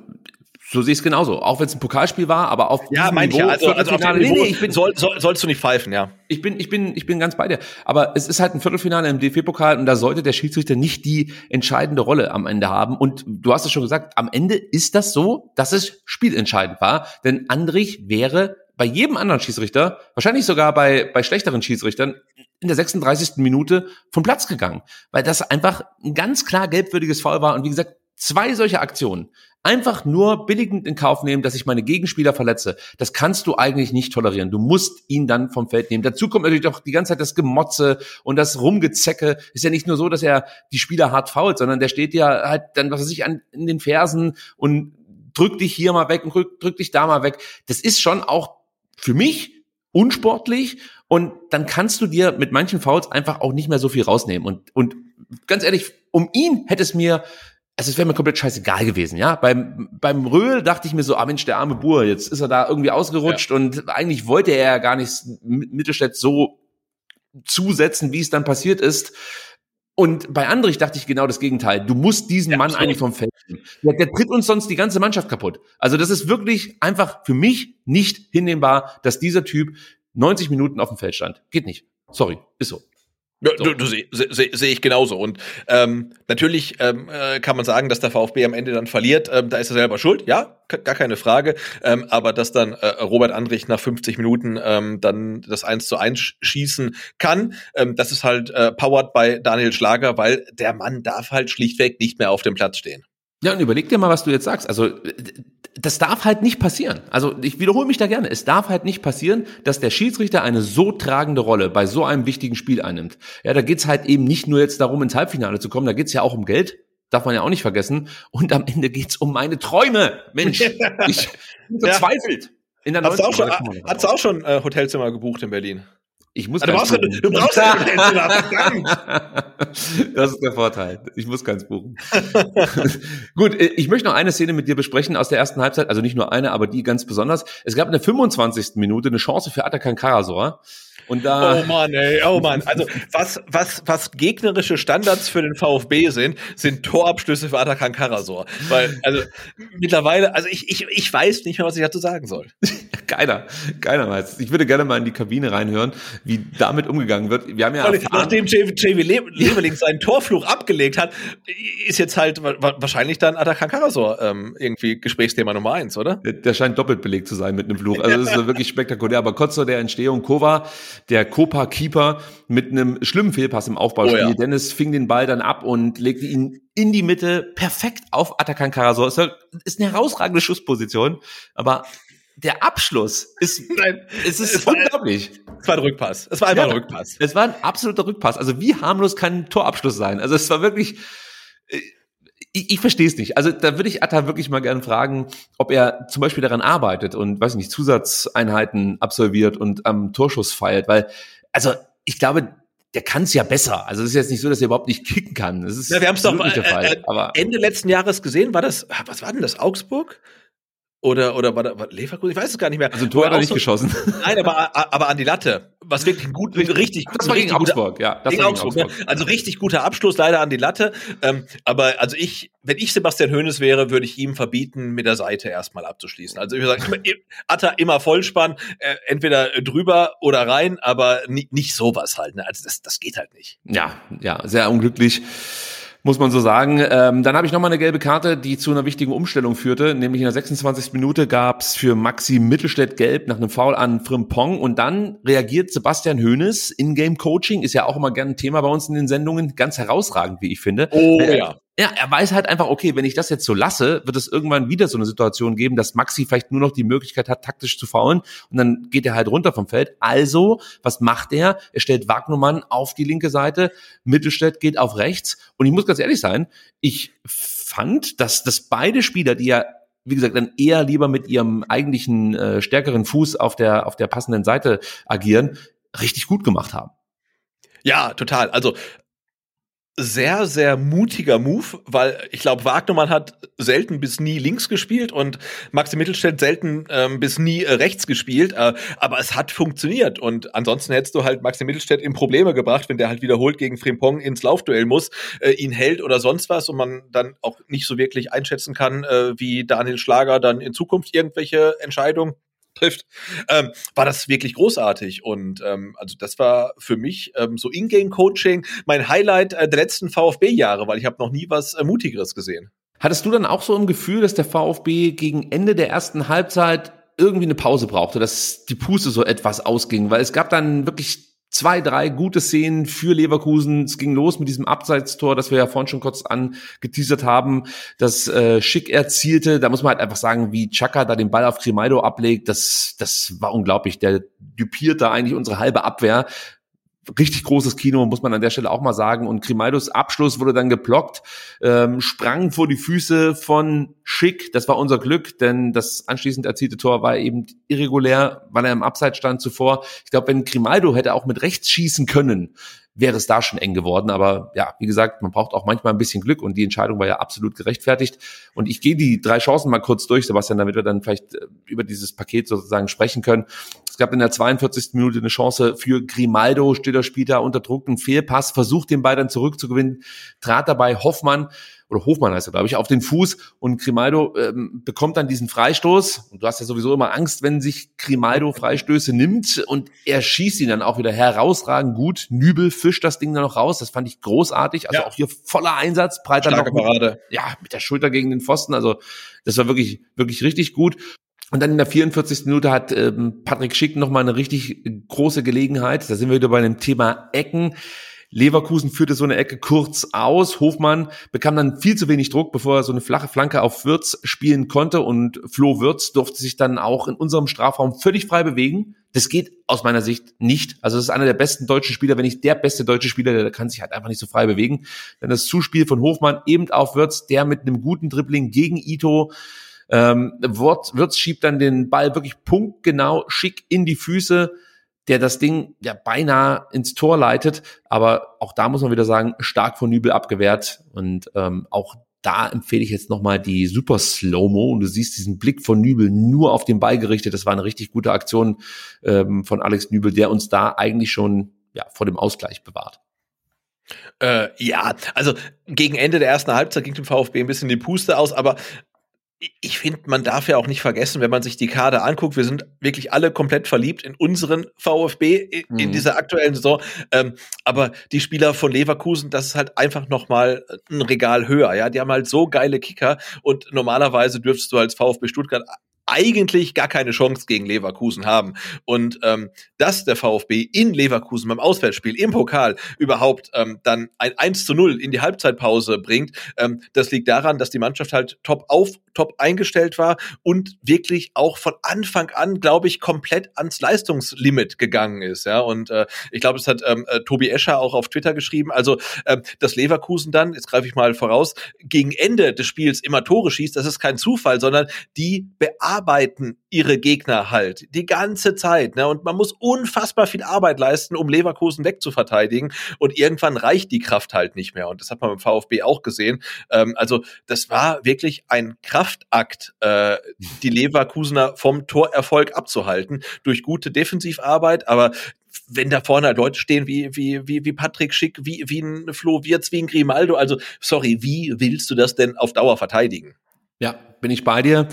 so sehe ich es genauso. Auch wenn es ein Pokalspiel war, aber auf ja, manche, Niveau, also, also auf dem Niveau, nee, nee, ich bin, soll, soll, sollst du nicht pfeifen, ja. Ich bin, ich bin, ich bin ganz bei dir. Aber es ist halt ein Viertelfinale im DFB-Pokal und da sollte der Schiedsrichter nicht die entscheidende Rolle am Ende haben. Und du hast es schon gesagt, am Ende ist das so, dass es spielentscheidend war. Denn Andrich wäre bei jedem anderen Schiedsrichter, wahrscheinlich sogar bei, bei schlechteren Schiedsrichtern, in der 36. Minute vom Platz gegangen, weil das einfach ein ganz klar gelbwürdiges Foul war und wie gesagt, zwei solche Aktionen einfach nur billigend in Kauf nehmen, dass ich meine Gegenspieler verletze, das kannst du eigentlich nicht tolerieren. Du musst ihn dann vom Feld nehmen. Dazu kommt natürlich auch die ganze Zeit das Gemotze und das Rumgezecke. Ist ja nicht nur so, dass er die Spieler hart fault, sondern der steht ja halt dann, was weiß ich, an, in den Fersen und drückt dich hier mal weg und drückt drück dich da mal weg. Das ist schon auch für mich unsportlich und dann kannst du dir mit manchen Fouls einfach auch nicht mehr so viel rausnehmen. Und, und ganz ehrlich, um ihn hätte es mir, also es wäre mir komplett scheißegal gewesen, ja. Beim, beim Röhl dachte ich mir so, ah Mensch, der arme Bur, jetzt ist er da irgendwie ausgerutscht ja. und eigentlich wollte er ja gar nicht Mittelstädt so zusetzen, wie es dann passiert ist. Und bei Andrich dachte ich genau das Gegenteil. Du musst diesen ja, Mann absolut. eigentlich vom Feld nehmen. Der, der tritt uns sonst die ganze Mannschaft kaputt. Also das ist wirklich einfach für mich nicht hinnehmbar, dass dieser Typ 90 Minuten auf dem Feld stand. Geht nicht. Sorry, ist so. Ja, so. du, du sehe seh, seh ich genauso. Und ähm, natürlich ähm, äh, kann man sagen, dass der VfB am Ende dann verliert. Ähm, da ist er selber schuld, ja, gar keine Frage. Ähm, aber dass dann äh, Robert Andrich nach 50 Minuten ähm, dann das 1 zu 1 schießen kann, ähm, das ist halt äh, powered bei Daniel Schlager, weil der Mann darf halt schlichtweg nicht mehr auf dem Platz stehen. Ja, und überleg dir mal, was du jetzt sagst. Also das darf halt nicht passieren. Also ich wiederhole mich da gerne. Es darf halt nicht passieren, dass der Schiedsrichter eine so tragende Rolle bei so einem wichtigen Spiel einnimmt. Ja, da geht's halt eben nicht nur jetzt darum, ins Halbfinale zu kommen, da geht's ja auch um Geld. Darf man ja auch nicht vergessen. Und am Ende geht's um meine Träume. Mensch, (laughs) ich bin verzweifelt. In der hast, du auch schon, hast du auch schon äh, Hotelzimmer gebucht in Berlin? Ich muss also du, brauchst, du brauchst kein (laughs) Das ist der Vorteil. Ich muss keins buchen. (laughs) Gut, äh, ich möchte noch eine Szene mit dir besprechen aus der ersten Halbzeit. Also nicht nur eine, aber die ganz besonders. Es gab in der 25. Minute eine Chance für Atakan Karasor. Und da oh Mann, ey, oh Mann. Also was, was, was gegnerische Standards für den VfB sind, sind Torabschlüsse für Atakan Karasor. Weil, also mittlerweile, also ich, ich, ich weiß nicht mehr, was ich dazu sagen soll. (laughs) keiner, keiner weiß. Ich würde gerne mal in die Kabine reinhören, wie damit umgegangen wird. Wir haben ja erfahren, Nachdem JV Leveling seinen Torfluch abgelegt hat, ist jetzt halt wahrscheinlich dann Atakan Karasor ähm, irgendwie Gesprächsthema Nummer eins, oder? Der, der scheint doppelt belegt zu sein mit einem Fluch. Also das ist wirklich spektakulär. Aber kurz zu der Entstehung, Kova der Copa-Keeper mit einem schlimmen Fehlpass im Aufbauspiel. Oh ja. Dennis fing den Ball dann ab und legte ihn in die Mitte perfekt auf Atakan Karasor. Ist eine herausragende Schussposition, aber der Abschluss ist, (laughs) Nein, es ist es unglaublich. es war ein Rückpass. Es war einfach ja, ein Rückpass. Es war ein absoluter Rückpass. Also wie harmlos kann ein Torabschluss sein? Also es war wirklich, äh, ich, ich verstehe es nicht. Also da würde ich Atta wirklich mal gerne fragen, ob er zum Beispiel daran arbeitet und, weiß nicht, Zusatzeinheiten absolviert und am Torschuss feiert, weil, also ich glaube, der kann es ja besser. Also es ist jetzt nicht so, dass er überhaupt nicht kicken kann. Das ist ja, wir haben es doch äh, äh, aber Ende letzten Jahres gesehen. War das, was war denn das? Augsburg? Oder, oder war, da, war Leverkusen? Ich weiß es gar nicht mehr. Also ein Tor hat er nicht so, geschossen. (laughs) Nein, aber, aber an die Latte. Was wirklich ein gut, richtig, das war gegen Augsburg, ja. Das gegen war Augsburg, Augsburg. Ne? Also richtig guter Abschluss, leider an die Latte. Ähm, aber also ich, wenn ich Sebastian Hoeneß wäre, würde ich ihm verbieten, mit der Seite erstmal abzuschließen. Also ich würde sagen, Atta immer Vollspann, äh, entweder drüber oder rein, aber nicht, nicht sowas halt. Ne? Also das, das geht halt nicht. Ja, ja, sehr unglücklich muss man so sagen. Ähm, dann habe ich nochmal eine gelbe Karte, die zu einer wichtigen Umstellung führte. Nämlich in der 26. Minute gab's für Maxi Mittelstädt gelb nach einem Foul an Frimpong. Und dann reagiert Sebastian Hoeneß. In-Game-Coaching ist ja auch immer gerne ein Thema bei uns in den Sendungen. Ganz herausragend, wie ich finde. Oh ja. Ja, er weiß halt einfach, okay, wenn ich das jetzt so lasse, wird es irgendwann wieder so eine Situation geben, dass Maxi vielleicht nur noch die Möglichkeit hat, taktisch zu faulen und dann geht er halt runter vom Feld. Also, was macht er? Er stellt Wagnumann auf die linke Seite, Mittelstädt geht auf rechts und ich muss ganz ehrlich sein, ich fand, dass, dass beide Spieler, die ja wie gesagt, dann eher lieber mit ihrem eigentlichen äh, stärkeren Fuß auf der auf der passenden Seite agieren, richtig gut gemacht haben. Ja, total. Also sehr, sehr mutiger Move, weil ich glaube, Wagnermann hat selten bis nie links gespielt und Maxi Mittelstädt selten ähm, bis nie äh, rechts gespielt, äh, aber es hat funktioniert und ansonsten hättest du halt Maxi Mittelstädt in Probleme gebracht, wenn der halt wiederholt gegen Frimpong ins Laufduell muss, äh, ihn hält oder sonst was und man dann auch nicht so wirklich einschätzen kann, äh, wie Daniel Schlager dann in Zukunft irgendwelche Entscheidungen trifft, ähm, war das wirklich großartig. Und ähm, also das war für mich ähm, so Ingame-Coaching mein Highlight äh, der letzten VfB-Jahre, weil ich habe noch nie was äh, Mutigeres gesehen. Hattest du dann auch so ein Gefühl, dass der VfB gegen Ende der ersten Halbzeit irgendwie eine Pause brauchte, dass die Puste so etwas ausging? Weil es gab dann wirklich zwei, drei gute Szenen für Leverkusen. Es ging los mit diesem Abseitstor, das wir ja vorhin schon kurz angeteasert haben, das äh, Schick erzielte. Da muss man halt einfach sagen, wie Chaka da den Ball auf Grimaldo ablegt, das, das war unglaublich. Der dupiert da eigentlich unsere halbe Abwehr richtig großes Kino, muss man an der Stelle auch mal sagen. Und Grimaldos Abschluss wurde dann geblockt, ähm, sprang vor die Füße von Schick. Das war unser Glück, denn das anschließend erzielte Tor war eben irregulär, weil er im Abseits stand zuvor. Ich glaube, wenn Grimaldo hätte auch mit rechts schießen können, wäre es da schon eng geworden. Aber ja, wie gesagt, man braucht auch manchmal ein bisschen Glück und die Entscheidung war ja absolut gerechtfertigt. Und ich gehe die drei Chancen mal kurz durch, Sebastian, damit wir dann vielleicht äh, über dieses Paket sozusagen sprechen können. Es gab in der 42. Minute eine Chance für Grimaldo, Stiller spielt da unter Druck, einen Fehlpass, versucht den Ball dann zurückzugewinnen, trat dabei Hoffmann oder Hofmann heißt er, glaube ich, auf den Fuß und Grimaldo ähm, bekommt dann diesen Freistoß. Und du hast ja sowieso immer Angst, wenn sich Grimaldo Freistöße nimmt und er schießt ihn dann auch wieder herausragend gut. Nübel fischt das Ding dann noch raus. Das fand ich großartig. Also ja. auch hier voller Einsatz, breiter noch mit, ja, mit der Schulter gegen den Pfosten. Also das war wirklich, wirklich richtig gut. Und dann in der 44. Minute hat ähm, Patrick Schick nochmal eine richtig große Gelegenheit. Da sind wir wieder bei dem Thema Ecken. Leverkusen führte so eine Ecke kurz aus. Hofmann bekam dann viel zu wenig Druck, bevor er so eine flache Flanke auf Würz spielen konnte. Und Flo Würz durfte sich dann auch in unserem Strafraum völlig frei bewegen. Das geht aus meiner Sicht nicht. Also das ist einer der besten deutschen Spieler, wenn nicht der beste deutsche Spieler, der kann sich halt einfach nicht so frei bewegen. Denn das Zuspiel von Hofmann eben auf Würz, der mit einem guten Dribbling gegen Ito ähm, Würz schiebt dann den Ball wirklich punktgenau schick in die Füße der das Ding ja beinahe ins Tor leitet. Aber auch da muss man wieder sagen, stark von Nübel abgewehrt. Und ähm, auch da empfehle ich jetzt nochmal die Super Slow-Mo und du siehst diesen Blick von Nübel nur auf den Ball gerichtet. Das war eine richtig gute Aktion ähm, von Alex Nübel, der uns da eigentlich schon ja, vor dem Ausgleich bewahrt. Äh, ja, also gegen Ende der ersten Halbzeit ging dem VfB ein bisschen die Puste aus, aber ich finde, man darf ja auch nicht vergessen, wenn man sich die Kader anguckt, wir sind wirklich alle komplett verliebt in unseren VfB in, mhm. in dieser aktuellen Saison. Ähm, aber die Spieler von Leverkusen, das ist halt einfach noch mal ein Regal höher. Ja, die haben halt so geile Kicker und normalerweise dürftest du als VfB Stuttgart eigentlich gar keine Chance gegen Leverkusen haben. Und ähm, dass der VfB in Leverkusen beim Auswärtsspiel im Pokal überhaupt ähm, dann ein 1 zu 0 in die Halbzeitpause bringt, ähm, das liegt daran, dass die Mannschaft halt top auf, top eingestellt war und wirklich auch von Anfang an, glaube ich, komplett ans Leistungslimit gegangen ist. Ja, und äh, ich glaube, es hat ähm, äh, Tobi Escher auch auf Twitter geschrieben. Also, äh, dass Leverkusen dann, jetzt greife ich mal voraus, gegen Ende des Spiels immer Tore schießt, das ist kein Zufall, sondern die bearbeiten bearbeiten ihre Gegner halt die ganze Zeit. Ne? Und man muss unfassbar viel Arbeit leisten, um Leverkusen wegzuverteidigen. Und irgendwann reicht die Kraft halt nicht mehr. Und das hat man beim VfB auch gesehen. Ähm, also das war wirklich ein Kraftakt, äh, die Leverkusener vom Torerfolg abzuhalten durch gute Defensivarbeit. Aber wenn da vorne halt Leute stehen wie, wie, wie, wie Patrick Schick, wie, wie ein Flo Wirtz, wie ein Grimaldo, also sorry, wie willst du das denn auf Dauer verteidigen? Ja, bin ich bei dir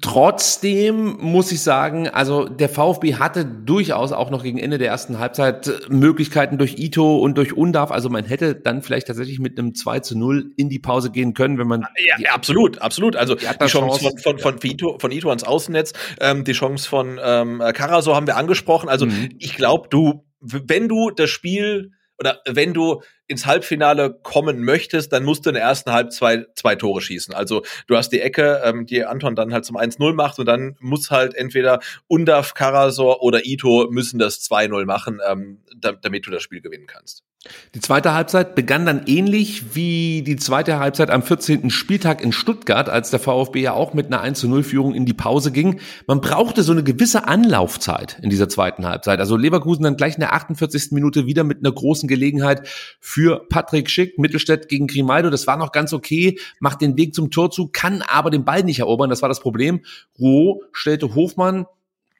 Trotzdem muss ich sagen, also der VfB hatte durchaus auch noch gegen Ende der ersten Halbzeit Möglichkeiten durch Ito und durch Undarf. Also man hätte dann vielleicht tatsächlich mit einem 2 zu 0 in die Pause gehen können, wenn man. Ja, ja absolut, absolut. Also die, die Chance von, von, von, Ito, von Ito ans Außennetz, ähm, die Chance von ähm, Karasor haben wir angesprochen. Also mhm. ich glaube, du, wenn du das Spiel oder wenn du ins Halbfinale kommen möchtest, dann musst du in der ersten Halb zwei, zwei Tore schießen. Also du hast die Ecke, ähm, die Anton dann halt zum 1-0 macht und dann muss halt entweder Undaf, Karasor oder Ito müssen das 2-0 machen, ähm, damit du das Spiel gewinnen kannst. Die zweite Halbzeit begann dann ähnlich wie die zweite Halbzeit am 14. Spieltag in Stuttgart, als der VfB ja auch mit einer 1 0 Führung in die Pause ging. Man brauchte so eine gewisse Anlaufzeit in dieser zweiten Halbzeit. Also Leverkusen dann gleich in der 48. Minute wieder mit einer großen Gelegenheit für Patrick Schick, Mittelstädt gegen Grimaldo. Das war noch ganz okay, macht den Weg zum Tor zu, kann aber den Ball nicht erobern. Das war das Problem. Roh stellte Hofmann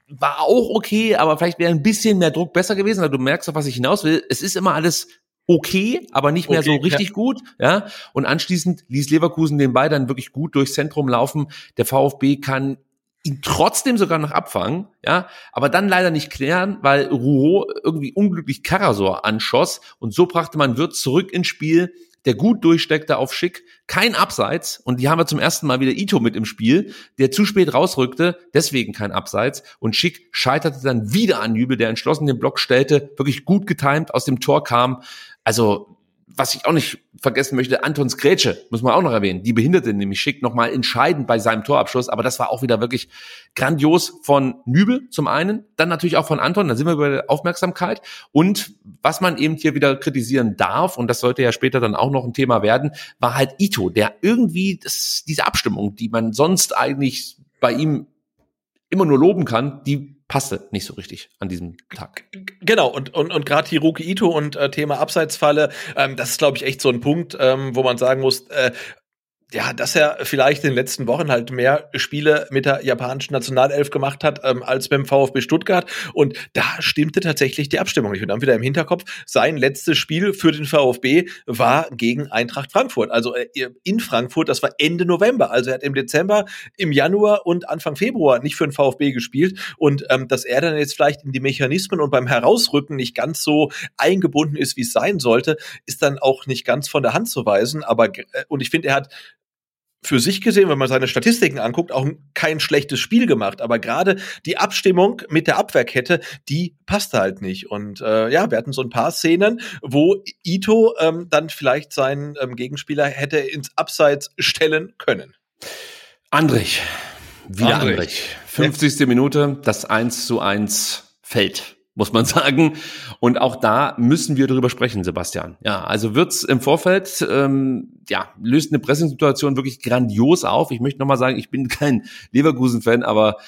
war auch okay, aber vielleicht wäre ein bisschen mehr Druck besser gewesen. Also du merkst, auf was ich hinaus will. Es ist immer alles okay, aber nicht mehr okay, so richtig ja. gut, ja. Und anschließend ließ Leverkusen den Ball dann wirklich gut durchs Zentrum laufen. Der VfB kann ihn trotzdem sogar noch abfangen, ja, aber dann leider nicht klären, weil Rouault irgendwie unglücklich Karasor anschoss und so brachte man Wirt zurück ins Spiel der gut durchsteckte auf Schick, kein Abseits und die haben wir zum ersten Mal wieder Ito mit im Spiel, der zu spät rausrückte, deswegen kein Abseits und Schick scheiterte dann wieder an Jübel, der entschlossen den Block stellte, wirklich gut getimt aus dem Tor kam. Also was ich auch nicht vergessen möchte, Antons Grätsche, muss man auch noch erwähnen. Die behinderte nämlich Schick nochmal entscheidend bei seinem Torabschluss. Aber das war auch wieder wirklich grandios von Nübel zum einen, dann natürlich auch von Anton, da sind wir bei der Aufmerksamkeit. Und was man eben hier wieder kritisieren darf, und das sollte ja später dann auch noch ein Thema werden, war halt Ito, der irgendwie das, diese Abstimmung, die man sonst eigentlich bei ihm immer nur loben kann, die passte nicht so richtig an diesem Tag. Genau, und, und, und gerade Hiroki Ito und äh, Thema Abseitsfalle, ähm, das ist, glaube ich, echt so ein Punkt, ähm, wo man sagen muss, äh, ja, dass er vielleicht in den letzten Wochen halt mehr Spiele mit der japanischen Nationalelf gemacht hat ähm, als beim VfB Stuttgart. Und da stimmte tatsächlich die Abstimmung. Ich bin dann wieder im Hinterkopf. Sein letztes Spiel für den VfB war gegen Eintracht Frankfurt. Also äh, in Frankfurt, das war Ende November. Also er hat im Dezember, im Januar und Anfang Februar nicht für den VfB gespielt. Und ähm, dass er dann jetzt vielleicht in die Mechanismen und beim Herausrücken nicht ganz so eingebunden ist, wie es sein sollte, ist dann auch nicht ganz von der Hand zu weisen. Aber äh, und ich finde, er hat für sich gesehen, wenn man seine Statistiken anguckt, auch kein schlechtes Spiel gemacht. Aber gerade die Abstimmung mit der Abwehrkette, die passte halt nicht. Und äh, ja, wir hatten so ein paar Szenen, wo Ito ähm, dann vielleicht seinen ähm, Gegenspieler hätte ins Abseits stellen können. Andrich. Wieder Andrich. Andrich. 50. Ja. Minute, das 1 zu 1 fällt muss man (laughs) sagen. Und auch da müssen wir darüber sprechen, Sebastian. Ja, also wird's im Vorfeld, ähm, ja, löst eine Pressingssituation wirklich grandios auf. Ich möchte nochmal sagen, ich bin (laughs) kein Leverkusen-Fan, aber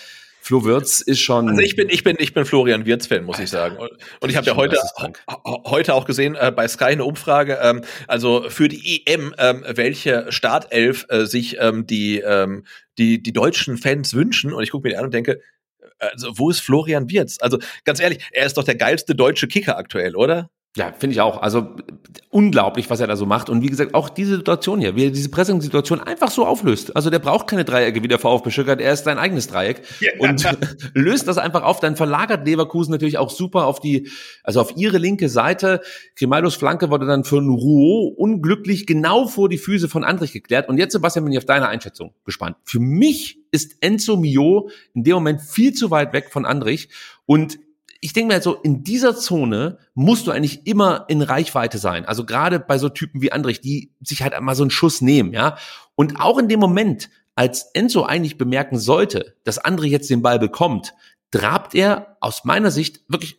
Flo Wirtz ist schon. Also ich bin, ich bin, ich bin Florian Wirtz-Fan, muss ich sagen. Und ich habe ja heute, heute auch gesehen äh, bei Sky eine Umfrage, ähm, also für die EM, ähm, welche Startelf äh, sich ähm, die, ähm, die, die deutschen Fans wünschen. Und ich gucke mir die an und denke, also wo ist Florian Wirz? Also ganz ehrlich, er ist doch der geilste deutsche Kicker aktuell, oder? Ja, finde ich auch. Also unglaublich, was er da so macht. Und wie gesagt, auch diese Situation hier, wie er diese Pressing-Situation einfach so auflöst. Also der braucht keine Dreiecke wie der VfB Stuttgart, er ist sein eigenes Dreieck ja. und (laughs) löst das einfach auf. Dann verlagert Leverkusen natürlich auch super auf die, also auf ihre linke Seite. Grimaldos Flanke wurde dann von Rouault unglücklich genau vor die Füße von Andrich geklärt. Und jetzt, Sebastian, bin ich auf deine Einschätzung gespannt. Für mich ist Enzo Mio in dem Moment viel zu weit weg von Andrich und ich denke mir so, in dieser Zone musst du eigentlich immer in Reichweite sein. Also gerade bei so Typen wie Andrich, die sich halt einmal so einen Schuss nehmen, ja. Und auch in dem Moment, als Enzo eigentlich bemerken sollte, dass Andrich jetzt den Ball bekommt, trabt er aus meiner Sicht wirklich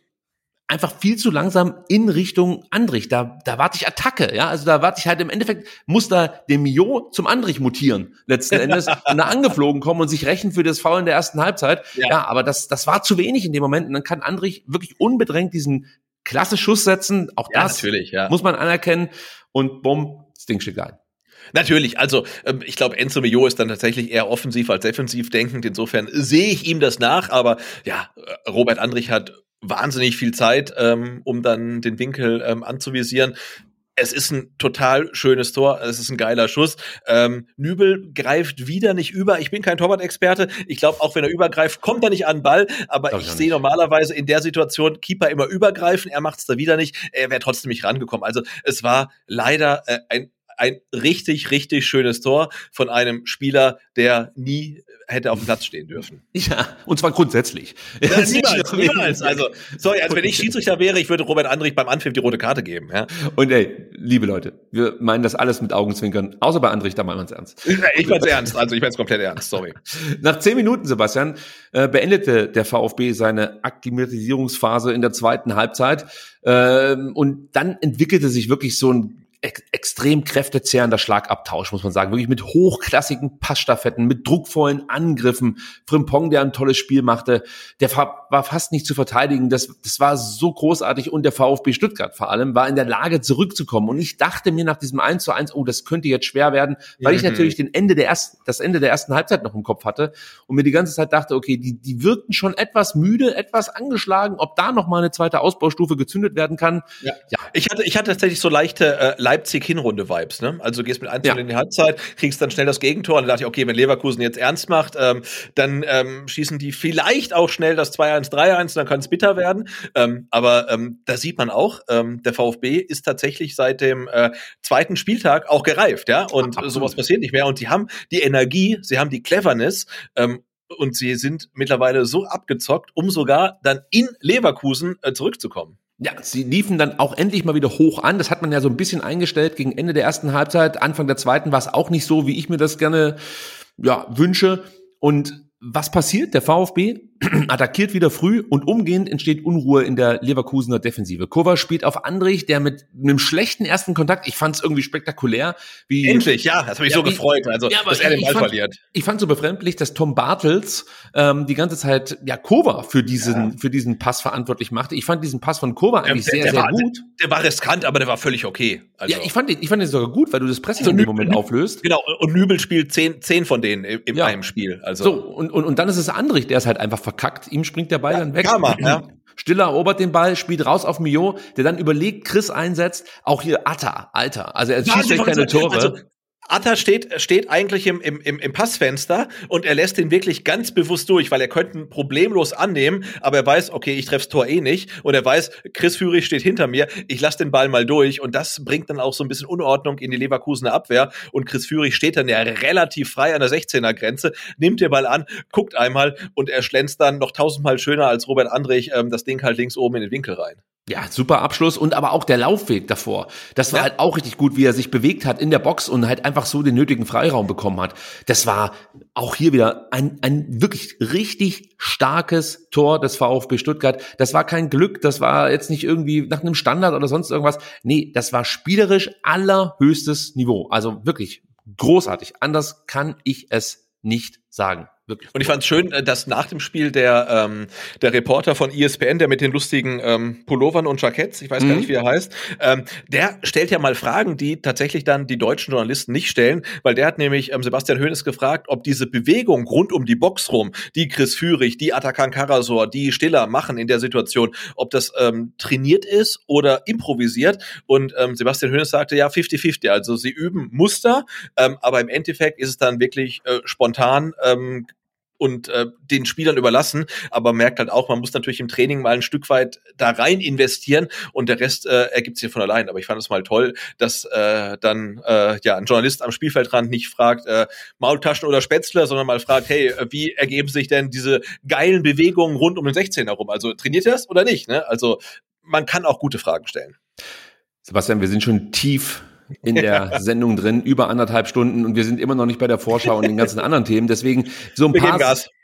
einfach viel zu langsam in Richtung Andrich. Da, da warte ich Attacke, ja. Also da warte ich halt im Endeffekt, muss da dem Mio zum Andrich mutieren, letzten (laughs) Endes, und da angeflogen kommen und sich rächen für das Foul in der ersten Halbzeit. Ja. ja, aber das, das war zu wenig in dem Moment. Und dann kann Andrich wirklich unbedrängt diesen klasse Schuss setzen. Auch ja, das ja. muss man anerkennen. Und bumm, das Ding steht ein. Natürlich, also ähm, ich glaube, Enzo Mio ist dann tatsächlich eher offensiv als defensiv denkend. Insofern sehe ich ihm das nach, aber ja, äh, Robert Andrich hat wahnsinnig viel Zeit, ähm, um dann den Winkel ähm, anzuvisieren. es ist ein total schönes Tor, es ist ein geiler Schuss. Ähm, Nübel greift wieder nicht über. Ich bin kein Torwart-Experte. Ich glaube, auch wenn er übergreift, kommt er nicht an den Ball. Aber ich, ich sehe normalerweise in der Situation Keeper immer übergreifen. Er macht es da wieder nicht. Er wäre trotzdem nicht rangekommen. Also es war leider äh, ein ein richtig, richtig schönes Tor von einem Spieler, der nie hätte auf dem Platz stehen dürfen. Ja, und zwar grundsätzlich. Ja, (laughs) niemals, niemals. Also, sorry, als wenn ich Schiedsrichter wäre, ich würde Robert Andrich beim Anpfiff die rote Karte geben. Ja. Und ey, liebe Leute, wir meinen das alles mit Augenzwinkern, außer bei Andrich, da meinen wir es ernst. Ich mein's ernst, also ich mein's komplett ernst, sorry. (laughs) Nach zehn Minuten, Sebastian, äh, beendete der VfB seine Akklimatisierungsphase in der zweiten Halbzeit. Ähm, und dann entwickelte sich wirklich so ein ex extrem kräftezehrender Schlagabtausch, muss man sagen. Wirklich mit hochklassigen Passstaffetten, mit druckvollen Angriffen. Frimpong, der ein tolles Spiel machte, der war fast nicht zu verteidigen. Das, das war so großartig. Und der VfB Stuttgart vor allem war in der Lage, zurückzukommen. Und ich dachte mir nach diesem 1 zu 1, oh, das könnte jetzt schwer werden, weil mhm. ich natürlich den Ende der ersten, das Ende der ersten Halbzeit noch im Kopf hatte und mir die ganze Zeit dachte, okay, die, die wirkten schon etwas müde, etwas angeschlagen, ob da noch mal eine zweite Ausbaustufe gezündet werden kann. Ja. ja. Ich hatte, ich hatte tatsächlich so leichte äh, Leipzig-Hinrunde-Vibes, ne? Also du gehst mit 1 ja. in die Halbzeit, kriegst dann schnell das Gegentor und dann dachte ich, okay, wenn Leverkusen jetzt ernst macht, ähm, dann ähm, schießen die vielleicht auch schnell das 2-1, 3-1, dann kann es bitter werden. Ähm, aber ähm, da sieht man auch, ähm, der VfB ist tatsächlich seit dem äh, zweiten Spieltag auch gereift, ja. Und Absolut. sowas passiert nicht mehr. Und die haben die Energie, sie haben die Cleverness, ähm, und sie sind mittlerweile so abgezockt, um sogar dann in Leverkusen äh, zurückzukommen. Ja, sie liefen dann auch endlich mal wieder hoch an. Das hat man ja so ein bisschen eingestellt gegen Ende der ersten Halbzeit. Anfang der zweiten war es auch nicht so, wie ich mir das gerne ja, wünsche. Und was passiert? Der VfB (clears throat) attackiert wieder früh und umgehend entsteht Unruhe in der Leverkusener Defensive. Kova spielt auf Andrich, der mit einem schlechten ersten Kontakt, ich fand es irgendwie spektakulär. Wie, Endlich, ja, das habe ich ja, so wie, gefreut, also ja, dass er den Ball fand, verliert. Ich fand so befremdlich, dass Tom Bartels ähm, die ganze Zeit ja Kova für diesen ja. für diesen Pass verantwortlich machte. Ich fand diesen Pass von Kova eigentlich der, sehr der sehr war, gut. Der, der, war riskant, aber der war völlig okay. Also. Ja, ich fand den, ich fand den sogar gut, weil du das Pressing also, in dem Moment auflöst. Genau, und Nübel spielt zehn, zehn von denen im ja. einem Spiel. Also so und, und und dann ist es Andrich, der ist halt einfach verkackt. Ihm springt der Ball ja, dann weg. Karma, ja. (laughs) Stiller erobert den Ball, spielt raus auf Mio, der dann überlegt, Chris einsetzt. Auch hier Atta, Alter. Also er schießt ja keine Tore. Also, Atta steht, steht eigentlich im, im, im Passfenster und er lässt den wirklich ganz bewusst durch, weil er könnte ihn problemlos annehmen, aber er weiß, okay, ich treff's Tor eh nicht und er weiß, Chris Führig steht hinter mir, ich lass den Ball mal durch und das bringt dann auch so ein bisschen Unordnung in die Leverkusener Abwehr und Chris Führig steht dann ja relativ frei an der 16er Grenze, nimmt den Ball an, guckt einmal und er schlänzt dann noch tausendmal schöner als Robert Andrich ähm, das Ding halt links oben in den Winkel rein. Ja, super Abschluss und aber auch der Laufweg davor. Das war ja. halt auch richtig gut, wie er sich bewegt hat in der Box und halt einfach so den nötigen Freiraum bekommen hat. Das war auch hier wieder ein, ein wirklich richtig starkes Tor des VfB Stuttgart. Das war kein Glück, das war jetzt nicht irgendwie nach einem Standard oder sonst irgendwas. Nee, das war spielerisch allerhöchstes Niveau. Also wirklich großartig. Anders kann ich es nicht sagen. Wirklich und ich fand es schön, äh, dass nach dem Spiel der, ähm, der Reporter von ESPN, der mit den lustigen ähm, Pullovern und Jacketts, ich weiß mhm. gar nicht, wie er heißt, ähm, der stellt ja mal Fragen, die tatsächlich dann die deutschen Journalisten nicht stellen, weil der hat nämlich ähm, Sebastian Hoeneß gefragt, ob diese Bewegung rund um die Box rum, die Chris Führig, die Atakan Karasor, die Stiller machen in der Situation, ob das ähm, trainiert ist oder improvisiert. Und ähm, Sebastian Hoeneß sagte ja 50-50, also sie üben Muster, ähm, aber im Endeffekt ist es dann wirklich äh, spontan ähm, und äh, den Spielern überlassen, aber merkt halt auch, man muss natürlich im Training mal ein Stück weit da rein investieren und der Rest äh, ergibt sich von allein. Aber ich fand es mal toll, dass äh, dann äh, ja ein Journalist am Spielfeldrand nicht fragt äh, Maultaschen oder Spätzle, sondern mal fragt, hey, wie ergeben sich denn diese geilen Bewegungen rund um den 16 herum? Also trainiert ihr das oder nicht? Ne? Also man kann auch gute Fragen stellen. Sebastian, wir sind schon tief in der (laughs) Sendung drin, über anderthalb Stunden und wir sind immer noch nicht bei der Vorschau und den ganzen anderen Themen. Deswegen so ein paar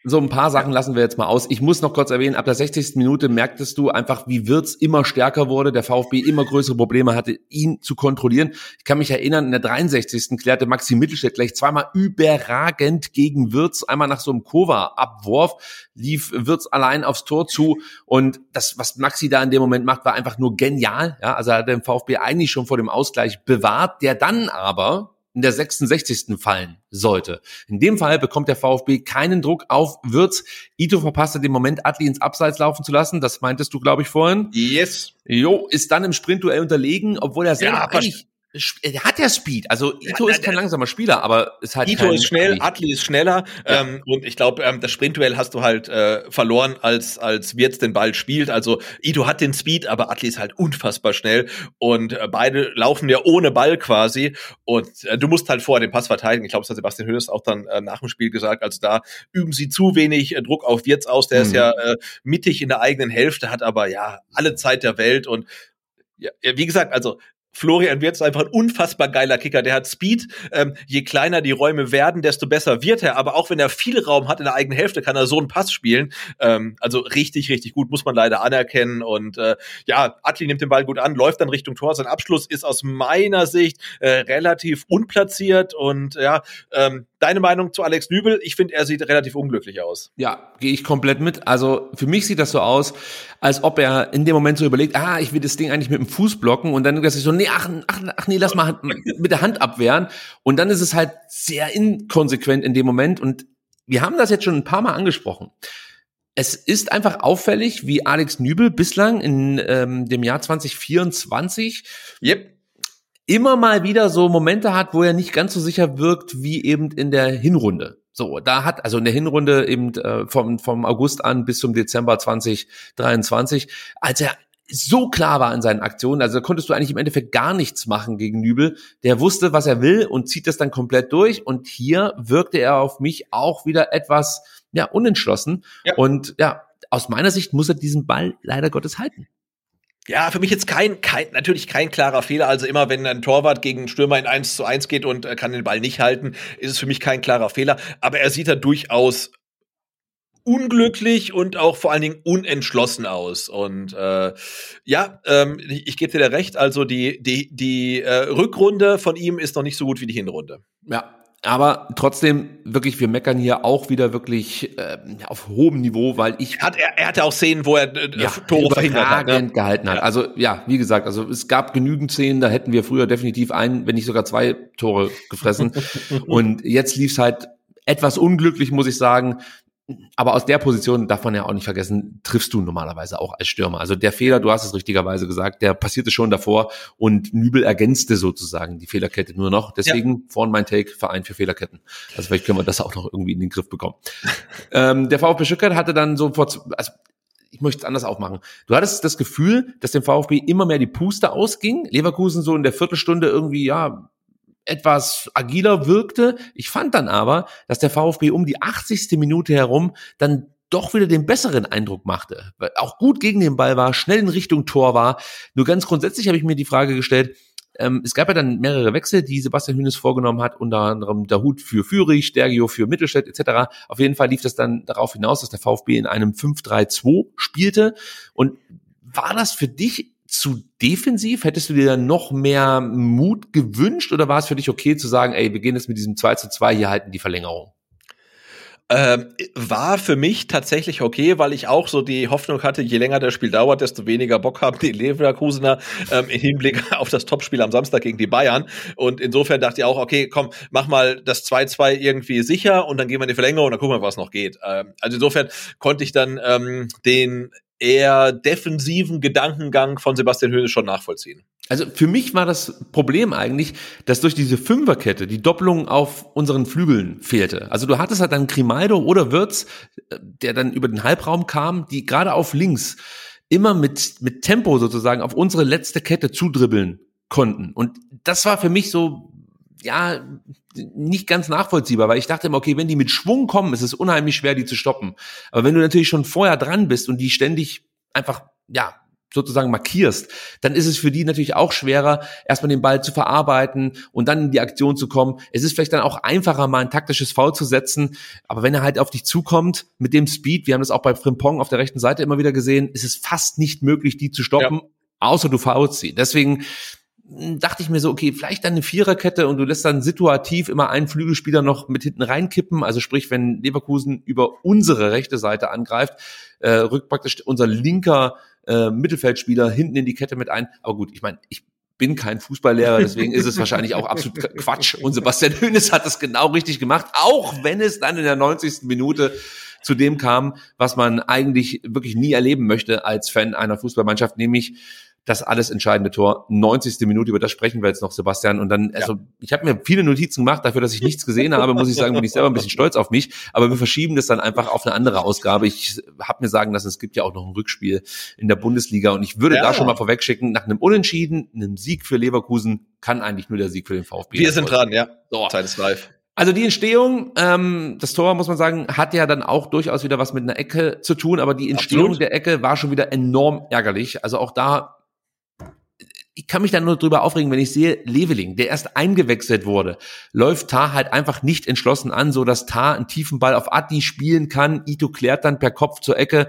so ein paar Sachen lassen wir jetzt mal aus. Ich muss noch kurz erwähnen, ab der 60. Minute merktest du einfach, wie Wirtz immer stärker wurde, der VfB immer größere Probleme hatte, ihn zu kontrollieren. Ich kann mich erinnern, in der 63. klärte Maxi Mittelstädt gleich zweimal überragend gegen Wirtz, einmal nach so einem Kova-Abwurf, lief Wirtz allein aufs Tor zu und das, was Maxi da in dem Moment macht, war einfach nur genial. Ja, also er hat den VfB eigentlich schon vor dem Ausgleich bewahrt, der dann aber in der 66. fallen sollte. In dem Fall bekommt der VfB keinen Druck auf Würz. Ito verpasste den Moment, Atli ins Abseits laufen zu lassen. Das meintest du, glaube ich, vorhin. Yes. Jo, ist dann im Sprintduell unterlegen, obwohl er selber Ja, eigentlich er hat ja Speed. Also Ito ist kein langsamer Spieler, aber ist halt Ito ist schnell, Atli ist schneller ähm, und ich glaube, ähm, das Sprintduell hast du halt äh, verloren, als als Wirtz den Ball spielt. Also Ito hat den Speed, aber Atli ist halt unfassbar schnell und äh, beide laufen ja ohne Ball quasi und äh, du musst halt vorher den Pass verteidigen. Ich glaube, das hat Sebastian Hönes auch dann äh, nach dem Spiel gesagt. Also da üben sie zu wenig äh, Druck auf Wirtz aus. Der Mhm. ist ja äh, mittig in der eigenen Hälfte, hat aber ja alle Zeit der Welt und ja, ja, wie gesagt, also Florian Wirtz einfach ein unfassbar geiler Kicker. Der hat Speed. Ähm, je kleiner die Räume werden, desto besser wird er. Aber auch wenn er viel Raum hat in der eigenen Hälfte, kann er so einen Pass spielen. Ähm, also richtig, richtig gut, muss man leider anerkennen. Und äh, ja, Atli nimmt den Ball gut an, läuft dann Richtung Tor. Sein Abschluss ist aus meiner Sicht äh, relativ unplatziert. Und ja, ähm, deine Meinung zu Alex Nübel? Ich finde, er sieht relativ unglücklich aus. Ja, gehe ich komplett mit. Also für mich sieht das so aus, als ob er in dem Moment so überlegt, ah, ich will das Ding eigentlich mit dem Fuß blocken und dann dass ich so, nee, ach, ach, ach nee, lass mal mit der Hand abwehren. Und dann ist es halt sehr inkonsequent in dem Moment. Und wir haben das jetzt schon ein paar Mal angesprochen. Es ist einfach auffällig, wie Alex Nübel bislang in ähm, dem Jahr 2024 Yep. immer mal wieder so Momente hat, wo er nicht ganz so sicher wirkt wie eben in der Hinrunde. So, da hat also in der Hinrunde eben äh, vom vom August an bis zum Dezember 2023, als er so klar war in seinen Aktionen, also da konntest du eigentlich im Endeffekt gar nichts machen gegen Nübel. Der wusste, was er will und zieht das dann komplett durch. Und hier wirkte er auf mich auch wieder etwas ja unentschlossen. Ja. Und ja, aus meiner Sicht muss er diesen Ball leider Gottes halten. Ja, für mich jetzt kein, kein, natürlich kein klarer Fehler. Also immer, wenn ein Torwart gegen einen Stürmer in 1 zu 1 geht und äh, kann den Ball nicht halten, ist es für mich kein klarer Fehler. Aber er sieht da durchaus unglücklich und auch vor allen Dingen unentschlossen aus. Und äh, ja, ähm, ich, ich gebe dir da recht. Also die, die, die äh, Rückrunde von ihm ist noch nicht so gut wie die Hinrunde. Ja, aber trotzdem wirklich, wir meckern hier auch wieder wirklich äh, auf hohem Niveau, weil ich Hat er, er hatte auch Szenen, wo er äh, ja, Tore verhindert hat. Ne? gehalten hat. Ja. Also ja, wie gesagt, also es gab genügend Szenen, da hätten wir früher definitiv ein, wenn nicht sogar zwei Tore gefressen. (laughs) Und jetzt lief's halt etwas unglücklich, muss ich sagen. Aber aus der Position darf man ja auch nicht vergessen, triffst du normalerweise auch als Stürmer. Also der Fehler, du hast es richtigerweise gesagt, der passierte schon davor und Nübel ergänzte sozusagen die Fehlerkette nur noch. Deswegen vorhin mein Take, Verein für Fehlerketten. Also vielleicht können wir das auch noch irgendwie in den Griff bekommen. (laughs) ähm, der VfB Stuttgart hatte dann so vor, also ich möchte es anders aufmachen. Du hattest das Gefühl, dass dem VfB immer mehr die Puste ausging. Leverkusen so in der Viertelstunde irgendwie, ja, etwas agiler wirkte. Ich fand dann aber, dass der VfB um die 80. Minute herum dann doch wieder den besseren Eindruck machte. Weil auch gut gegen den Ball war, schnell in Richtung Tor war. Nur ganz grundsätzlich habe ich mir die Frage gestellt, ähm, es gab ja dann mehrere Wechsel, die Sebastian Hünes vorgenommen hat, unter anderem der Hut für Fürich, Stergio für Mittelstädt etc. Auf jeden Fall lief das dann darauf hinaus, dass der VfB in einem 5-3-2 spielte. Und war das für dich zu defensiv? Hättest du dir dann noch mehr Mut gewünscht oder war es für dich okay zu sagen, ey, wir gehen jetzt mit diesem 2 zu 2 hier halten die Verlängerung? Ähm, war für mich tatsächlich okay, weil ich auch so die Hoffnung hatte, je länger das Spiel dauert, desto weniger Bock haben die Leverkusener ähm, im Hinblick (laughs) auf das Topspiel am Samstag gegen die Bayern. Und insofern dachte ich auch, okay, komm, mach mal das 2-2 irgendwie sicher und dann gehen wir in die Verlängerung und dann gucken wir, was noch geht. Ähm, also insofern konnte ich dann ähm, den eher defensiven Gedankengang von Sebastian Höhne schon nachvollziehen. Also für mich war das Problem eigentlich, dass durch diese Fünferkette die Doppelung auf unseren Flügeln fehlte. Also du hattest halt dann Grimaldo oder Wirtz, äh, der dann über den Halbraum kam, die gerade auf links immer mit, mit Tempo sozusagen auf unsere letzte Kette zudribbeln konnten. Und das war für mich so, ja, nicht ganz nachvollziehbar, weil ich dachte immer, okay, wenn die mit Schwung kommen, ist es unheimlich schwer, die zu stoppen. Aber wenn du natürlich schon vorher dran bist und die ständig einfach, ja, sozusagen markierst, dann ist es für die natürlich auch schwerer, erstmal den Ball zu verarbeiten und dann in die Aktion zu kommen. Es ist vielleicht dann auch einfacher, mal ein taktisches Foul zu setzen, aber wenn er halt auf dich zukommt mit dem Speed, wir haben das auch bei Frimpong auf der rechten Seite immer wieder gesehen, ist es fast nicht möglich, die zu stoppen, außer du faulst sie. Deswegen dachte ich mir so, okay, vielleicht dann eine Viererkette und du lässt dann situativ immer einen Flügelspieler noch mit hinten reinkippen. Also sprich, wenn Leverkusen über unsere rechte Seite angreift, äh, rückt praktisch unser linker äh, Mittelfeldspieler hinten in die Kette mit ein. Aber gut, ich meine, ich bin kein Fußballlehrer, deswegen ist es wahrscheinlich auch absolut Quatsch. Und Sebastian Hönes hat es genau richtig gemacht, auch wenn es dann in der 90. Minute zu dem kam, was man eigentlich wirklich nie erleben möchte als Fan einer Fußballmannschaft, nämlich das alles entscheidende Tor, 90. Minute, über das sprechen wir jetzt noch, Sebastian. Und dann, also ja. ich habe mir viele Notizen gemacht, dafür, dass ich nichts gesehen habe, muss ich sagen, bin ich selber ein bisschen stolz auf mich. Aber wir verschieben das dann einfach auf eine andere Ausgabe. Ich habe mir sagen lassen, es gibt ja auch noch ein Rückspiel in der Bundesliga. Und ich würde ja. da schon mal vorwegschicken, nach einem Unentschieden, einem Sieg für Leverkusen, kann eigentlich nur der Sieg für den VfB. Wir sind dran, ja. So. Zeit ist live. Also die Entstehung, ähm, das Tor, muss man sagen, hat ja dann auch durchaus wieder was mit einer Ecke zu tun, aber die Entstehung Absolut. der Ecke war schon wieder enorm ärgerlich. Also auch da ich kann mich dann nur drüber aufregen, wenn ich sehe, Leveling, der erst eingewechselt wurde, läuft Tar halt einfach nicht entschlossen an, so dass Tar einen tiefen Ball auf Adli spielen kann. Ito klärt dann per Kopf zur Ecke.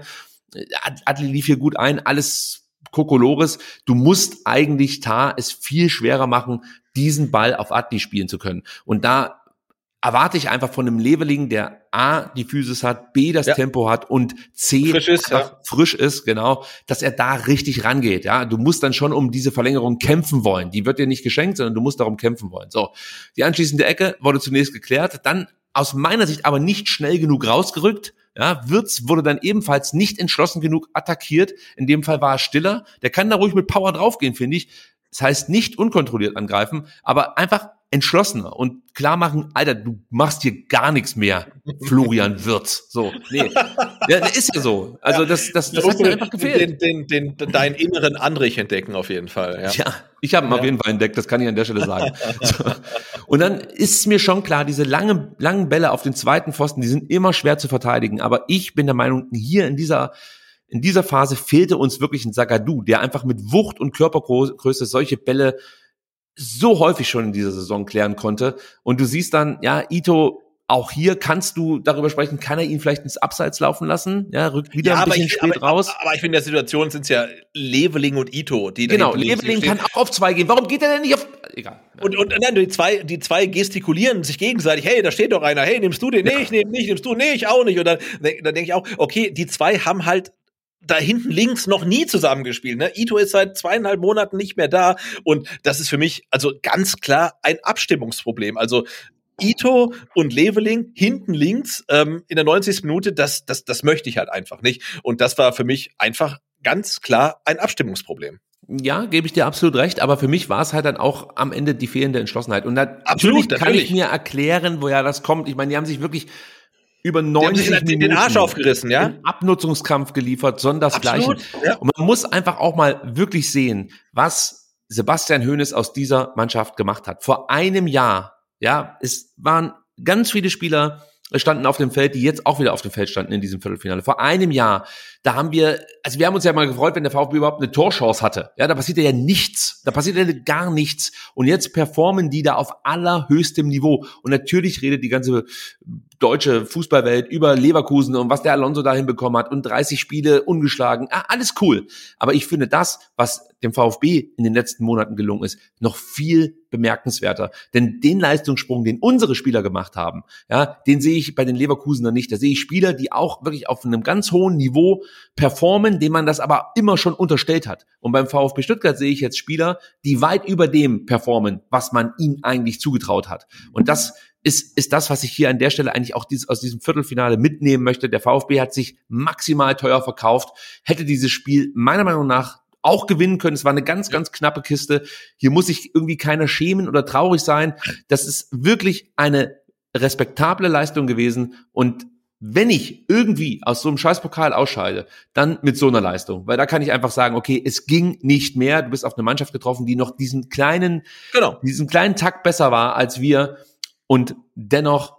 Adli lief hier gut ein, alles Kokolores. Du musst eigentlich Tar es viel schwerer machen, diesen Ball auf Adli spielen zu können. Und da erwarte ich einfach von einem Leveling, der A, die Physis hat, B, das ja. Tempo hat und C, frisch ist, ja. frisch ist, genau, dass er da richtig rangeht. Ja, du musst dann schon um diese Verlängerung kämpfen wollen. Die wird dir nicht geschenkt, sondern du musst darum kämpfen wollen. So, die anschließende Ecke wurde zunächst geklärt, dann aus meiner Sicht aber nicht schnell genug rausgerückt. Ja, Wirtz wurde dann ebenfalls nicht entschlossen genug attackiert. In dem Fall war er stiller. Der kann da ruhig mit Power draufgehen, finde ich. Das heißt nicht unkontrolliert angreifen, aber einfach entschlossener und klar machen, Alter, du machst hier gar nichts mehr, Florian Wirtz. So, nee. Ja, ist ja so. Also das, das, das hat mir einfach gefehlt. Den, den, den, deinen inneren Andrich entdecken auf jeden Fall. Ja, ja ich habe ihn ja. auf jeden Fall entdeckt, das kann ich an der Stelle sagen. so. Und dann ist mir schon klar, diese lange, langen Bälle auf den zweiten Pfosten, die sind immer schwer zu verteidigen. Aber ich bin der Meinung, hier in dieser in dieser Phase fehlte uns wirklich ein Sagadu, der einfach mit Wucht und Körpergröße solche Bälle so häufig schon in dieser Saison klären konnte. Und du siehst dann, ja, Ito, auch hier kannst du darüber sprechen, kann er ihn vielleicht ins Abseits laufen lassen? Ja, rückt wieder ja, ein bisschen ich, spät aber, raus. Aber, ich finde, in der Situation sind es ja Leveling und Ito, die Genau, Leveling kann auch auf zwei gehen. Warum geht er denn nicht auf. Egal. Und, und nein, die zwei, die zwei gestikulieren sich gegenseitig, hey, da steht doch einer, hey, nimmst du den? Nee, ich nehme nicht, nimmst du? Nee, ich auch nicht. Und dann, dann denke ich auch, okay, die zwei haben halt da hinten links noch nie zusammengespielt. Ne? Ito ist seit zweieinhalb Monaten nicht mehr da und das ist für mich also ganz klar ein Abstimmungsproblem. Also Ito und Leveling hinten links ähm, in der 90. Minute, das, das, das möchte ich halt einfach nicht. Und das war für mich einfach ganz klar ein Abstimmungsproblem. Ja, gebe ich dir absolut recht, aber für mich war es halt dann auch am Ende die fehlende Entschlossenheit. Und natürlich absolut, kann natürlich. ich mir erklären, woher das kommt. Ich meine, die haben sich wirklich über 90 den, Minuten den Arsch aufgerissen, ja? Abnutzungskampf geliefert, sondersgleichen. Ja. Und man muss einfach auch mal wirklich sehen, was Sebastian Hoeneß aus dieser Mannschaft gemacht hat. Vor einem Jahr, ja, es waren ganz viele Spieler standen auf dem Feld, die jetzt auch wieder auf dem Feld standen in diesem Viertelfinale. Vor einem Jahr, da haben wir, also wir haben uns ja mal gefreut, wenn der VfB überhaupt eine Torchance hatte. Ja, da passiert ja nichts. Da passiert ja gar nichts. Und jetzt performen die da auf allerhöchstem Niveau. Und natürlich redet die ganze deutsche Fußballwelt über Leverkusen und was der Alonso da hinbekommen hat und 30 Spiele ungeschlagen. Ah, alles cool. Aber ich finde das, was dem VfB in den letzten Monaten gelungen ist, noch viel bemerkenswerter. Denn den Leistungssprung, den unsere Spieler gemacht haben, ja, den sehe ich bei den Leverkusener nicht. Da sehe ich Spieler, die auch wirklich auf einem ganz hohen Niveau performen, dem man das aber immer schon unterstellt hat. Und beim VfB Stuttgart sehe ich jetzt Spieler, die weit über dem performen, was man ihnen eigentlich zugetraut hat. Und das ist, ist das, was ich hier an der Stelle eigentlich auch dieses, aus diesem Viertelfinale mitnehmen möchte. Der VfB hat sich maximal teuer verkauft, hätte dieses Spiel meiner Meinung nach auch gewinnen können. Es war eine ganz, ganz knappe Kiste. Hier muss sich irgendwie keiner schämen oder traurig sein. Das ist wirklich eine respektable Leistung gewesen und wenn ich irgendwie aus so einem Scheißpokal ausscheide, dann mit so einer Leistung. Weil da kann ich einfach sagen, okay, es ging nicht mehr. Du bist auf eine Mannschaft getroffen, die noch diesen kleinen, genau. diesen kleinen Takt besser war als wir. Und dennoch,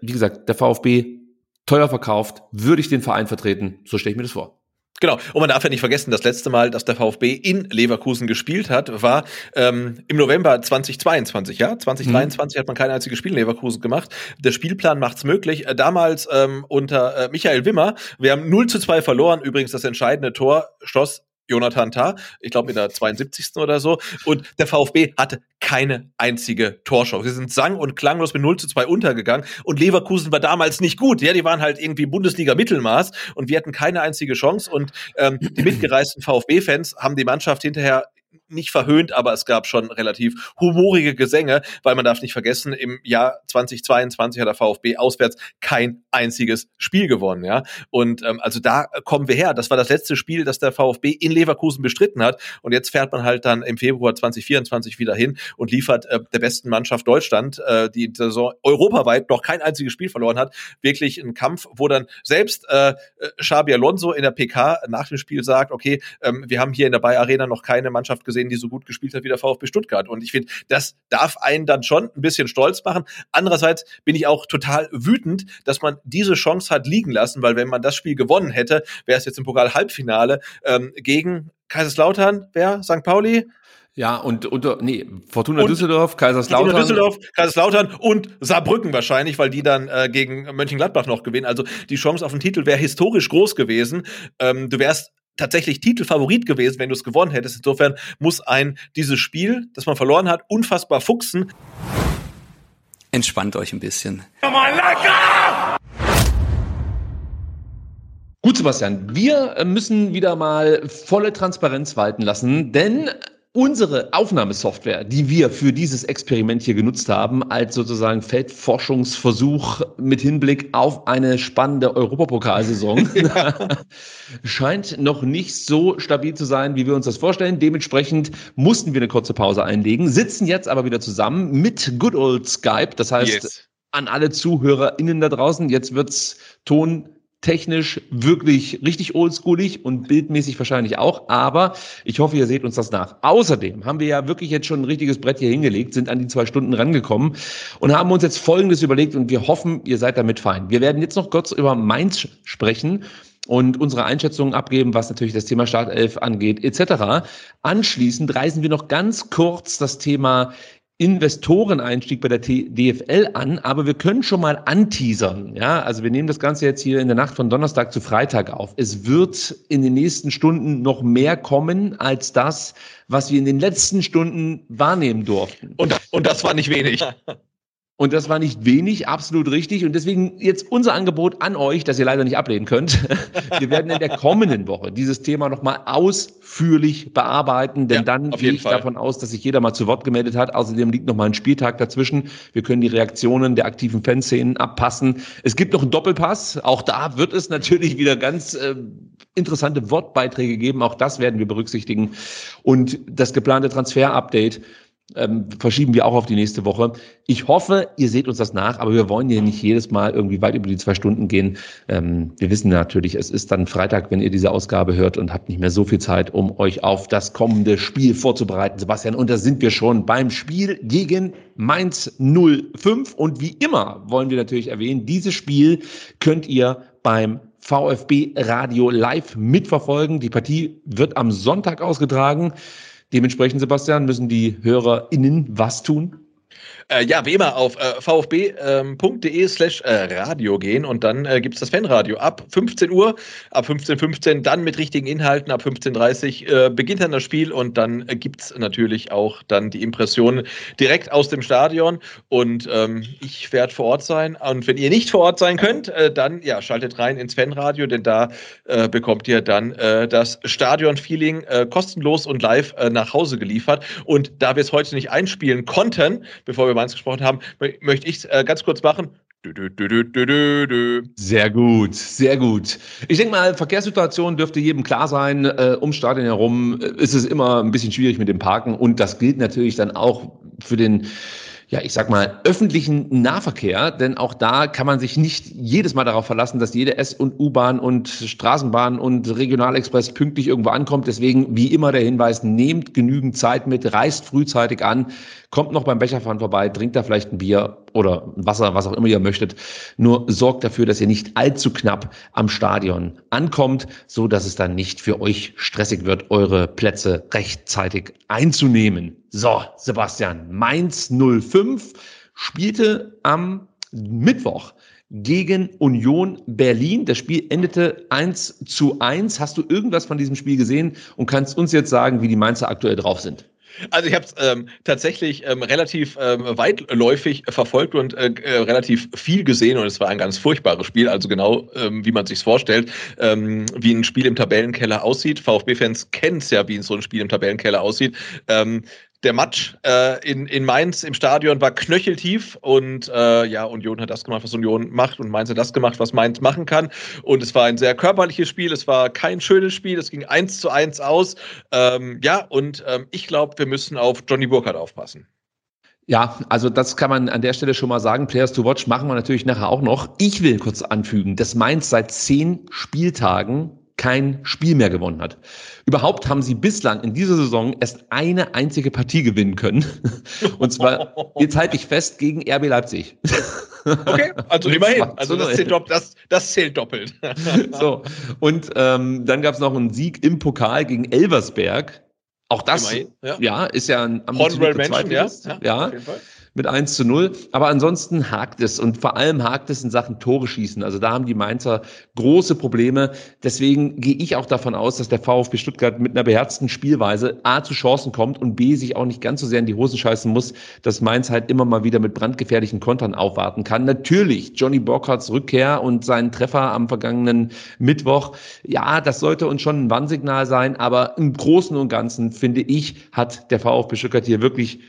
wie gesagt, der VfB teuer verkauft, würde ich den Verein vertreten. So stelle ich mir das vor. Genau. Und man darf ja nicht vergessen, das letzte Mal, dass der VfB in Leverkusen gespielt hat, war ähm, im November 2022. Ja, 2023 mhm. hat man kein einziges Spiel in Leverkusen gemacht. Der Spielplan macht's möglich. Äh, damals ähm, unter äh, Michael Wimmer. Wir haben 0 zu 2 verloren. Übrigens das entscheidende Tor schloss Jonathan Tah, ich glaube in der 72. oder so. Und der VfB hatte keine einzige Torschance. Sie sind sang- und klanglos mit 0 zu 2 untergegangen. Und Leverkusen war damals nicht gut. Ja, die waren halt irgendwie Bundesliga-Mittelmaß und wir hatten keine einzige Chance. Und ähm, die mitgereisten VfB-Fans haben die Mannschaft hinterher nicht verhöhnt, aber es gab schon relativ humorige Gesänge, weil man darf nicht vergessen, im Jahr 2022 hat der VfB auswärts kein einziges Spiel gewonnen, ja. Und ähm, also da kommen wir her. Das war das letzte Spiel, das der VfB in Leverkusen bestritten hat. Und jetzt fährt man halt dann im Februar 2024 wieder hin und liefert äh, der besten Mannschaft Deutschland, äh, die Saison europaweit noch kein einziges Spiel verloren hat, wirklich ein Kampf, wo dann selbst äh, Xabi Alonso in der PK nach dem Spiel sagt, okay, ähm, wir haben hier in der Bayer Arena noch keine Mannschaft gesehen, die so gut gespielt hat wie der VfB Stuttgart. Und ich finde, das darf einen dann schon ein bisschen stolz machen. Andererseits bin ich auch total wütend, dass man diese Chance hat liegen lassen, weil wenn man das Spiel gewonnen hätte, wäre es jetzt im Pokal Halbfinale ähm, gegen Kaiserslautern, wer? St. Pauli? Ja, und unter, nee, Fortuna und Düsseldorf, Kaiserslautern. Fortuna Düsseldorf, Kaiserslautern und Saarbrücken wahrscheinlich, weil die dann äh, gegen Mönchengladbach noch gewinnen. Also die Chance auf den Titel wäre historisch groß gewesen. Ähm, du wärst tatsächlich Titelfavorit gewesen, wenn du es gewonnen hättest. Insofern muss ein dieses Spiel, das man verloren hat, unfassbar fuchsen. Entspannt euch ein bisschen. Gut, Sebastian, wir müssen wieder mal volle Transparenz walten lassen, denn unsere Aufnahmesoftware, die wir für dieses Experiment hier genutzt haben, als sozusagen Feldforschungsversuch mit Hinblick auf eine spannende Europapokalsaison, (laughs) ja. (laughs) scheint noch nicht so stabil zu sein, wie wir uns das vorstellen. Dementsprechend mussten wir eine kurze Pause einlegen, sitzen jetzt aber wieder zusammen mit Good Old Skype. Das heißt, yes. an alle ZuhörerInnen da draußen, jetzt wird's Ton technisch wirklich richtig oldschoolig und bildmäßig wahrscheinlich auch, aber ich hoffe, ihr seht uns das nach. Außerdem haben wir ja wirklich jetzt schon ein richtiges Brett hier hingelegt, sind an die zwei Stunden rangekommen und haben uns jetzt Folgendes überlegt und wir hoffen, ihr seid damit fein. Wir werden jetzt noch kurz über Mainz sprechen und unsere Einschätzungen abgeben, was natürlich das Thema Startelf angeht, etc. Anschließend reisen wir noch ganz kurz das Thema Investoreneinstieg bei der DFL an, aber wir können schon mal anteasern. Ja, also wir nehmen das Ganze jetzt hier in der Nacht von Donnerstag zu Freitag auf. Es wird in den nächsten Stunden noch mehr kommen als das, was wir in den letzten Stunden wahrnehmen durften. Und, und das war nicht wenig. (laughs) Und das war nicht wenig, absolut richtig. Und deswegen jetzt unser Angebot an euch, das ihr leider nicht ablehnen könnt. (laughs) Wir werden in der kommenden Woche dieses Thema nochmal ausführlich bearbeiten, denn ja, dann gehe ich Fall. davon aus, dass sich jeder mal zu Wort gemeldet hat. Außerdem liegt nochmal ein Spieltag dazwischen. Wir können die Reaktionen der aktiven Fanszenen abpassen. Es gibt noch einen Doppelpass. Auch da wird es natürlich (laughs) wieder ganz äh, interessante Wortbeiträge geben. Auch das werden wir berücksichtigen. Und das geplante Transfer-Update ähm, verschieben wir auch auf die nächste Woche. Ich hoffe, ihr seht uns das nach, aber wir wollen ja nicht jedes Mal irgendwie weit über die zwei Stunden gehen. Ähm, wir wissen natürlich, es ist dann Freitag, wenn ihr diese Ausgabe hört und habt nicht mehr so viel Zeit, um euch auf das kommende Spiel vorzubereiten, Sebastian. Und da sind wir schon beim Spiel gegen Mainz 05. Und wie immer wollen wir natürlich erwähnen, dieses Spiel könnt ihr beim VfB Radio live mitverfolgen. Die Partie wird am Sonntag ausgetragen. Dementsprechend, Sebastian, müssen die HörerInnen was tun? Äh, ja, wie immer auf äh, vfb.de ähm, slash äh, Radio gehen und dann äh, gibt es das Fanradio ab 15 Uhr, ab 15.15 15, dann mit richtigen Inhalten, ab 15.30 Uhr äh, beginnt dann das Spiel und dann äh, gibt es natürlich auch dann die Impressionen direkt aus dem Stadion. Und ähm, ich werde vor Ort sein. Und wenn ihr nicht vor Ort sein könnt, äh, dann ja, schaltet rein ins Fanradio, denn da äh, bekommt ihr dann das Stadion-Feeling kostenlos und live nach Hause geliefert. Und da wir es heute nicht einspielen konnten, bevor wir über Mainz gesprochen haben, möchte ich äh, ganz kurz machen. Sehr gut, sehr gut. Ich denke mal, Verkehrssituation dürfte jedem klar sein. Äh, um Stadion herum äh, ist es immer ein bisschen schwierig mit dem Parken und das gilt natürlich dann auch für den ja, ich sag mal, öffentlichen Nahverkehr, denn auch da kann man sich nicht jedes Mal darauf verlassen, dass jede S- und U-Bahn und Straßenbahn und Regionalexpress pünktlich irgendwo ankommt. Deswegen, wie immer der Hinweis, nehmt genügend Zeit mit, reist frühzeitig an, kommt noch beim Becherfahren vorbei, trinkt da vielleicht ein Bier oder Wasser, was auch immer ihr möchtet. Nur sorgt dafür, dass ihr nicht allzu knapp am Stadion ankommt, so dass es dann nicht für euch stressig wird, eure Plätze rechtzeitig einzunehmen. So, Sebastian, Mainz 05 spielte am Mittwoch gegen Union Berlin. Das Spiel endete 1 zu 1. Hast du irgendwas von diesem Spiel gesehen und kannst uns jetzt sagen, wie die Mainzer aktuell drauf sind? Also ich habe es ähm, tatsächlich ähm, relativ ähm, weitläufig verfolgt und äh, äh, relativ viel gesehen und es war ein ganz furchtbares Spiel, also genau ähm, wie man sich vorstellt, ähm, wie ein Spiel im Tabellenkeller aussieht. VfB-Fans kennen es ja, wie so ein Spiel im Tabellenkeller aussieht. Der Match äh, in, in Mainz im Stadion war knöcheltief und äh, ja, Union hat das gemacht, was Union macht und Mainz hat das gemacht, was Mainz machen kann. Und es war ein sehr körperliches Spiel, es war kein schönes Spiel, es ging eins zu eins aus. Ähm, ja, und ähm, ich glaube, wir müssen auf Johnny Burkhardt aufpassen. Ja, also das kann man an der Stelle schon mal sagen. Players to Watch machen wir natürlich nachher auch noch. Ich will kurz anfügen, dass Mainz seit zehn Spieltagen kein Spiel mehr gewonnen hat. Überhaupt haben sie bislang in dieser Saison erst eine einzige Partie gewinnen können. (laughs) Und zwar, (laughs) jetzt halte ich fest, gegen RB Leipzig. (laughs) Okay, also immerhin. Also das zählt, das, das zählt doppelt. So, und ähm, dann gab es noch einen Sieg im Pokal gegen Elversberg. Auch das Immerhin, ja. ja. ist ja ein Honorable Mention, ja. ja, ja. Mit 1 zu 0. Aber ansonsten hakt es und vor allem hakt es in Sachen Tore schießen. Also da haben die Mainzer große Probleme. Deswegen gehe ich auch davon aus, dass der VfB Stuttgart mit einer beherzten Spielweise A zu Chancen kommt und B sich auch nicht ganz so sehr in die Hosen scheißen muss, dass Mainz halt immer mal wieder mit brandgefährlichen Kontern aufwarten kann. Natürlich Johnny Burkhardts Rückkehr und seinen Treffer am vergangenen Mittwoch. Ja, das sollte uns schon ein Warnsignal sein, aber im Großen und Ganzen finde ich, hat der VfB Stuttgart hier wirklich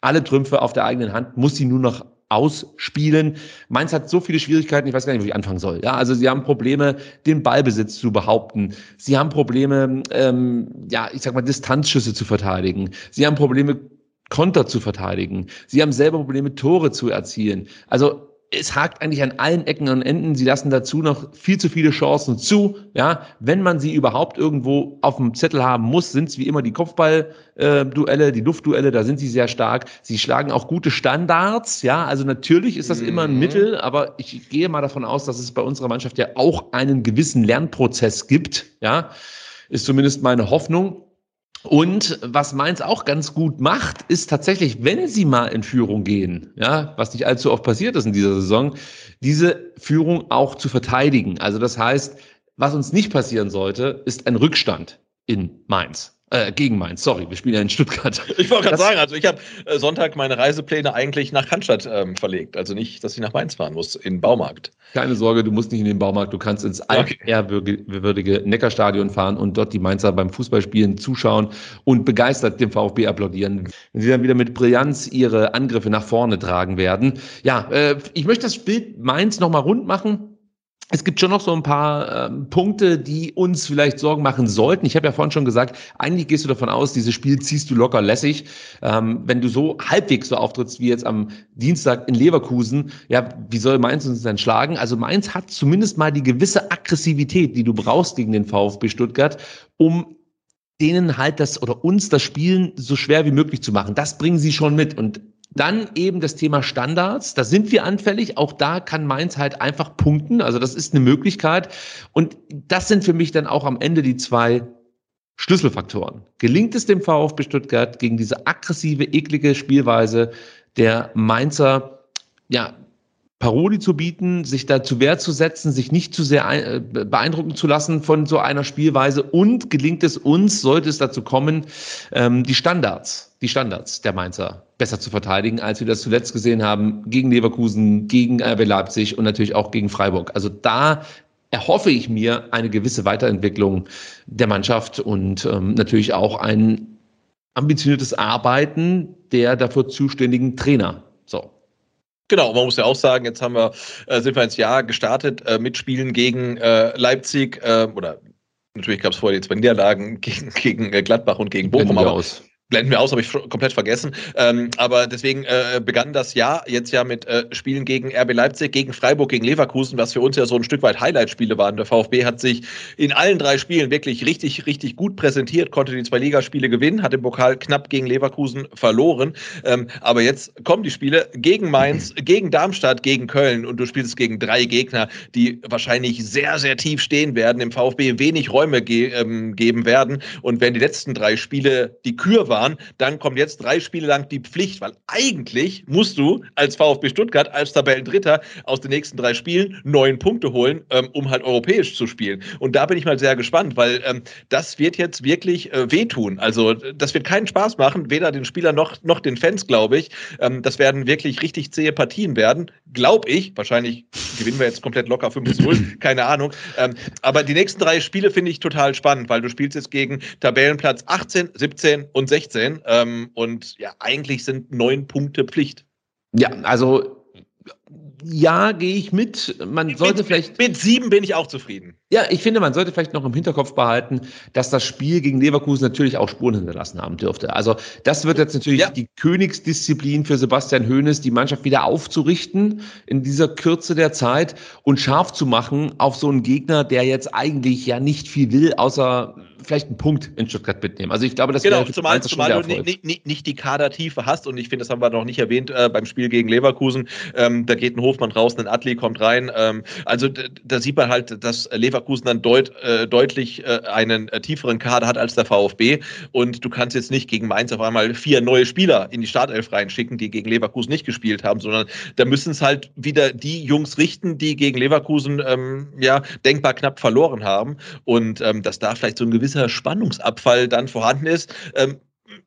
alle Trümpfe auf der eigenen Hand, muss sie nur noch ausspielen. Mainz hat so viele Schwierigkeiten, ich weiß gar nicht, wo ich anfangen soll. Ja, also sie haben Probleme, den Ballbesitz zu behaupten. Sie haben Probleme, ähm, ja, ich sag mal, Distanzschüsse zu verteidigen. Sie haben Probleme, Konter zu verteidigen. Sie haben selber Probleme, Tore zu erzielen. Also es hakt eigentlich an allen Ecken und Enden. Sie lassen dazu noch viel zu viele Chancen zu. Ja, wenn man sie überhaupt irgendwo auf dem Zettel haben muss, sind es wie immer die Kopfballduelle, die Luftduelle. Da sind sie sehr stark. Sie schlagen auch gute Standards. Ja, also natürlich ist das mhm. immer ein mhm. Mittel, aber ich gehe mal davon aus, dass es bei unserer Mannschaft ja auch einen gewissen Lernprozess gibt. Ja, ist zumindest meine Hoffnung. Und was Mainz auch ganz gut macht, ist tatsächlich, wenn sie mal in Führung gehen, ja, was nicht allzu oft passiert ist in dieser Saison, diese Führung auch zu verteidigen. Also das heißt, was uns nicht passieren sollte, ist ein Rückstand in Mainz. Äh, gegen Mainz, sorry, wir spielen ja in Stuttgart. (laughs) Ich wollte gerade sagen, also ich habe äh, Sonntag meine Reisepläne eigentlich nach Cannstatt ähm, verlegt. Also nicht, dass ich nach Mainz fahren muss, in den Baumarkt. Keine Sorge, du musst nicht in den Baumarkt, du kannst ins okay. ehrwürdige Neckarstadion fahren und dort die Mainzer beim Fußballspielen zuschauen und begeistert dem VfB applaudieren, wenn sie dann wieder mit Brillanz ihre Angriffe nach vorne tragen werden. Ja, äh, ich möchte das Bild Mainz nochmal rund machen es gibt schon noch so ein paar ähm, Punkte, die uns vielleicht Sorgen machen sollten. Ich habe ja vorhin schon gesagt, eigentlich gehst du davon aus, dieses Spiel ziehst du locker lässig. Ähm, wenn du so halbwegs so auftrittst wie jetzt am Dienstag in Leverkusen, ja, wie soll Mainz uns denn schlagen? Also Mainz hat zumindest mal die gewisse Aggressivität, die du brauchst gegen den VfB Stuttgart, um denen halt das oder uns das Spielen so schwer wie möglich zu machen. Das bringen sie schon mit. Und dann eben das Thema Standards. Da sind wir anfällig. Auch da kann Mainz halt einfach punkten. Also das ist eine Möglichkeit. Und das sind für mich dann auch am Ende die zwei Schlüsselfaktoren. Gelingt es dem VfB Stuttgart gegen diese aggressive, eklige Spielweise der Mainzer, ja, Paroli zu bieten, sich da zu Wehr zu setzen, sich nicht zu sehr äh, beeindrucken zu lassen von so einer Spielweise und gelingt es uns, sollte es dazu kommen, ähm, die Standards, die Standards der Mainzer besser zu verteidigen, als wir das zuletzt gesehen haben gegen Leverkusen, gegen RB Leipzig und natürlich auch gegen Freiburg. Also da erhoffe ich mir eine gewisse Weiterentwicklung der Mannschaft und ähm, natürlich auch ein ambitioniertes Arbeiten der dafür zuständigen Trainer. So, Genau, man muss ja auch sagen, jetzt haben wir, äh, sind wir ins Jahr gestartet äh, mit Spielen gegen äh, Leipzig äh, oder natürlich gab es vorher die zwei Niederlagen (laughs) gegen, gegen äh, Gladbach und gegen Bochum, aber aus blenden wir aus, habe ich komplett vergessen. Ähm, aber deswegen äh, begann das Jahr jetzt ja mit äh, Spielen gegen RB Leipzig, gegen Freiburg, gegen Leverkusen, was für uns ja so ein Stück weit Highlight-Spiele waren. Der VfB hat sich in allen drei Spielen wirklich richtig, richtig gut präsentiert, konnte die zwei Ligaspiele gewinnen, hat im Pokal knapp gegen Leverkusen verloren. Ähm, aber jetzt kommen die Spiele gegen Mainz, gegen Darmstadt, gegen Köln und du spielst gegen drei Gegner, die wahrscheinlich sehr, sehr tief stehen werden, im VfB wenig Räume ge ähm, geben werden. Und wenn die letzten drei Spiele die Kür waren, waren, dann kommt jetzt drei Spiele lang die Pflicht, weil eigentlich musst du als VfB Stuttgart, als Tabellendritter aus den nächsten drei Spielen neun Punkte holen, ähm, um halt europäisch zu spielen. Und da bin ich mal sehr gespannt, weil ähm, das wird jetzt wirklich äh, wehtun. Also das wird keinen Spaß machen, weder den Spielern noch, noch den Fans, glaube ich. Ähm, das werden wirklich richtig zähe Partien werden, glaube ich. Wahrscheinlich gewinnen wir jetzt komplett locker 5 0, (clears throat) keine Ahnung. Ähm, aber die nächsten drei Spiele finde ich total spannend, weil du spielst jetzt gegen Tabellenplatz 18, 17 und 16. Ähm, und ja, eigentlich sind neun Punkte Pflicht. Ja, also ja, gehe ich mit. Man sollte mit, vielleicht. Mit sieben bin ich auch zufrieden. Ja, ich finde, man sollte vielleicht noch im Hinterkopf behalten, dass das Spiel gegen Leverkusen natürlich auch Spuren hinterlassen haben dürfte. Also das wird jetzt natürlich ja. die Königsdisziplin für Sebastian Hoeneß, die Mannschaft wieder aufzurichten in dieser Kürze der Zeit und scharf zu machen auf so einen Gegner, der jetzt eigentlich ja nicht viel will, außer vielleicht einen Punkt in Stuttgart mitnehmen. Also ich glaube, das genau, zumal, zumal du nicht, nicht, nicht die Kadertiefe hast und ich finde, das haben wir noch nicht erwähnt äh, beim Spiel gegen Leverkusen. Ähm, da geht ein Hofmann raus, ein Atli kommt rein. Ähm, also da sieht man halt, dass Leverkusen dann deut, äh, deutlich äh, einen äh, tieferen Kader hat als der VfB und du kannst jetzt nicht gegen Mainz auf einmal vier neue Spieler in die Startelf reinschicken, die gegen Leverkusen nicht gespielt haben, sondern da müssen es halt wieder die Jungs richten, die gegen Leverkusen ähm, ja denkbar knapp verloren haben und ähm, dass da vielleicht so ein gewisser gewisser Spannungsabfall dann vorhanden ist. Ähm,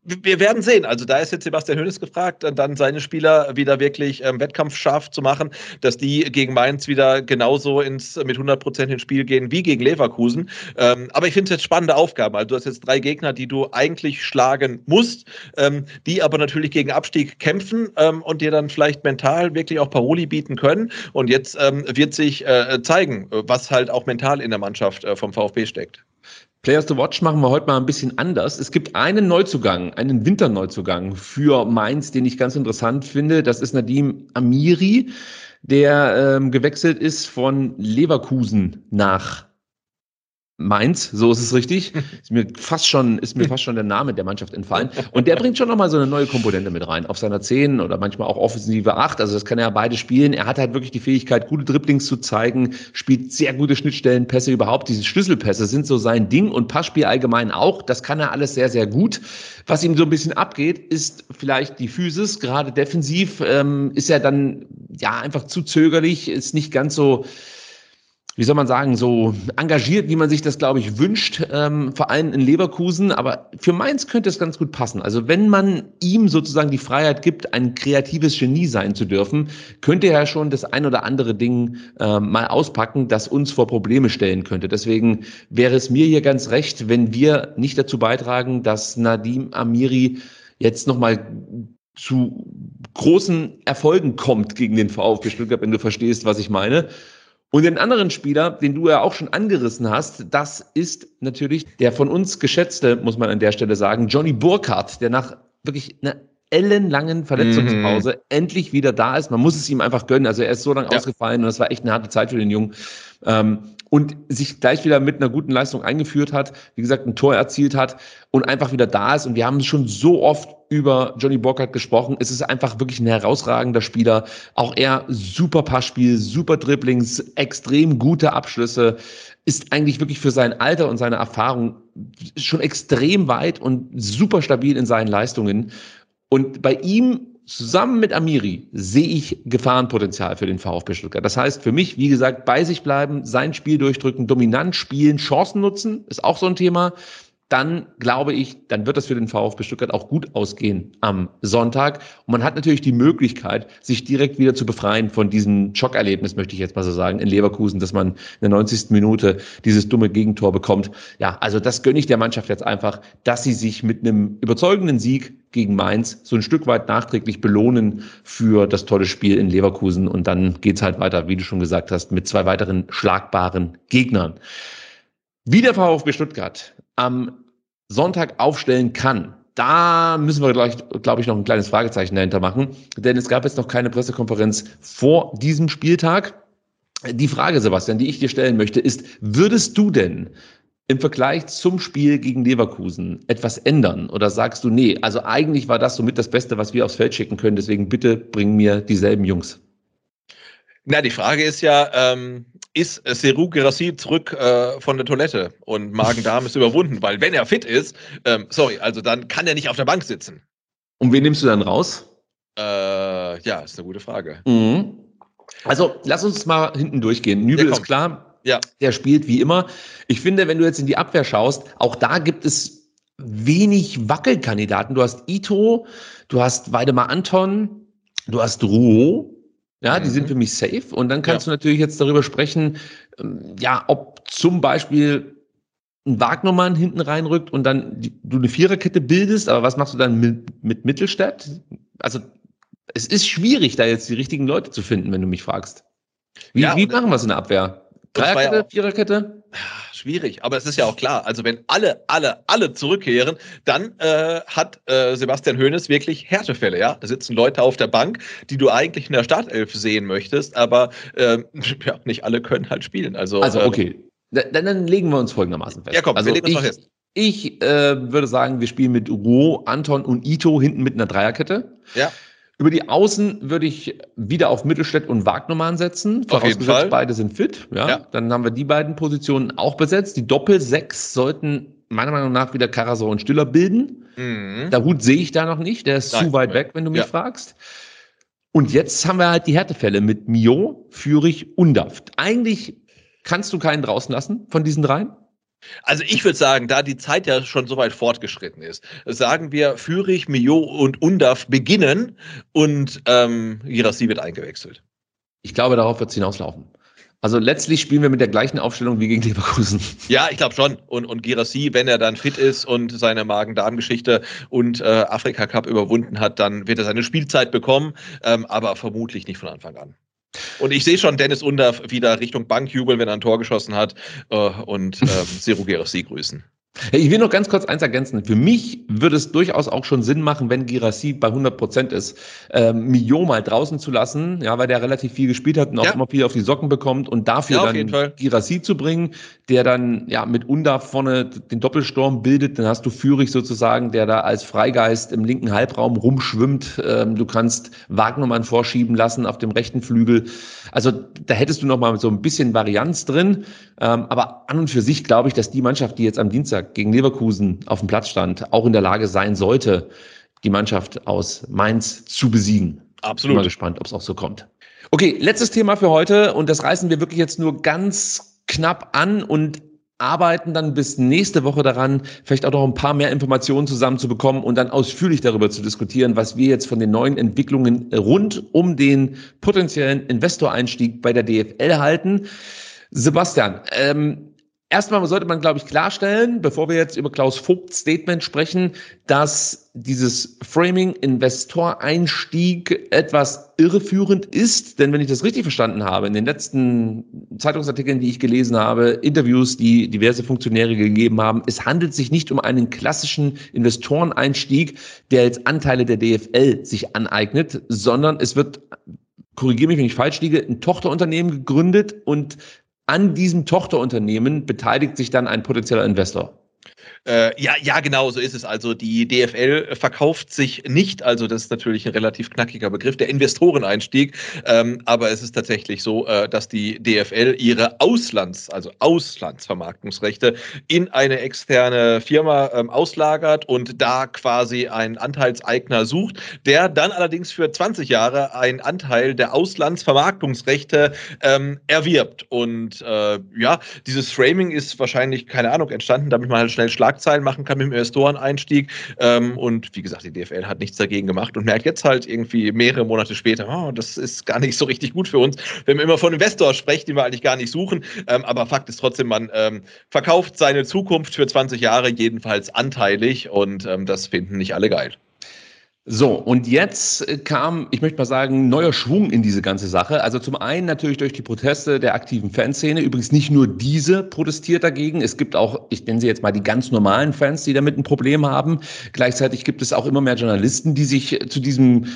wir werden sehen. Also da ist jetzt Sebastian Hönes gefragt, dann seine Spieler wieder wirklich ähm, wettkampfscharf zu machen, dass die gegen Mainz wieder genauso ins mit 100 Prozent ins Spiel gehen wie gegen Leverkusen. Ähm, aber ich finde es jetzt spannende Aufgaben. Also du hast jetzt drei Gegner, die du eigentlich schlagen musst, ähm, die aber natürlich gegen Abstieg kämpfen ähm, und dir dann vielleicht mental wirklich auch Paroli bieten können. Und jetzt ähm, wird sich äh, zeigen, was halt auch mental in der Mannschaft äh, vom VfB steckt. Players to Watch machen wir heute mal ein bisschen anders. Es gibt einen Neuzugang, einen Winterneuzugang für Mainz, den ich ganz interessant finde. Das ist Nadim Amiri, der ähm, gewechselt ist von Leverkusen nach Mainz, so ist es richtig. (laughs) Ist mir fast schon, ist mir fast schon der Name der Mannschaft entfallen. Und der bringt schon nochmal so eine neue Komponente mit rein. Auf seiner 10 oder manchmal auch offensive 8. Also das kann er beide spielen. Er hat halt wirklich die Fähigkeit, gute Dribblings zu zeigen, spielt sehr gute Schnittstellenpässe überhaupt. Diese Schlüsselpässe sind so sein Ding und Passspiel allgemein auch. Das kann er alles sehr, sehr gut. Was ihm so ein bisschen abgeht, ist vielleicht die Physis. Gerade defensiv ähm, ist er dann ja einfach zu zögerlich, ist nicht ganz so wie soll man sagen, so engagiert, wie man sich das, glaube ich, wünscht, ähm, vor allem in Leverkusen. Aber für Mainz könnte es ganz gut passen. Also wenn man ihm sozusagen die Freiheit gibt, ein kreatives Genie sein zu dürfen, könnte er schon das ein oder andere Ding äh, mal auspacken, das uns vor Probleme stellen könnte. Deswegen wäre es mir hier ganz recht, wenn wir nicht dazu beitragen, dass Nadim Amiri jetzt nochmal zu großen Erfolgen kommt gegen den VfB Stuttgart, wenn du verstehst, was ich meine. Und den anderen Spieler, den du ja auch schon angerissen hast, das ist natürlich der von uns geschätzte, muss man an der Stelle sagen, Johnny Burkhardt, der nach wirklich einer ellenlangen Verletzungspause mhm. endlich wieder da ist. Man muss es ihm einfach gönnen. Also er ist so lange ja. ausgefallen und das war echt eine harte Zeit für den Jungen. Ähm, und sich gleich wieder mit einer guten Leistung eingeführt hat, wie gesagt, ein Tor erzielt hat und einfach wieder da ist. Und wir haben schon so oft über Johnny Burkhardt gesprochen. Es ist einfach wirklich ein herausragender Spieler. Auch er super Passspiel, super Dribblings, extrem gute Abschlüsse. Ist eigentlich wirklich für sein Alter und seine Erfahrung schon extrem weit und super stabil in seinen Leistungen. Und bei ihm zusammen mit Amiri sehe ich Gefahrenpotenzial für den VfB Stuttgart. Das heißt für mich, wie gesagt, bei sich bleiben, sein Spiel durchdrücken, dominant spielen, Chancen nutzen, ist auch so ein Thema dann glaube ich, dann wird das für den VfB Stuttgart auch gut ausgehen am Sonntag. Und man hat natürlich die Möglichkeit, sich direkt wieder zu befreien von diesem Schockerlebnis, möchte ich jetzt mal so sagen, in Leverkusen, dass man in der 90. Minute dieses dumme Gegentor bekommt. Ja, also das gönne ich der Mannschaft jetzt einfach, dass sie sich mit einem überzeugenden Sieg gegen Mainz so ein Stück weit nachträglich belohnen für das tolle Spiel in Leverkusen. Und dann geht's halt weiter, wie du schon gesagt hast, mit zwei weiteren schlagbaren Gegnern. Wie der VfB Stuttgart am Sonntag aufstellen kann, da müssen wir, glaube ich, glaub ich, noch ein kleines Fragezeichen dahinter machen, denn es gab jetzt noch keine Pressekonferenz vor diesem Spieltag. Die Frage, Sebastian, die ich dir stellen möchte, ist, würdest du denn im Vergleich zum Spiel gegen Leverkusen etwas ändern? Oder sagst du, nee, also eigentlich war das somit das Beste, was wir aufs Feld schicken können, deswegen bitte bring mir dieselben Jungs? Na, die Frage ist ja, ähm, ist Seru Gerassi zurück äh, von der Toilette und Magen-Darm ist überwunden, weil wenn er fit ist, ähm, sorry, also dann kann er nicht auf der Bank sitzen. Und wen nimmst du dann raus? Äh, ja, ist eine gute Frage. Mhm. Also lass uns mal hinten durchgehen. Nübel ist klar, Ja. der spielt wie immer. Ich finde, wenn du jetzt in die Abwehr schaust, auch da gibt es wenig Wackelkandidaten. Du hast Ito, du hast Weidemar Anton, du hast Ruo. Ja, die Mhm. sind für mich safe. Und dann kannst Ja. du natürlich jetzt darüber sprechen, ähm, ja, ob zum Beispiel ein Wagnermann hinten reinrückt und dann die, du eine Viererkette bildest, aber was machst du dann mit, mit Mittelstädt? Also es ist schwierig, da jetzt die richtigen Leute zu finden, wenn du mich fragst. Wie, Ja, wie machen wir es in der Abwehr? Ja Dreierkette, auch- Viererkette? Schwierig, aber es ist ja auch klar. Also wenn alle, alle, alle zurückkehren, dann äh, hat äh, Sebastian Hoeneß wirklich Härtefälle. Ja, da sitzen Leute auf der Bank, die du eigentlich in der Startelf sehen möchtest, aber ähm, (laughs) ja, nicht alle können halt spielen. Also, Also äh, okay, Da- dann, dann legen wir uns folgendermaßen fest. Ja, komm, wir also legen uns ich, mal fest. Ich äh, würde sagen, wir spielen mit Ruo, Anton und Ito hinten mit einer Dreierkette. Ja. Über die Außen würde ich wieder auf Mittelstädt und Wagnermann setzen. Vorausgesetzt, beide sind fit. Ja, Ja. Dann haben wir die beiden Positionen auch besetzt. Die Doppel-Sechs sollten meiner Meinung nach wieder Karasor und Stiller bilden. Mhm. Der Hut sehe ich da noch nicht. Der ist Nein, zu weit weg, wenn du mich Ja. fragst. Und jetzt haben wir halt die Härtefälle mit Mio, Fürich und Daft. Eigentlich kannst du keinen draußen lassen von diesen dreien. Also ich würde sagen, da die Zeit ja schon so weit fortgeschritten ist, sagen wir, Fürich, Mio und Undaf beginnen und ähm, Girassi wird eingewechselt. Ich glaube, darauf wird es hinauslaufen. Also letztlich spielen wir mit der gleichen Aufstellung wie gegen Leverkusen. (laughs) Ja, ich glaube schon. Und, und Girassi, wenn er dann fit ist und seine Magen-Darm-Geschichte und äh, Afrika-Cup überwunden hat, dann wird er seine Spielzeit bekommen, ähm, aber vermutlich nicht von Anfang an. Und ich sehe schon Dennis Undaff wieder Richtung Bank jubeln, wenn er ein Tor geschossen hat äh, und ähm, Seru Girassi grüßen. Ich will noch ganz kurz eins ergänzen. Für mich würde es durchaus auch schon Sinn machen, wenn Girassi bei 100 Prozent ist, ähm, Mio mal draußen zu lassen, ja, weil der relativ viel gespielt hat und auch Ja. immer viel auf die Socken bekommt und dafür Ja, dann Girassi zu bringen, der dann ja mit Unda vorne den Doppelsturm bildet. Dann hast du Führig sozusagen, der da als Freigeist im linken Halbraum rumschwimmt. Ähm, du kannst Wagnermann vorschieben lassen auf dem rechten Flügel. Also da hättest du noch mal so ein bisschen Varianz drin. Ähm, aber an und für sich glaube ich, dass die Mannschaft, die jetzt am Dienstag gegen Leverkusen auf dem Platz stand, auch in der Lage sein sollte, die Mannschaft aus Mainz zu besiegen. Bin mal Absolut. gespannt, ob es auch so kommt. Okay, letztes Thema für heute und das reißen wir wirklich jetzt nur ganz knapp an und arbeiten dann bis nächste Woche daran, vielleicht auch noch ein paar mehr Informationen zusammenzubekommen und dann ausführlich darüber zu diskutieren, was wir jetzt von den neuen Entwicklungen rund um den potenziellen Investoreinstieg bei der DFL halten. Sebastian, ähm, Erstmal sollte man, glaube ich, klarstellen, bevor wir jetzt über Klaus Vogts Statement sprechen, dass dieses Framing-Investor-Einstieg etwas irreführend ist. Denn wenn ich das richtig verstanden habe, in den letzten Zeitungsartikeln, die ich gelesen habe, Interviews, die diverse Funktionäre gegeben haben, es handelt sich nicht um einen klassischen Investoreneinstieg, der jetzt Anteile der DFL sich aneignet, sondern es wird, korrigiere mich, wenn ich falsch liege, ein Tochterunternehmen gegründet und an diesem Tochterunternehmen beteiligt sich dann ein potenzieller Investor. Äh, ja, ja, genau, so ist es. Also die DFL verkauft sich nicht, also das ist natürlich ein relativ knackiger Begriff, der Investoreneinstieg, ähm, aber es ist tatsächlich so, äh, dass die DFL ihre Auslands-, also Auslandsvermarktungsrechte in eine externe Firma ähm, auslagert und da quasi einen Anteilseigner sucht, der dann allerdings für 20 Jahre einen Anteil der Auslandsvermarktungsrechte ähm, erwirbt. Und äh, ja, dieses Framing ist wahrscheinlich, keine Ahnung, entstanden, damit man halt schnell Schlagzeilen machen kann mit dem Investoreneinstieg. Ähm, und wie gesagt, die DFL hat nichts dagegen gemacht und merkt jetzt halt irgendwie mehrere Monate später, oh, das ist gar nicht so richtig gut für uns, wenn man immer von Investor spricht, den wir eigentlich gar nicht suchen. Ähm, aber Fakt ist trotzdem, man ähm, verkauft seine Zukunft für 20 Jahre jedenfalls anteilig und ähm, das finden nicht alle geil. So, und jetzt äh, kam, ich möchte mal sagen, neuer Schwung in diese ganze Sache. Also zum einen natürlich durch die Proteste der aktiven Fanszene. Übrigens nicht nur diese protestiert dagegen. Es gibt auch, ich nenne sie jetzt mal die ganz normalen Fans, die damit ein Problem haben. Gleichzeitig gibt es auch immer mehr Journalisten, die sich zu diesem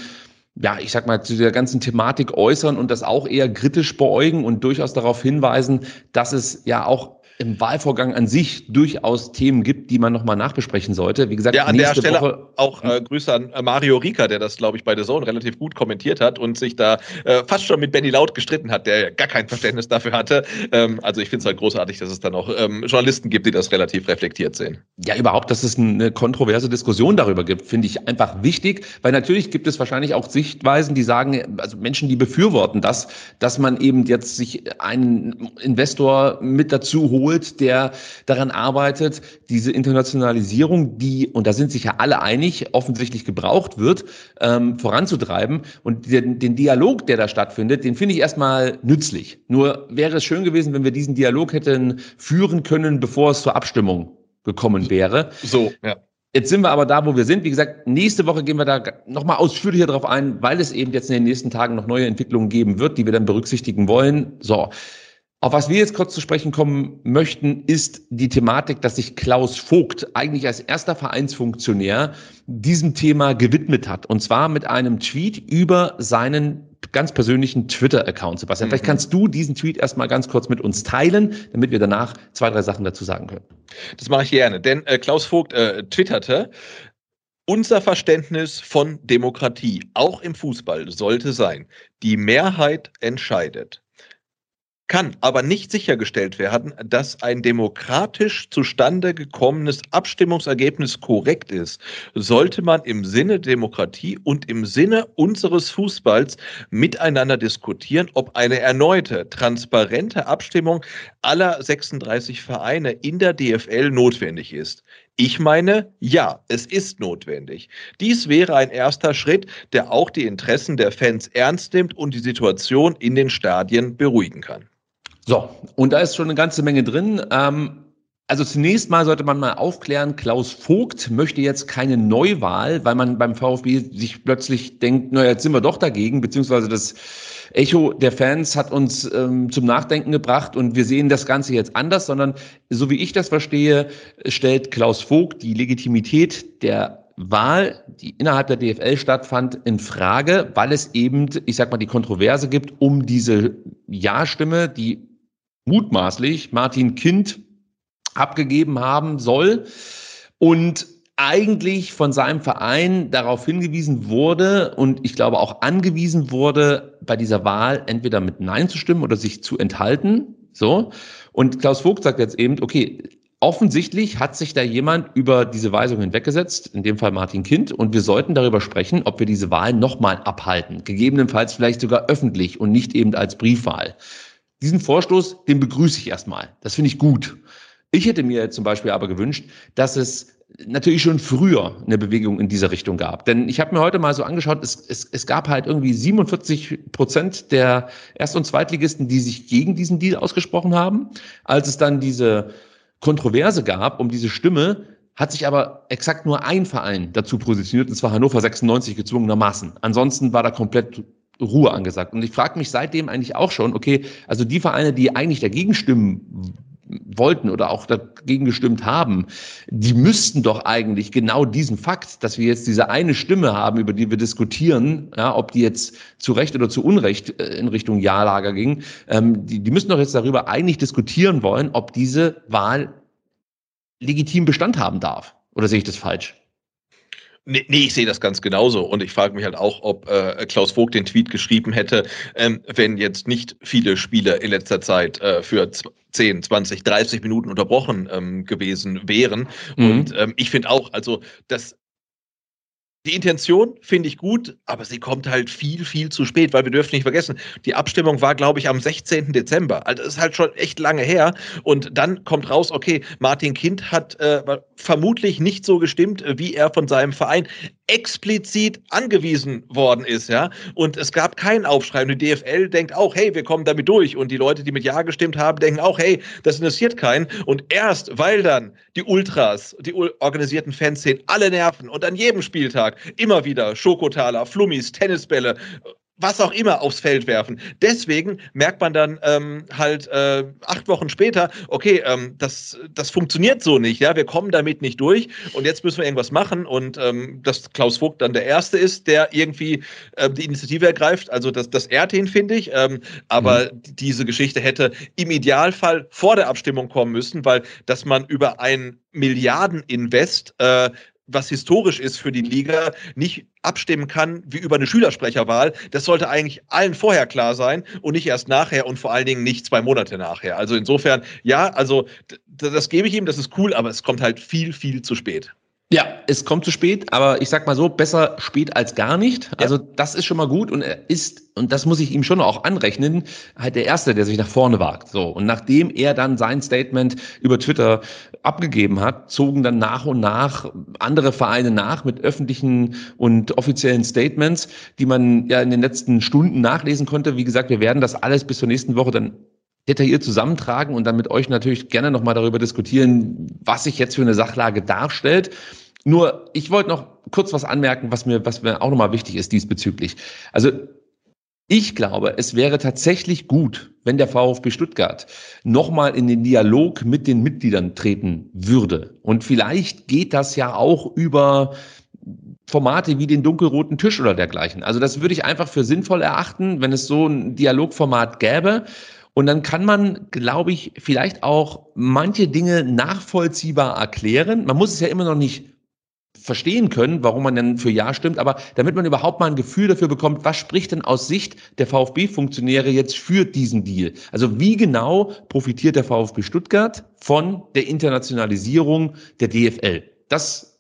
ja, ich sag mal, zu der ganzen Thematik äußern und das auch eher kritisch beäugen und durchaus darauf hinweisen, dass es ja auch im Wahlvorgang an sich durchaus Themen gibt, die man nochmal nachbesprechen sollte. Wie gesagt, ja, an der Stelle Woche, auch äh, Grüße an äh, Mario Rika, der das, glaube ich, bei The Zone relativ gut kommentiert hat und sich da äh, fast schon mit Benny Laut gestritten hat, der gar kein Verständnis dafür hatte. Ähm, also ich finde es halt großartig, dass es dann auch ähm, Journalisten gibt, die das relativ reflektiert sehen. Ja, überhaupt, dass es eine kontroverse Diskussion darüber gibt, finde ich einfach wichtig, weil natürlich gibt es wahrscheinlich auch Sichtweisen, die sagen, also Menschen, die befürworten das, dass man eben jetzt sich einen Investor mit dazu holt, holt, der daran arbeitet, diese Internationalisierung, die, und da sind sich ja alle einig, offensichtlich gebraucht wird, ähm, voranzutreiben. Und den, den Dialog, der da stattfindet, den finde ich erstmal nützlich. Nur wäre es schön gewesen, wenn wir diesen Dialog hätten führen können, bevor es zur Abstimmung gekommen wäre. So, ja. Jetzt sind wir aber da, wo wir sind. Wie gesagt, nächste Woche gehen wir da nochmal ausführlicher drauf ein, weil es eben jetzt in den nächsten Tagen noch neue Entwicklungen geben wird, die wir dann berücksichtigen wollen. So. Auf was wir jetzt kurz zu sprechen kommen möchten, ist die Thematik, dass sich Klaus Vogt eigentlich als erster Vereinsfunktionär diesem Thema gewidmet hat. Und zwar mit einem Tweet über seinen ganz persönlichen Twitter-Account. Sebastian, mhm. vielleicht kannst du diesen Tweet erstmal ganz kurz mit uns teilen, damit wir danach zwei, drei Sachen dazu sagen können. Das mache ich gerne, denn äh, Klaus Vogt äh, twitterte, unser Verständnis von Demokratie, auch im Fußball, sollte sein, die Mehrheit entscheidet kann aber nicht sichergestellt werden, dass ein demokratisch zustande gekommenes Abstimmungsergebnis korrekt ist, sollte man im Sinne Demokratie und im Sinne unseres Fußballs miteinander diskutieren, ob eine erneute, transparente Abstimmung aller 36 Vereine in der DFL notwendig ist. Ich meine, ja, es ist notwendig. Dies wäre ein erster Schritt, der auch die Interessen der Fans ernst nimmt und die Situation in den Stadien beruhigen kann. So, und da ist schon eine ganze Menge drin. Ähm, also zunächst mal sollte man mal aufklären, Klaus Vogt möchte jetzt keine Neuwahl, weil man beim VfB sich plötzlich denkt, naja, jetzt sind wir doch dagegen, beziehungsweise das Echo der Fans hat uns ähm, zum Nachdenken gebracht und wir sehen das Ganze jetzt anders, sondern so wie ich das verstehe, stellt Klaus Vogt die Legitimität der Wahl, die innerhalb der DFL stattfand, in Frage, weil es eben, ich sag mal, die Kontroverse gibt um diese Ja-Stimme, die mutmaßlich Martin Kind abgegeben haben soll und eigentlich von seinem Verein darauf hingewiesen wurde und ich glaube auch angewiesen wurde, bei dieser Wahl entweder mit Nein zu stimmen oder sich zu enthalten. So. Und Klaus Vogt sagt jetzt eben, okay, offensichtlich hat sich da jemand über diese Weisung hinweggesetzt, in dem Fall Martin Kind, und wir sollten darüber sprechen, ob wir diese Wahl nochmal abhalten. Gegebenenfalls vielleicht sogar öffentlich und nicht eben als Briefwahl. Diesen Vorstoß, den begrüße ich erstmal. Das finde ich gut. Ich hätte mir zum Beispiel aber gewünscht, dass es natürlich schon früher eine Bewegung in dieser Richtung gab. Denn ich habe mir heute mal so angeschaut, es, es, es gab halt irgendwie 47 Prozent der Erst- und Zweitligisten, die sich gegen diesen Deal ausgesprochen haben. Als es dann diese Kontroverse gab um diese Stimme, hat sich aber exakt nur ein Verein dazu positioniert, und zwar Hannover 96 gezwungenermaßen. Ansonsten war da komplett Ruhe angesagt. Und ich frage mich seitdem eigentlich auch schon, okay, also die Vereine, die eigentlich dagegen stimmen wollten oder auch dagegen gestimmt haben, die müssten doch eigentlich genau diesen Fakt, dass wir jetzt diese eine Stimme haben, über die wir diskutieren, ja, ob die jetzt zu Recht oder zu Unrecht äh, in Richtung Ja-Lager ging, ähm, die, die müssen doch jetzt darüber eigentlich diskutieren wollen, ob diese Wahl legitim Bestand haben darf. Oder sehe ich das falsch? Nee, nee, ich sehe das ganz genauso. Und ich frage mich halt auch, ob äh, Klaus Vogt den Tweet geschrieben hätte, ähm, wenn jetzt nicht viele Spiele in letzter Zeit äh, für 10, 20, 30 Minuten unterbrochen ähm, gewesen wären. Mhm. Und ähm, ich finde auch, also das die Intention finde ich gut, aber sie kommt halt viel, viel zu spät, weil wir dürfen nicht vergessen, die Abstimmung war, glaube ich, am 16. Dezember. Also das ist halt schon echt lange her. Und dann kommt raus, okay, Martin Kind hat äh, vermutlich nicht so gestimmt, wie er von seinem Verein explizit angewiesen worden ist, ja. Und es gab keinen Aufschrei. Und die DFL denkt auch, hey, wir kommen damit durch. Und die Leute, die mit Ja gestimmt haben, denken auch, hey, das interessiert keinen. Und erst, weil dann die Ultras, die organisierten Fanszenen alle nerven und an jedem Spieltag immer wieder Schokotaler, Flummis, Tennisbälle, was auch immer aufs Feld werfen. Deswegen merkt man dann ähm, halt äh, acht Wochen später, okay, ähm, das, das funktioniert so nicht, ja, wir kommen damit nicht durch und jetzt müssen wir irgendwas machen und ähm, dass Klaus Vogt dann der Erste ist, der irgendwie äh, die Initiative ergreift, also das, das ehrt ihn, finde ich, ähm, aber mhm. diese Geschichte hätte im Idealfall vor der Abstimmung kommen müssen, weil dass man über ein Milliardeninvest äh, was historisch ist für die Liga, nicht abstimmen kann wie über eine Schülersprecherwahl. Das sollte eigentlich allen vorher klar sein und nicht erst nachher und vor allen Dingen nicht zwei Monate nachher. Also insofern, ja, also das gebe ich ihm, das ist cool, aber es kommt halt viel, viel zu spät. Ja, es kommt zu spät, aber ich sag mal so, besser spät als gar nicht. Also das ist schon mal gut und er ist, und das muss ich ihm schon auch anrechnen, halt der Erste, der sich nach vorne wagt. So, und nachdem er dann sein Statement über Twitter abgegeben hat, zogen dann nach und nach andere Vereine nach mit öffentlichen und offiziellen Statements, die man ja in den letzten Stunden nachlesen konnte. Wie gesagt, wir werden das alles bis zur nächsten Woche dann detailliert zusammentragen und dann mit euch natürlich gerne nochmal darüber diskutieren, was sich jetzt für eine Sachlage darstellt. Nur, ich wollte noch kurz was anmerken, was mir, was mir auch nochmal wichtig ist diesbezüglich. Also, ich glaube, es wäre tatsächlich gut, wenn der VfB Stuttgart nochmal in den Dialog mit den Mitgliedern treten würde. Und vielleicht geht das ja auch über Formate wie den dunkelroten Tisch oder dergleichen. Also das würde ich einfach für sinnvoll erachten, wenn es so ein Dialogformat gäbe. Und dann kann man, glaube ich, vielleicht auch manche Dinge nachvollziehbar erklären. Man muss es ja immer noch nicht verstehen können, warum man denn für Ja stimmt, aber damit man überhaupt mal ein Gefühl dafür bekommt, was spricht denn aus Sicht der VfB-Funktionäre jetzt für diesen Deal? Also wie genau profitiert der VfB Stuttgart von der Internationalisierung der DFL? Das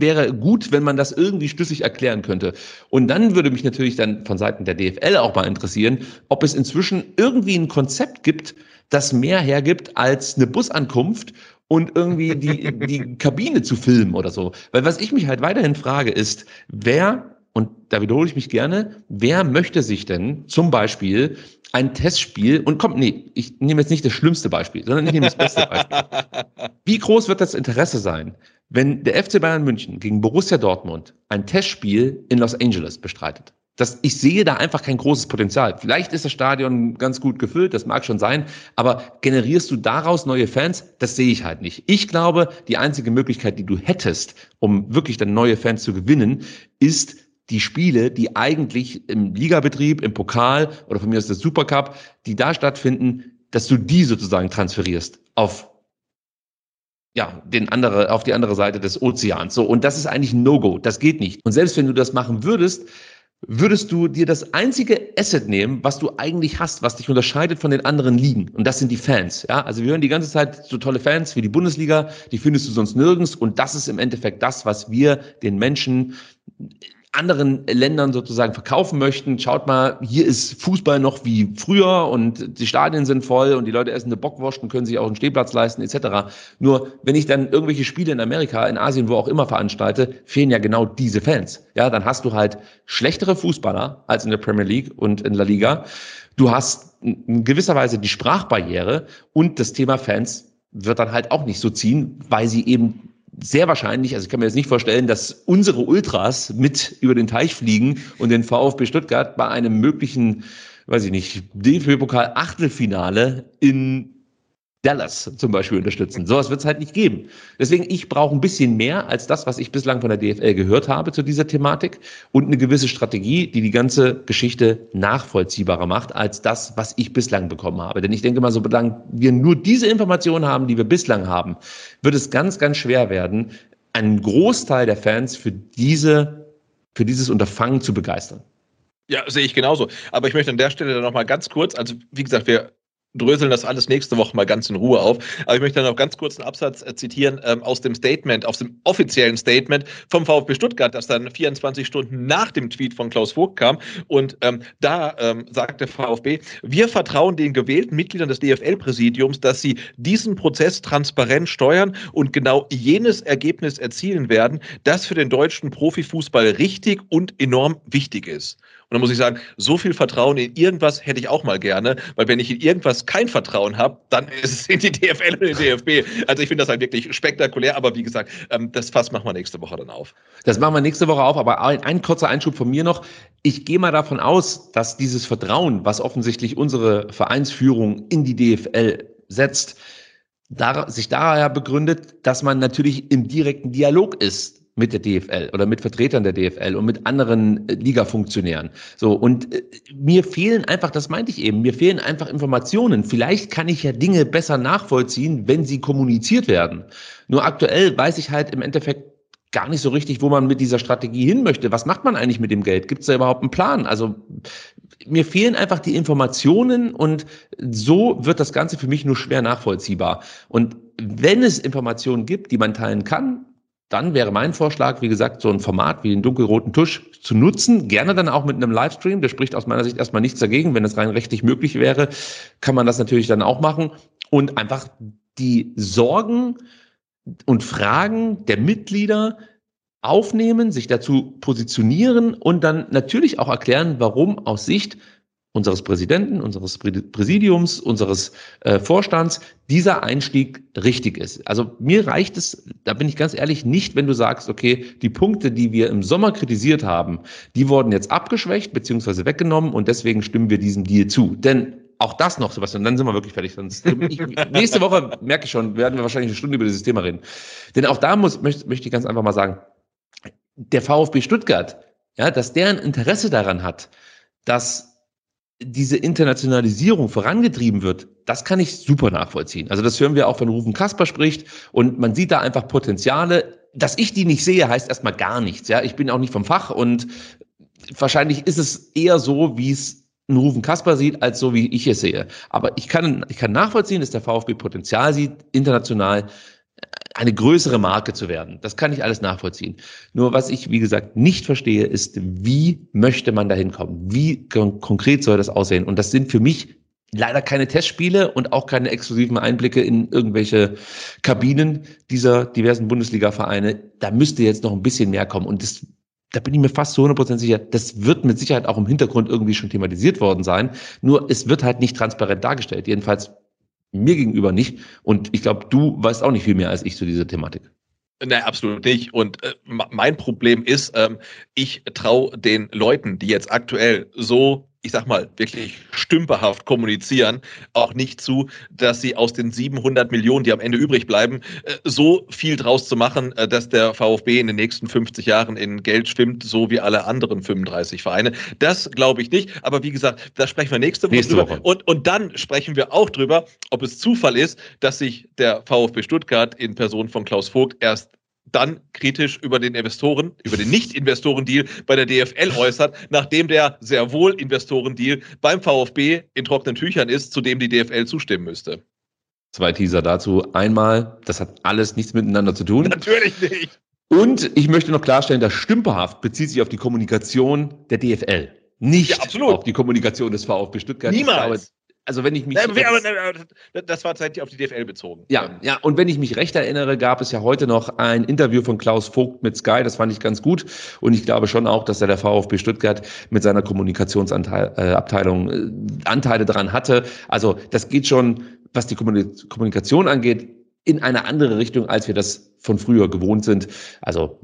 wäre gut, wenn man das irgendwie schlüssig erklären könnte. Und dann würde mich natürlich dann von Seiten der DFL auch mal interessieren, ob es inzwischen irgendwie ein Konzept gibt, das mehr hergibt als eine Busankunft und irgendwie die, (laughs) die Kabine zu filmen oder so. Weil was ich mich halt weiterhin frage ist, wer, und da wiederhole ich mich gerne, wer möchte sich denn zum Beispiel ein Testspiel und kommt, nee, ich nehme jetzt nicht das schlimmste Beispiel, sondern ich nehme das beste Beispiel. (laughs) Wie groß wird das Interesse sein, wenn der FC Bayern München gegen Borussia Dortmund ein Testspiel in Los Angeles bestreitet? Das, ich sehe da einfach kein großes Potenzial. Vielleicht ist das Stadion ganz gut gefüllt, das mag schon sein, aber generierst du daraus neue Fans? Das sehe ich halt nicht. Ich glaube, die einzige Möglichkeit, die du hättest, um wirklich dann neue Fans zu gewinnen, ist die Spiele, die eigentlich im Ligabetrieb, im Pokal oder von mir aus der Supercup, die da stattfinden, dass du die sozusagen transferierst auf ja, den andere, auf die andere Seite des Ozeans. So. Und das ist eigentlich ein No-Go. Das geht nicht. Und selbst wenn du das machen würdest, würdest du dir das einzige Asset nehmen, was du eigentlich hast, was dich unterscheidet von den anderen Ligen. Und das sind die Fans. Ja, also wir hören die ganze Zeit so tolle Fans wie die Bundesliga, die findest du sonst nirgends. Und das ist im Endeffekt das, was wir den Menschen anderen Ländern sozusagen verkaufen möchten. Schaut mal, hier ist Fußball noch wie früher und die Stadien sind voll und die Leute essen eine Bockwurst und können sich auch einen Stehplatz leisten etc. Nur wenn ich dann irgendwelche Spiele in Amerika, in Asien, wo auch immer veranstalte, fehlen ja genau diese Fans. Ja, dann hast du halt schlechtere Fußballer als in der Premier League und in La Liga. Du hast in gewisser Weise die Sprachbarriere und das Thema Fans wird dann halt auch nicht so ziehen, weil sie eben sehr wahrscheinlich, also ich kann mir jetzt nicht vorstellen, dass unsere Ultras mit über den Teich fliegen und den VfB Stuttgart bei einem möglichen, weiß ich nicht, DFB-Pokal Achtelfinale in Dallas zum Beispiel unterstützen. Sowas wird es halt nicht geben. Deswegen, ich brauche ein bisschen mehr als das, was ich bislang von der DFL gehört habe zu dieser Thematik und eine gewisse Strategie, die die ganze Geschichte nachvollziehbarer macht als das, was ich bislang bekommen habe. Denn ich denke mal, solange wir nur diese Informationen haben, die wir bislang haben, wird es ganz, ganz schwer werden, einen Großteil der Fans für diese, für dieses Unterfangen zu begeistern. Ja, sehe ich genauso. Aber ich möchte an der Stelle dann nochmal ganz kurz, also wie gesagt, wir dröseln das alles nächste Woche mal ganz in Ruhe auf. Aber ich möchte dann noch ganz kurz einen Absatz äh, zitieren ähm, aus dem Statement, aus dem offiziellen Statement vom VfB Stuttgart, das dann 24 Stunden nach dem Tweet von Klaus Vogt kam. Und ähm, da ähm, sagt der VfB, wir vertrauen den gewählten Mitgliedern des DFL-Präsidiums, dass sie diesen Prozess transparent steuern und genau jenes Ergebnis erzielen werden, das für den deutschen Profifußball richtig und enorm wichtig ist. Und dann muss ich sagen, so viel Vertrauen in irgendwas hätte ich auch mal gerne, weil wenn ich in irgendwas kein Vertrauen habe, dann (laughs) ist es in die DFL und in die DFB. Also ich finde das halt wirklich spektakulär, aber wie gesagt, ähm, das Fass machen wir nächste Woche dann auf. Das machen wir nächste Woche auf, aber ein, ein kurzer Einschub von mir noch. Ich gehe mal davon aus, dass dieses Vertrauen, was offensichtlich unsere Vereinsführung in die DFL setzt, sich daher begründet, dass man natürlich im direkten Dialog ist mit der DFL oder mit Vertretern der DFL und mit anderen äh, Liga-Funktionären. So, und äh, mir fehlen einfach, das meinte ich eben, mir fehlen einfach Informationen. Vielleicht kann ich ja Dinge besser nachvollziehen, wenn sie kommuniziert werden. Nur aktuell weiß ich halt im Endeffekt gar nicht so richtig, wo man mit dieser Strategie hin möchte. Was macht man eigentlich mit dem Geld? Gibt es da überhaupt einen Plan? Also mir fehlen einfach die Informationen und so wird das Ganze für mich nur schwer nachvollziehbar. Und wenn es Informationen gibt, die man teilen kann, dann wäre mein Vorschlag, wie gesagt, so ein Format wie den dunkelroten Tusch zu nutzen. Gerne dann auch mit einem Livestream. Der spricht aus meiner Sicht erstmal nichts dagegen. Wenn es rein rechtlich möglich wäre, kann man das natürlich dann auch machen. Und einfach die Sorgen und Fragen der Mitglieder aufnehmen, sich dazu positionieren und dann natürlich auch erklären, warum aus Sicht unseres Präsidenten, unseres Präsidiums, unseres äh, Vorstands dieser Einstieg richtig ist. Also mir reicht es, da bin ich ganz ehrlich, nicht, wenn du sagst, okay, die Punkte, die wir im Sommer kritisiert haben, die wurden jetzt abgeschwächt bzw. weggenommen und deswegen stimmen wir diesem Deal zu. Denn auch das noch, Sebastian, dann sind wir wirklich fertig. Sonst, ich, (laughs) nächste Woche, merke ich schon, werden wir wahrscheinlich eine Stunde über dieses Thema reden. Denn auch da muss, möchte, möchte ich ganz einfach mal sagen, der VfB Stuttgart, ja, dass der ein Interesse daran hat, dass diese Internationalisierung vorangetrieben wird, das kann ich super nachvollziehen. Also das hören wir auch, wenn Rufen Kasper spricht und man sieht da einfach Potenziale. Dass ich die nicht sehe, heißt erstmal gar nichts. Ja, ich bin auch nicht vom Fach und wahrscheinlich ist es eher so, wie es ein Rufen Kasper sieht, als so wie ich es sehe. Aber ich kann, ich kann nachvollziehen, dass der VfB Potenzial sieht, international eine größere Marke zu werden. Das kann ich alles nachvollziehen. Nur was ich, wie gesagt, nicht verstehe, ist, wie möchte man da hinkommen? Wie konkret soll das aussehen? Und das sind für mich leider keine Testspiele und auch keine exklusiven Einblicke in irgendwelche Kabinen dieser diversen Bundesliga-Vereine. Da müsste jetzt noch ein bisschen mehr kommen. Und das, da bin ich mir fast zu 100% sicher, das wird mit Sicherheit auch im Hintergrund irgendwie schon thematisiert worden sein. Nur es wird halt nicht transparent dargestellt. Jedenfalls mir gegenüber nicht. Und ich glaube, du weißt auch nicht viel mehr als ich zu dieser Thematik. Nein, absolut nicht. Und äh, mein Problem ist, ähm, ich traue den Leuten, die jetzt aktuell so ich sag mal, wirklich stümperhaft kommunizieren, auch nicht zu, dass sie aus den 700 Millionen, die am Ende übrig bleiben, äh, so viel draus zu machen, äh, dass der VfB in den nächsten 50 Jahren in Geld schwimmt, so wie alle anderen 35 Vereine. Das glaube ich nicht. Aber wie gesagt, da sprechen wir nächste Woche nächste drüber. Woche. Und, und dann sprechen wir auch drüber, ob es Zufall ist, dass sich der VfB Stuttgart in Person von Klaus Vogt erst dann kritisch über den Investoren, über den Nicht-Investoren-Deal bei der DFL äußert, nachdem der sehr wohl Investoren-Deal beim VfB in trockenen Tüchern ist, zu dem die DFL zustimmen müsste. Zwei Teaser dazu. Einmal, das hat alles nichts miteinander zu tun. Natürlich nicht. Und ich möchte noch klarstellen, dass stümperhaft bezieht sich auf die Kommunikation der DFL. Nicht ja, auf die Kommunikation des VfB Stuttgart. Niemals also wenn ich mich. das war zeitlich auf die DFL bezogen. Ja, ja, und wenn ich mich recht erinnere, gab es ja heute noch ein Interview von Klaus Vogt mit Sky, das fand ich ganz gut. Und ich glaube schon auch, dass er der VfB Stuttgart mit seiner Kommunikationsabteilung äh, Anteile daran hatte. Also das geht schon, was die Kommunikation angeht, in eine andere Richtung, als wir das von früher gewohnt sind. Also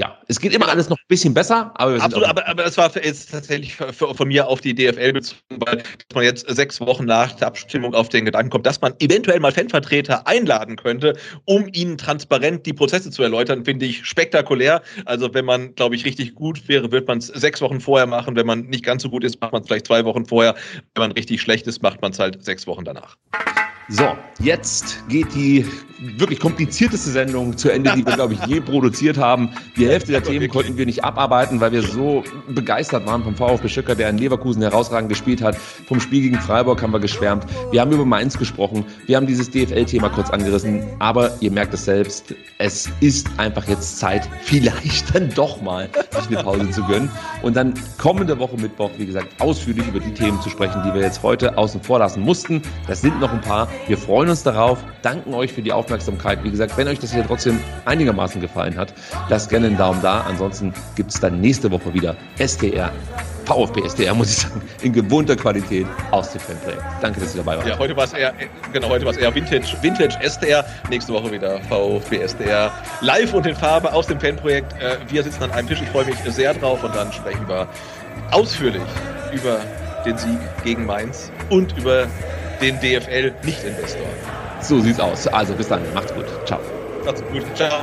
ja, es geht immer alles noch ein bisschen besser, aber Absolut, aber, aber das war jetzt tatsächlich für, für, von mir auf die DFL bezogen, weil man jetzt sechs Wochen nach der Abstimmung auf den Gedanken kommt, dass man eventuell mal Fanvertreter einladen könnte, um ihnen transparent die Prozesse zu erläutern, finde ich spektakulär. Also wenn man, glaube ich, richtig gut wäre, wird man es sechs Wochen vorher machen. Wenn man nicht ganz so gut ist, macht man es vielleicht zwei Wochen vorher. Wenn man richtig schlecht ist, macht man es halt sechs Wochen danach. So, jetzt geht die wirklich komplizierteste Sendung zu Ende, die wir, glaube ich, je produziert haben. Die Hälfte der Themen konnten wir nicht abarbeiten, weil wir so begeistert waren vom VfB Stuttgart, der in Leverkusen herausragend gespielt hat. Vom Spiel gegen Freiburg haben wir geschwärmt. Wir haben über Mainz gesprochen. Wir haben dieses DFL-Thema kurz angerissen. Aber ihr merkt es selbst, es ist einfach jetzt Zeit, vielleicht dann doch mal sich eine Pause zu gönnen. Und dann kommende Woche Mittwoch, wie gesagt, ausführlich über die Themen zu sprechen, die wir jetzt heute außen vor lassen mussten. Das sind noch ein paar. Wir freuen uns darauf, danken euch für die Aufmerksamkeit. Wie gesagt, wenn euch das hier trotzdem einigermaßen gefallen hat, lasst gerne einen Daumen da. Ansonsten gibt es dann nächste Woche wieder SDR VfB SDR, muss ich sagen, in gewohnter Qualität aus dem Fanprojekt. Danke, dass ihr dabei wart. Ja, heute war es eher, genau, heute war es eher Vintage, Vintage SDR. Nächste Woche wieder VfB SDR live und in Farbe aus dem Fanprojekt. Äh, wir sitzen an einem Tisch. Ich freue mich sehr drauf und dann sprechen wir ausführlich über den Sieg gegen Mainz und über den DFL-Nicht-Investor. So sieht's aus. Also bis dann. Macht's gut. Ciao. Macht's gut. Ciao.